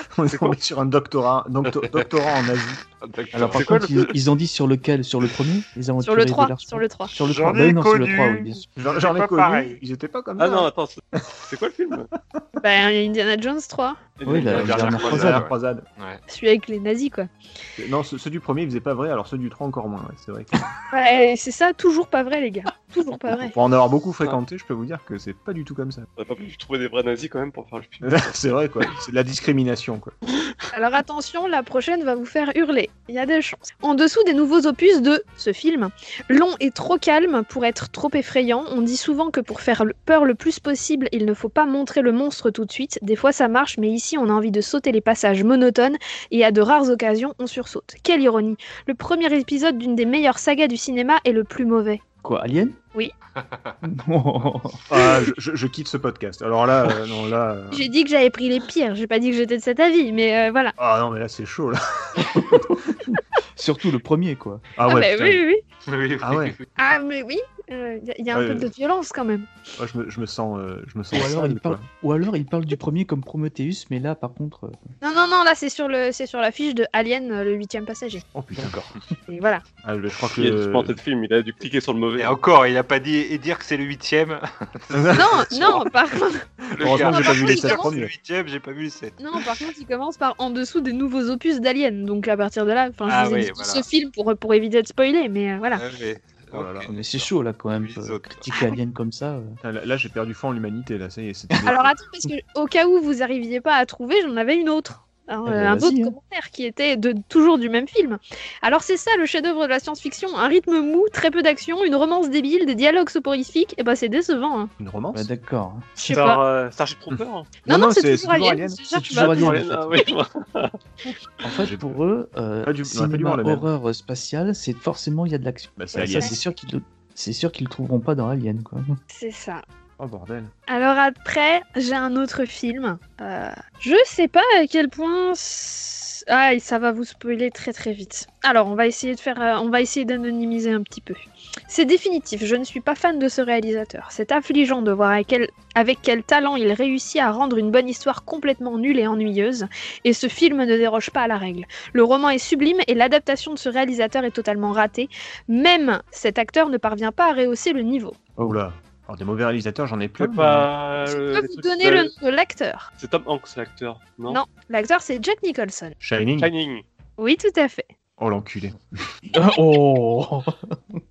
On est tombé sur un doctorat, docto- doctorat en Asie. Alors, par quoi contre, ils, ils ont dit sur lequel Sur le premier Les sur le de 3. l'Arche- Sur le 3. Sur le J'en 3. Bah ai sur le connu. 3, oui, bien sûr. J'en j'en ai connu, pareil. ils étaient pas comme Ah ça. non, attends. c'est- quoi le film Bah, Indiana Jones 3. Oui, la- La la dernière dernière croisade. Croisade, ouais. croisade. Ouais. Celui avec les nazis, quoi. Non, ceux, ceux du premier, ils faisaient pas vrai, alors ceux du 3 encore moins, ouais, c'est vrai. que- Ouais, c'est ça, toujours pas vrai, les gars. Toujours pas vrai. Pour en avoir beaucoup fréquenté, je peux vous dire que c'est pas du tout comme ça. On a pas pu trouver des vrais nazis quand même pour faire le film. c'est vrai, quoi. C'est de la discrimination, Alors attention, la prochaine va vous faire hurler. Il y a des chances. En dessous des nouveaux opus de ce film, long et trop calme pour être trop effrayant. On dit souvent que pour faire peur le plus possible, il ne faut pas montrer le monstre tout de suite. Des fois ça marche, mais ici on a envie de sauter les passages monotones et à de rares occasions on sursaute. Quelle ironie Le premier épisode d'une des meilleures sagas du cinéma est le plus mauvais. Quoi, Alien? Oui. Non. Ah, je, je- je quitte ce podcast. Alors là, euh, non, là. euh, J'ai dit que j'avais pris les pires, j'ai pas dit que j'étais de cet avis, mais euh, voilà. Ah non, mais là, c'est chaud, là. Surtout le premier, quoi. Ah Ah, ouais, bah putain. oui, oui, oui. Oui, oui, Ah ouais. oui. Ah mais oui, il y, a- y a un Ouais, peu de violence quand même. Moi, je, me, je me sens, euh, je me sens Ou alors, sale, il parle, ou alors il parle du premier comme Prometheus, mais là, par contre. euh, Non, non, non, là c'est sur, le, c'est sur la fiche de Alien, euh, le huitième passager. Oh putain. D'accord. Et voilà. Ah, je crois que. Il a dû se planter de film, il a dû cliquer sur le mauvais. Et encore, il a pas dit et dire que c'est le huitième. Non, non, par contre, Le Heureusement j'ai pas vu les il sept commence premiers. Le huitième, j'ai pas vu le 7. non, par contre, il commence par en dessous des nouveaux opus d'Alien. Donc à partir de là, enfin, je Ah vous ai oui, dit voilà. ce film pour, pour éviter de spoiler, mais euh, voilà. Oh là là. Mais c'est chaud, là, quand même. Euh. Critiquer Alien comme ça. euh. Ah, Là, là, j'ai perdu foi en l'humanité, là, ça y est. Alors attends, parce que au cas où vous arriviez pas à trouver, j'en avais une autre. Hein, Eh ben, un autre hein. commentaire qui était de, toujours du même film. Alors c'est ça le chef-d'œuvre de la science-fiction, un rythme mou, très peu d'action, une romance débile, des dialogues soporifiques, et bah c'est décevant. hein. Une romance Ouais, d'accord. Je sais pas. euh, Starship Trooper hein. Non, non, c'est c'est toujours Alien. Alien. c'est toujours bah, Alien. Ah, oui. En fait, pour eux, euh, Pas du- cinéma horreur spatiale, c'est forcément il y a de l'action. Bah, c'est Ça, Alien. c'est sûr qu'ils le... c'est sûr qu'ils le trouveront pas dans Alien, quoi. C'est ça. Oh bordel. Alors après, j'ai un autre film. Euh, je sais pas à quel point. Ah, ça va vous spoiler très très vite. Alors, on va essayer de faire, euh, on va essayer d'anonymiser un petit peu. C'est définitif. Je ne suis pas fan de ce réalisateur. C'est affligeant de voir avec quel, avec quel talent il réussit à rendre une bonne histoire complètement nulle et ennuyeuse. Et ce film ne déroge pas à la règle. Le roman est sublime et l'adaptation de ce réalisateur est totalement ratée. Même cet acteur ne parvient pas à rehausser le niveau. Oh là. Alors des mauvais réalisateurs, j'en ai plein. Je euh, peux vous donner le nom de l'acteur. C'est Tom Hanks, l'acteur. Non, Non. L'acteur, c'est Jack Nicholson. Shining. Shining. Oui, tout à fait. Oh l'enculé. oh Je le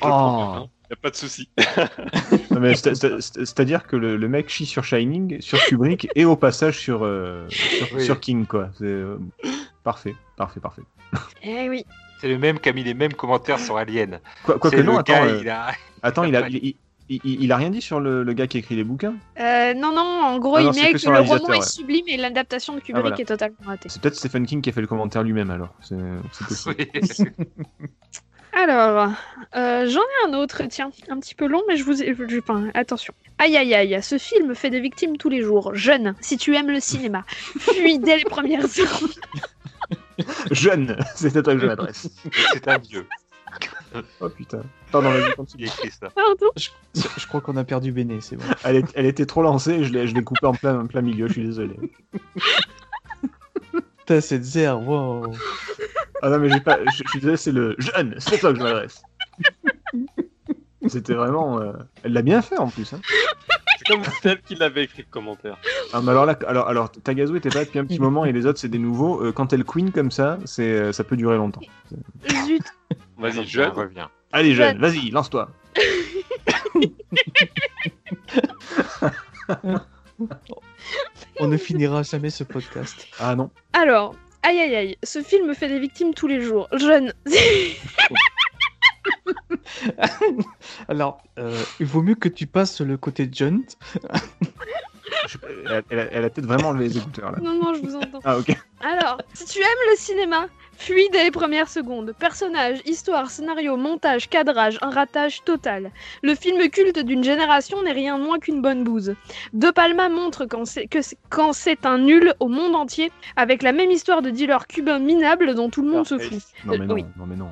Oh. prends, hein. Y a pas de souci. C'est-à-dire que le, le mec chie sur Shining, sur Kubrick et au passage sur, euh, sur, Oui. sur King quoi. Euh, parfait, parfait, parfait. Eh oui. C'est le même qui a mis les mêmes commentaires sur Alien. Quoi, que non, le attends, gars, euh, il a... attends, il a, il, il- a rien dit sur le, le gars qui écrit les bouquins. Euh, non, non, en gros, Ah non, il met que le roman est sublime et l'adaptation de Kubrick voilà. est totalement ratée. C'est peut-être Stephen King qui a fait le commentaire lui-même alors. C'est possible. Alors, euh, j'en ai un autre, tiens, un petit peu long, mais je vous ai... je- enfin, attention. Aïe aïe aïe, ce film fait des victimes tous les jours. Jeune, si tu aimes le cinéma, fuis dès les premières secondes. Jeune, c'est à toi que je m'adresse. C'est un vieux Oh putain. Pardon, vas-y, continue. a écrit ça. Pardon. je, je crois qu'on a perdu Béné, c'est bon. Elle, est- elle était trop lancée, je l'ai je l'ai coupée en plein, en plein milieu, je suis désolé. Putain, cette zère, wow. Ah non, mais j'ai pas. Je, je suis désolé, c'est le jeune, c'est à toi que je m'adresse. C'était vraiment. euh, Elle l'a bien fait en plus. Hein. C'est comme celle qui l'avait écrit le commentaire. Ah, mais alors là, alors, alors Tagazu était pas là depuis un petit moment et les autres c'est des nouveaux. Euh, quand elle queen comme ça, c'est, euh, ça peut durer longtemps. Zut. Vas-y, jeune. Reviens. Allez jeune, Jeune. vas-y, lance-toi. On ne finira jamais ce podcast. Ah non. Alors, aïe aïe aïe, ce film fait des victimes tous les jours. Jeune. Alors, euh, il vaut mieux que tu passes le côté John. Elle, elle a- elle a peut-être vraiment enlevé les écouteurs là. non, non, je vous entends. Ah ok. Alors, si tu aimes le cinéma, fuis dès les premières secondes. Personnages, histoire, scénario, montage, cadrage, un ratage total. Le film culte d'une génération n'est rien moins qu'une bonne bouse. De Palma montre quand c'est, que c'est- quand c'est un nul au monde entier, avec la même histoire de dealer cubain minable dont tout le monde se fout. Non mais non, Oui. non mais non.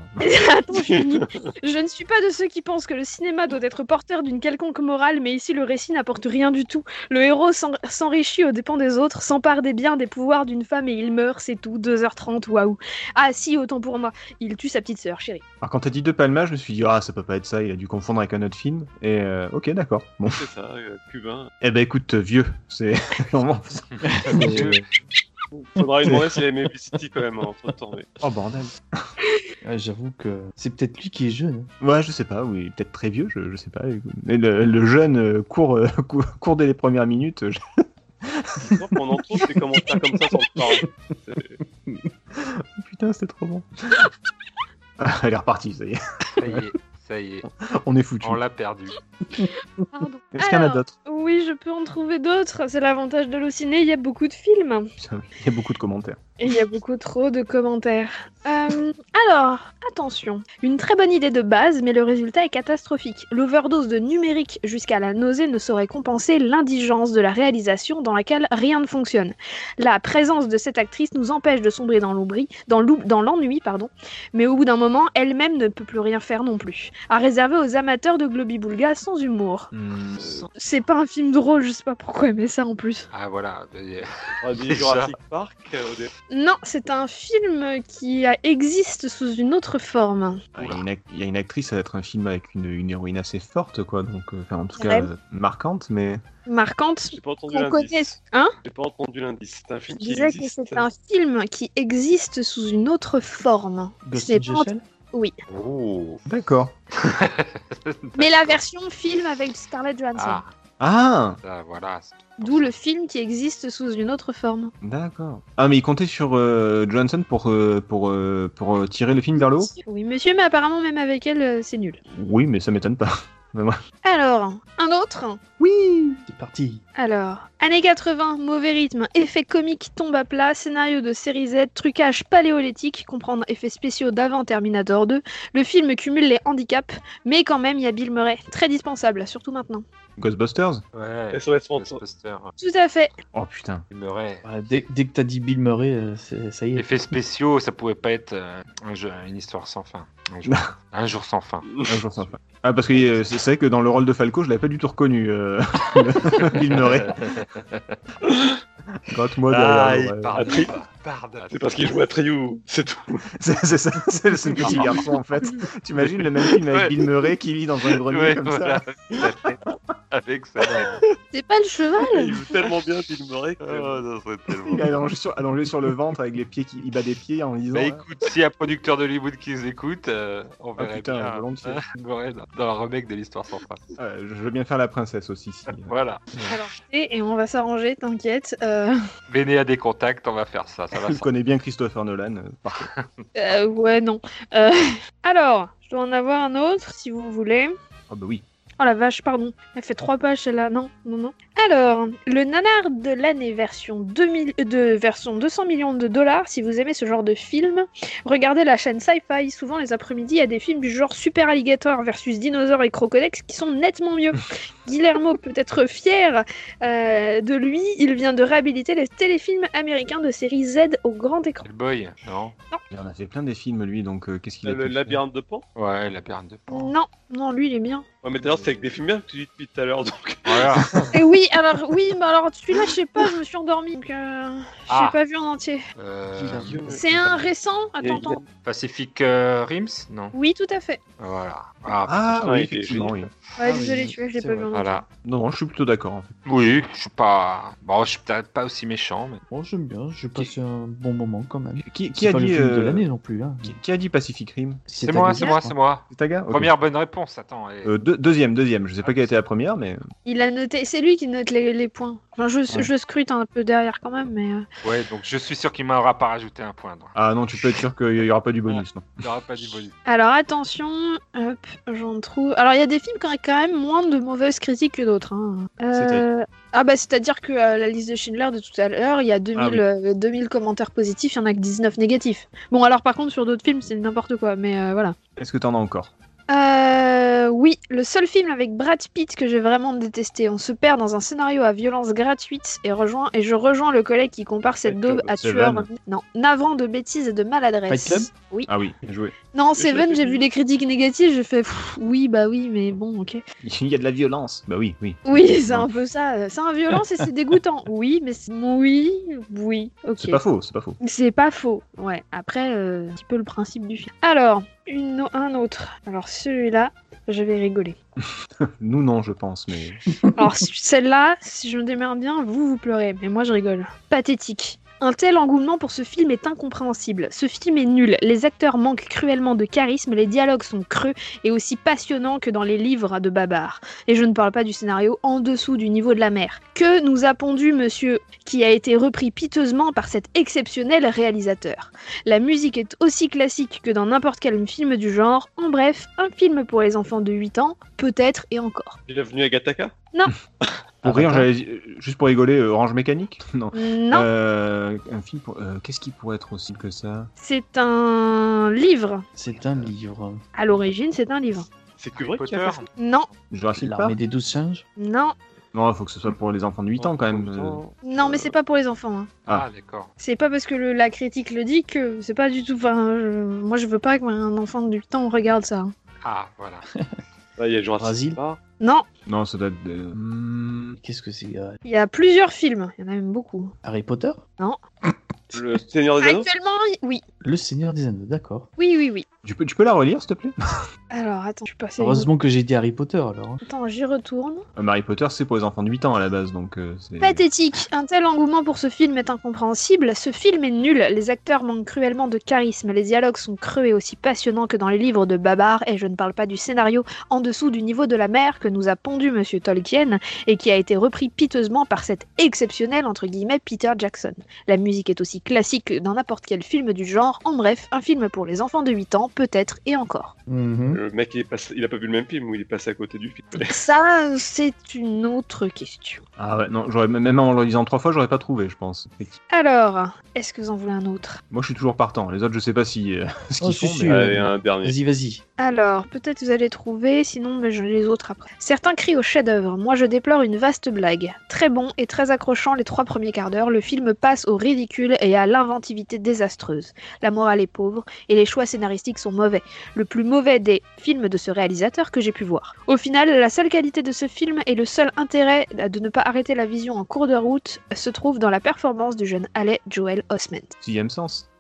Attends, je finis. Je ne suis pas de ceux qui pensent que le cinéma doit être porteur d'une quelconque morale, mais ici le récit n'apporte rien du tout. Le héros s'en- s'enrichit aux dépens des autres, s'empare des biens, des pouvoirs d'une femme et il meurt, c'est tout. 2h30, waouh. Ah si, autant pour moi. Il tue sa petite sœur, chérie. Alors quand t'as dit De Palma, je me suis dit ah ça peut pas être ça, il a dû confondre avec un autre film. Et euh, ok d'accord. Bon. C'est ça, euh, cubain. Eh ben écoute vieux, c'est Faudra lui demander s'il a aimé City quand même entre temps. Mais... Oh bordel. J'avoue que c'est peut-être lui qui est jeune. Ouais, je sais pas, oui, peut-être très vieux, je, je sais pas. Mais le, le jeune euh, court, euh, court, court dès les premières minutes. je- On en trouve des commentaires comme ça sans te parler. Putain, c'était trop bon. Ah, elle est repartie, ça y est. Ça y est, ça y est. On est foutu. On l'a perdu. Pardon. Est-ce qu'il y en a d'autres Oui, je peux en trouver d'autres. C'est l'avantage de l'ociné, il y a beaucoup de films. Il y a beaucoup de commentaires. Et il y a beaucoup trop de commentaires. Euh, alors, attention. Une très bonne idée de base, mais le résultat est catastrophique. L'overdose de numérique jusqu'à la nausée ne saurait compenser l'indigence de la réalisation dans laquelle rien ne fonctionne. La présence de cette actrice nous empêche de sombrer dans l'oubli, dans l'ennui, pardon. Mais au bout d'un moment, elle-même ne peut plus rien faire non plus. À réserver aux amateurs de Globi-Boulga sans humour. Hmm, C'est pas un film drôle, je sais pas pourquoi aimer ça en plus. Ah voilà. On a dit Déjà. Jurassic Park euh, au début. Non, c'est un film qui a- existe sous une autre forme. Il y, a une ac- il y a une actrice, ça va être un film avec une, une héroïne assez forte, quoi. Donc, euh, enfin, en tout cas, Ouais. euh, marquante, mais. Marquante. J'ai pas entendu l'indice. Hein J'ai pas entendu l'indice. C'est un film Je qui disais que existe. c'est un film qui existe sous une autre forme. Ghost C'est Shell Oh. D'accord. Mais la version film avec Scarlett Johansson. Ah. Ah, voilà. D'où le film qui existe sous une autre forme. d'accord. Ah, mais il comptait sur euh, Johansson pour, euh, pour, euh, pour euh, tirer le film vers le haut? Oui, monsieur, mais apparemment, même avec elle, euh, c'est nul. Oui, mais ça m'étonne pas. Alors, un autre? Oui C'est parti. Alors, années 80, mauvais rythme, effets comiques tombent à plat, scénario de série Z, trucage paléolithique, comprendre effets spéciaux d'avant Terminator 2. Le film cumule les handicaps, mais quand même, il y a Bill Murray, très dispensable, surtout maintenant. Ghostbusters Ouais. SOS Fantôme. Ghostbusters, Tout à fait. Oh putain. rêve. Voilà, dès, dès que t'as dit Bill Murray, euh, c'est- ça y est. Effets spéciaux, ça pouvait pas être euh, un jeu, une histoire sans fin. Un jour, un jour sans fin. Un jour sans fin. Ah, parce que euh, c'est c'est vrai que dans le rôle de Falco, je l'avais pas du tout reconnu. Euh... Bill Murray. Gratte-moi derrière. Ah, il parle. Pardon. C'est parce qu'il joue à Triou, c'est tout. C'est c'est ça, c'est le c'est le petit garçon en fait. Tu imagines le même film avec Ouais. Bill Murray qui vit dans un grenier Ouais, comme voilà. ça Tout à fait. Avec ça. C'est pas le cheval Il joue tellement bien Bill Murray. que- Oh, ça serait tellement Il est allongé sur, allongé sur le ventre avec les pieds qui il bat des pieds en disant. Bah hein. écoute, s'il y a un producteur d'Hollywood qui nous écoute, euh, on Ah, verrait putain, bien volontiers. dans le remake de l'histoire sans fin. Ah, je veux bien faire la princesse aussi. Si. Voilà. Alors, et, et on va s'arranger, t'inquiète. Euh, Béné a des contacts, on va faire ça. Ça va Je connais bien Christopher Nolan. euh, parfait. euh, ouais, non. Euh, alors, je dois en avoir un autre, si vous voulez. Ah bah oui. Oh la vache, pardon. Elle fait trois pages celle-là. Non, non, non. Alors, le nanar de l'année version, 2000, euh, de, version 200 millions de dollars, si vous aimez ce genre de film, regardez la chaîne Sci-Fi. Souvent, les après-midi, il y a des films du genre Super Alligator versus Dinosaure et Crocodex qui sont nettement mieux. Guillermo peut être fier euh, de lui. Il vient de réhabiliter les téléfilms américains de série Z au grand écran. Le boy, non Il en a fait plein des films lui, donc euh, qu'est-ce qu'il a Le labyrinthe de Pan? Ouais, la perne de Pan. Non, non, lui, il est bien. Ouais, mais d'ailleurs, c'est avec des films bien que tu dis depuis tout à l'heure. Donc... Voilà. Et oui, alors, oui, mais alors, celui-là, je sais pas, je me suis endormie. Donc, euh, je Ah. pas vu en entier. Euh, C'est un récent Attends, a-. Pacific euh, Rims Non? Oui, tout à fait. Voilà. Ah, Ah oui, effectivement, oui. Ouais, Ah désolé, tu vois, je l'ai c'est pas vrai. vu en entier. voilà. Non, non, je suis plutôt d'accord. En fait. Oui, je suis pas. Bon, je suis peut-être pas aussi méchant, mais. Bon, j'aime bien, j'ai passé un bon moment quand même. Qui, qui C'est a pas dit le film de euh, l'année non plus. Hein. qui, qui a dit Pacific Rim C'est moi, c'est moi, c'est moi. C'est ta gars Ok. Première bonne réponse, attends. et- Euh, deux- deuxième, deuxième. Je sais pas quelle était la première, mais Il a noté, c'est lui qui note les, les points. Enfin, je, Ouais. je scrute un peu derrière quand même, mais. euh, Ouais, donc je suis sûr qu'il m'aura pas rajouté un point. donc. ah non, tu peux être sûr qu'il y aura pas du bonus. Non. Il n'aura pas dit bonus. Alors attention, hop, j'en trouve. Alors il y a des films qui ont quand même moins de mauvaises critiques que d'autres. hein. Euh, Ah bah c'est-à-dire que euh, la liste de Schindler de tout à l'heure, il y a 2000, Ah oui. euh, 2000 commentaires positifs, il y en a que 19 négatifs. Bon alors par contre sur d'autres films c'est n'importe quoi, mais euh, voilà. Est-ce que t'en as encore? Euh, oui, le seul film avec Brad Pitt que j'ai vraiment détesté. On se perd dans un scénario à violence gratuite et rejoint et je rejoins le collègue qui compare cette Fight daube Club. à Seven. tueur non navrant de bêtises et de Fight Club maladresse. Oui. Ah oui, joué. Non, Seven, j'ai vu les critiques négatives, j'ai fait pff, oui, bah oui, mais bon, ok. Il y a de la violence. Bah oui, oui. Oui, c'est un peu ça. C'est un violence et c'est dégoûtant. Oui, mais c'est- oui, oui, ok. C'est pas faux, c'est pas faux. C'est pas faux. Ouais. Après, euh, un petit peu le principe du film. Alors, une, un autre. Alors celui-là, je vais rigoler. Nous non, je pense, mais Alors celle-là, si je me démerde bien, vous vous pleurez, mais moi je rigole. Pathétique. Un tel engouement pour ce film est incompréhensible. Ce film est nul, les acteurs manquent cruellement de charisme, les dialogues sont creux et aussi passionnants que dans les livres de Babar. Et je ne parle pas du scénario en dessous du niveau de la mer. Que nous a pondu monsieur, qui a été repris piteusement par cet exceptionnel réalisateur? La musique est aussi classique que dans n'importe quel film du genre. En bref, un film pour les enfants de 8 ans, peut-être et encore. Bienvenue à Gataka. pour rire, j'allais dire- juste pour rigoler, euh, Orange Mécanique Non. Non, Euh, un film pour... euh, Qu'est-ce qui pourrait être aussi que ça? C'est un livre. C'est un livre. À l'origine, c'est un livre. C'est Harry Kubrick qui a Potter. fait ça Non, Jurassic L'armée des douze singes? non, Non, il faut que ce soit pour les enfants de 8 ans quand même. euh. non, mais c'est pas pour les enfants. hein. Ah, d'accord. C'est pas parce que le- la critique le dit que c'est pas du tout. Enfin, je- moi, je veux pas qu'un enfant de 8 ans regarde ça. hein. Ah, voilà. Il y a Jurassic Brasil. Park. Non, Non, ça doit être... de- Hmm, Qu'est-ce que c'est euh, il y a plusieurs films. Il y en a même beaucoup. Harry Potter? Le Seigneur des Anneaux? Actuellement, y- oui. Le Seigneur des Anneaux, d'accord. Oui, oui, oui. Tu peux, tu peux la relire, s'il te plaît? Alors, attends, je suis passé. Heureusement que j'ai dit Harry Potter alors. hein. Attends, j'y retourne. Euh, Harry Potter, c'est pour les enfants de 8 ans à la base, donc euh, c'est. Pathétique. Un tel engouement pour ce film est incompréhensible. Ce film est nul. Les acteurs manquent cruellement de charisme. Les dialogues sont creux et aussi passionnants que dans les livres de Babar. Et je ne parle pas du scénario en dessous du niveau de la mer que nous a pondu Monsieur Tolkien et qui a été repris piteusement par cet exceptionnel entre guillemets Peter Jackson. La musique est aussi classique que dans n'importe quel film du genre. En bref, un film pour les enfants de 8 ans, peut-être et encore. Mhm. Le mec, il, est passé- il a pas vu le même film ou il est passé à côté du film. Ça, c'est une autre question. Ah ouais, non, j'aurais même en le lisant trois fois, j'aurais pas trouvé, je pense. Alors, est-ce que vous en voulez un autre? Moi, je suis toujours partant. Les autres, je sais pas si euh, ce qu'ils Oh, font. si, si, mais- euh, Allez, un dernier. Vas-y, vas-y. Alors, peut-être vous allez trouver, sinon mais je les autres après. Certains crient au chef-d'œuvre. Moi, je déplore une vaste blague. Très bon et très accrochant les trois premiers quarts d'heure, le film passe au ridicule et à l'inventivité désastreuse. La morale est pauvre et les choix scénaristiques sont mauvais. Le plus mauvais des films de ce réalisateur que j'ai pu voir. Au final, la seule qualité de ce film et le seul intérêt de ne pas arrêter la vision en cours de route se trouve dans la performance du jeune Haley Joel Osment. Sixième sens.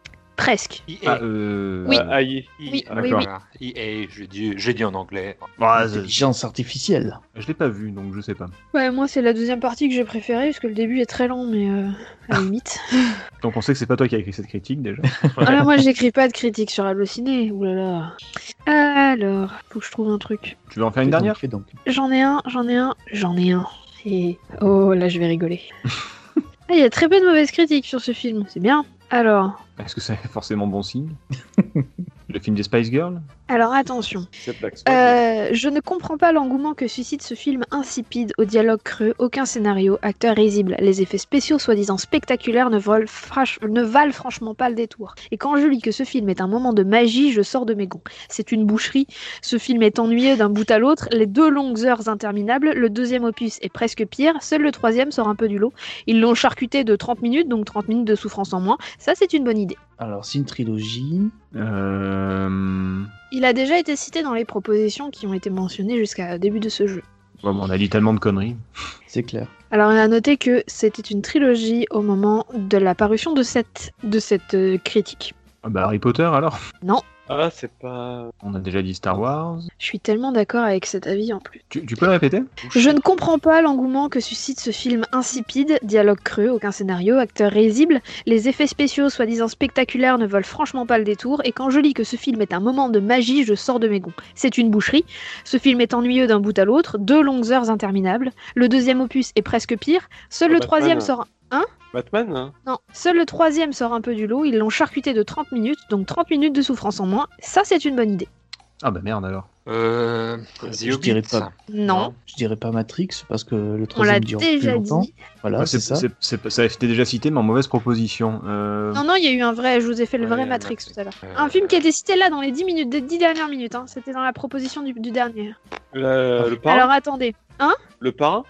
Presque. EA. Ah, euh... Oui. Ah, aïe. Oui, oui, d'accord. oui. EA, j'ai dit, j'ai dit en anglais. bah, Intelligence artificielle. je l'ai pas vu, donc je sais pas. Ouais, moi c'est la deuxième partie que j'ai préférée parce que le début est très lent, mais euh, à la limite. Donc on sait que c'est pas toi qui as écrit cette critique déjà. Alors moi j'écris pas de critique sur Allociné, oulala. Alors, faut que je trouve un truc. tu veux en faire une dernière. J'en ai un, j'en ai un, j'en ai un. Et oh là je vais rigoler. Ah, Il y a très peu de mauvaises critiques sur ce film, c'est bien. Alors, Est-ce que c'est forcément bon signe Le film des Spice Girls alors attention. Euh, je ne comprends pas l'engouement que suscite ce film insipide, au dialogue creux, aucun scénario, acteur risible. Les effets spéciaux soi-disant spectaculaires ne, volent frach- ne valent franchement pas le détour. Et quand je lis que ce film est un moment de magie, je sors de mes gonds. C'est une boucherie. Ce film est ennuyeux d'un bout à l'autre, les deux longues heures interminables. Le deuxième opus est presque pire, seul le troisième sort un peu du lot. Ils l'ont charcuté de 30 minutes, donc 30 minutes de souffrance en moins. Ça, c'est une bonne idée. Alors, c'est une trilogie. euh... Il a déjà été cité dans les propositions qui ont été mentionnées jusqu'à début de ce jeu. bon, on a dit tellement de conneries. C'est clair. Alors, on a noté que c'était une trilogie au moment de la parution de cette, de cette euh, critique. Ah bah Harry Potter alors? Ah, c'est pas. On a déjà dit Star Wars. Je suis tellement d'accord avec cet avis en plus. Tu, tu peux le répéter? Je ne comprends pas l'engouement que suscite ce film insipide, dialogue creux, aucun scénario, acteur risible. Les effets spéciaux soi-disant spectaculaires ne volent franchement pas le détour, et quand je lis que ce film est un moment de magie, je sors de mes gonds. C'est une boucherie. Ce film est ennuyeux d'un bout à l'autre, deux longues heures interminables. Le deuxième opus est presque pire. Seul Oh, le Batman. troisième sort. Batman hein Non, seul le troisième sort un peu du lot, ils l'ont charcuté de 30 minutes, donc 30 minutes de souffrance en moins, ça c'est une bonne idée. Ah bah merde alors. Euh, The Je dirais pas. Non, Je dirais pas Matrix parce que le troisième dure plus déjà longtemps. dit. Voilà, Ouais, c'est ça. ça a été déjà cité, mais en mauvaise proposition. Euh, Non, non, il y a eu un vrai, je vous ai fait le Ouais, vrai Matrix Matrix. tout à l'heure. Euh, Un film qui a été cité là dans les 10 minutes, des 10 dernières minutes, hein. c'était dans la proposition du, du dernier. Le, le parrain Alors attendez, Le parrain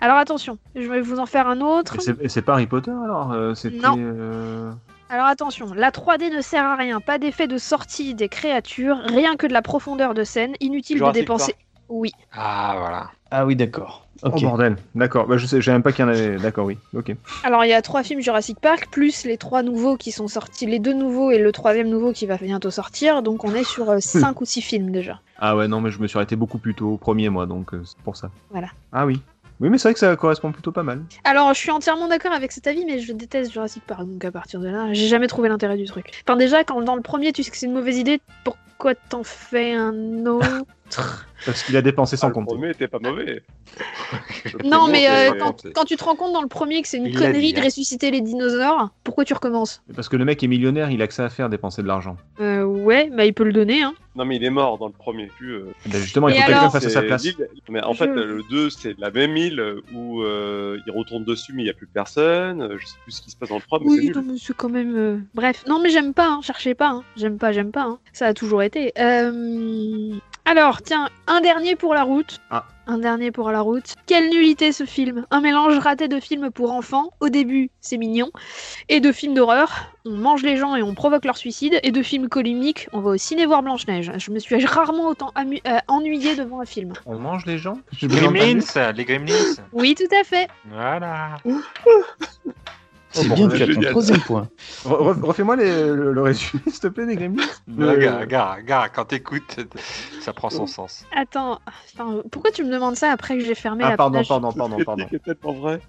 alors attention, je vais vous en faire un autre. et c'est- pas Harry Potter alors euh, C'était. Non. euh, Alors attention, la 3D ne sert à rien, pas d'effet de sortie des créatures, rien que de la profondeur de scène, inutile Jurassic de dépenser. Oui, Ah, voilà. Ah oui, d'accord. Oh bordel, d'accord. Bah, je sais, même pas qu'il y en avait. D'accord, oui. Ok. alors il y a trois films Jurassic Park, plus les trois nouveaux qui sont sortis, les deux nouveaux et le troisième nouveau qui va bientôt sortir, donc on est sur 5 ou 6 films déjà. Ah ouais, non, mais je me suis arrêté beaucoup plus tôt au premier mois, donc euh, c'est pour ça. Voilà. Ah oui. Oui, mais c'est vrai que ça correspond plutôt pas mal. Alors, je suis entièrement d'accord avec cet avis, mais je déteste Jurassic Park, donc à partir de là, j'ai jamais trouvé l'intérêt du truc. Enfin, déjà, quand dans le premier, tu sais que c'est une mauvaise idée, pourquoi t'en fais un autre? Parce qu'il a dépensé sans Ah, Le compter. premier était pas mauvais. Le Non, mais euh, quand, quand tu te rends compte dans le premier que c'est une Il connerie de hein. ressusciter les dinosaures, pourquoi tu recommences? Parce que le mec est millionnaire, il a que ça à faire, dépenser de l'argent. Euh, ouais, bah il peut le donner, hein. Non, mais il est mort dans le premier. Plus, euh, ben, justement, il Et faut que quelqu'un fasse à sa place. Mais en Je- fait, le 2, c'est la même île où euh, il retourne dessus, mais il n'y a plus personne. Je sais plus ce qui se passe dans le 3, mais c'est Oui, c'est quand même. Bref, non, mais j'aime pas, hein, cherchez pas, hein. j'aime pas, j'aime pas, hein. ça a toujours été. Euh, Alors, tiens, un dernier pour la route. Ah. Un dernier pour la route. Quelle nullité ce film Un mélange raté de films pour enfants, au début c'est mignon, et de films d'horreur, on mange les gens et on provoque leur suicide, et de films colimiques, on va au ciné voir Blanche-Neige. Je me suis rarement autant euh, ennuyée devant un film. On mange les gens? Entendu. Gremlins, les Gremlins. Oui, tout à fait. Voilà. C'est bon, bien, bah, tu as ton troisième point. Re- re- Refais-moi les- le, le résumé, s'il te plaît, des Gremlins. Le- gars, gars, gars, quand t'écoutes, ça prend son sens. Attends, enfin, pourquoi tu me demandes ça après que j'ai fermé Ah, la pardon, page? pardon, pardon, pardon. C'est tellement vrai.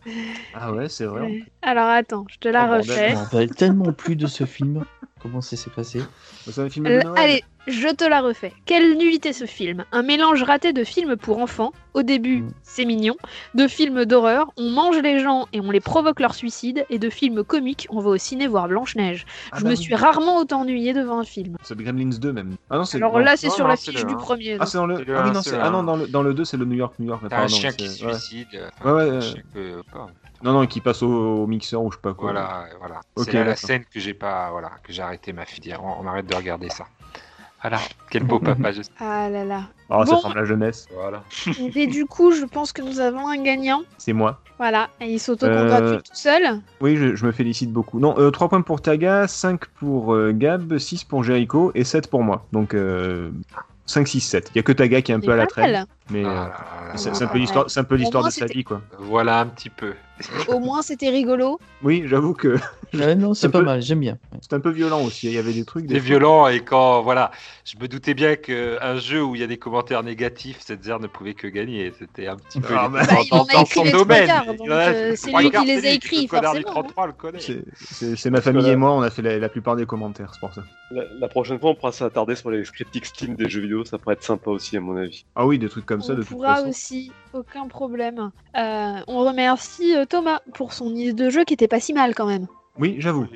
Ah ouais, c'est vrai. Ouais. Alors attends, je te la Oh, refais. M'en rappelle tellement plus de ce film. Comment ça s'est passé? C'est un film de Noël. allez, je te la refais. Quelle nullité ce film Un mélange raté de films pour enfants. Au début, Mm. c'est mignon. De films d'horreur, on mange les gens et on les provoque leur suicide. Et de films comiques, on va au ciné voir Blanche-Neige. Ah je bah me oui. suis rarement autant ennuyé devant un film. C'est Gremlins 2 même. Ah non, c'est Alors non. là, c'est non, sur non, la c'est fiche le du un. premier. Ah, c'est dans le. C'est le Ah oui, un, non, c'est c'est- le ah un. non, dans le, dans le 2, c'est le New York, New York. T'as un pardon, chien qui se ouais. suicide. euh, Ouais, ouais, un chien que- pas. Non, non, qui passe au, au mixeur ou je sais pas quoi. Voilà, voilà. Ok, c'est la d'accord. scène que j'ai pas, voilà, que j'ai arrêté ma fille on arrête de regarder ça. Voilà, quel beau papa je suis. Ah là là. Ah, ça Bon. semble la jeunesse. Voilà. Et du coup, je pense que nous avons un gagnant. C'est moi. Voilà, et il s'auto-congratule Euh, tout seul. Oui, je, je me félicite beaucoup. Non, euh, 3 points pour Taga, 5 pour euh, Gab, 6 pour Jericho et 7 pour moi. Donc euh, 5, 6, 7. Il y a que Taga qui est un peu à la traîne. mal. Mais Ah euh, c'est un peu l'histoire c'est un peu l'histoire moins, de sa vie, quoi. Voilà un petit peu. Au moins, c'était rigolo. Oui, j'avoue que Ouais, Non, c'est pas peu- mal, j'aime bien. C'est un peu violent aussi. Il y avait des trucs. des C'est violent et quand voilà, je me doutais bien qu'un jeu où il y a des commentaires négatifs, cette zère ne pouvait que gagner. C'était un petit peu Ah, bah, était il en a dans écrit son les domaine. euh, c'est lui qui les a écrits, forcément, 33 le connaît. C'est- ma famille et moi, on a fait la, plupart des commentaires, c'est pour ça. La, la prochaine fois, on pourra s'attarder sur les critiques Steam des jeux vidéo. Ça pourrait être sympa aussi, à mon avis. Ah oui, des trucs comme ça, on de toute pourra façon. aussi, aucun problème. Euh, on remercie euh, Thomas pour son idée de jeu qui était pas si mal quand même. Oui, j'avoue.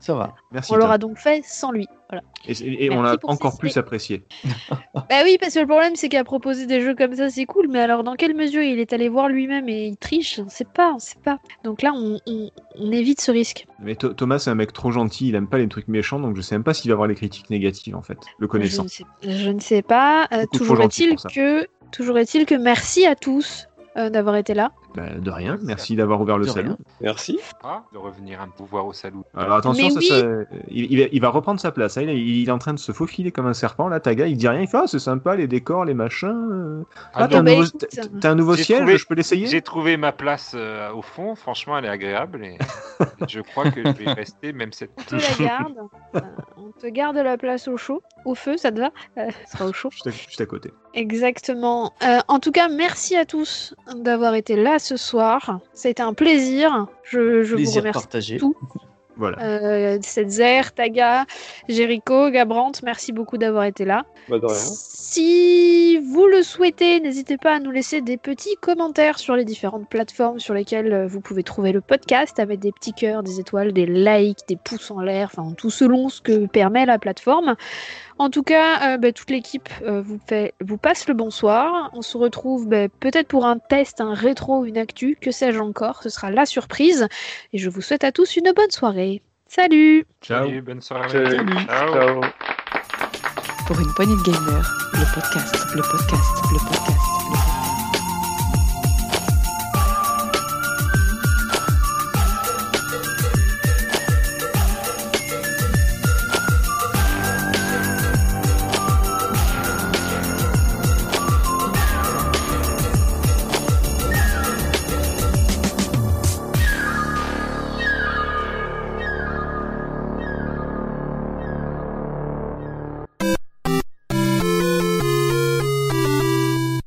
Ça va. Merci. On l'aura donc fait sans lui. Voilà. Et, on l'a encore plus apprécié. Bah oui, parce que le problème c'est qu'à proposer des jeux comme ça c'est cool, mais alors dans quelle mesure il est allé voir lui-même et il triche? On sait pas, on sait pas. Donc là on, on- on évite ce risque. Mais Tho- Thomas, c'est un mec trop gentil, il aime pas les trucs méchants, donc je sais même pas s'il va avoir les critiques négatives en fait, le Je connaissant. ne sais, je ne sais pas. Euh, toujours est-il ça. que toujours est-il que merci à tous euh, d'avoir été là. Bah, de rien, merci d'avoir ouvert le De salon. rien. Merci. Pas de revenir un pouvoir au salut. Alors attention, ça, oui. ça- il, il va, il va reprendre sa place. hein. Il, est- il est en train de se faufiler comme un serpent. Là, Taga, il dit rien. Il fait Ah, c'est sympa, les décors, les machins. Ah, Ah t'as un, bah, nouveau, t'as un nouveau siège, trouvé- je peux l'essayer J'ai trouvé ma place euh, au fond. Franchement, elle est agréable et je crois que je vais rester même cette. On te la garde. Euh, on te garde la place au chaud, au feu, ça te va? Euh, Ce sera au chaud. Juste à, juste à côté. Exactement. Euh, en tout cas, merci à tous d'avoir été là ce soir. Ça a été un plaisir. Je, je vous remercie. partagé. tout. Voilà. Euh, Setzer, Taga, Jericho, Gabrant, merci beaucoup d'avoir été là. Bah, de rien. Si vous le souhaitez, n'hésitez pas à nous laisser des petits commentaires sur les différentes plateformes sur lesquelles euh, vous pouvez trouver le podcast avec des petits cœurs, des étoiles, des likes, des pouces en l'air, enfin tout selon ce que permet la plateforme. En tout cas, euh, bah, toute l'équipe euh, vous, fait, vous passe le bonsoir. On se retrouve bah, peut-être pour un test, un rétro, une actu, que sais-je encore. Ce sera la surprise. Et je vous souhaite à tous une bonne soirée. Salut Ciao. Salut, bonne soirée. Salut. Ciao. Ciao. Pour une poignée de gamer, le podcast, le podcast, le podcast.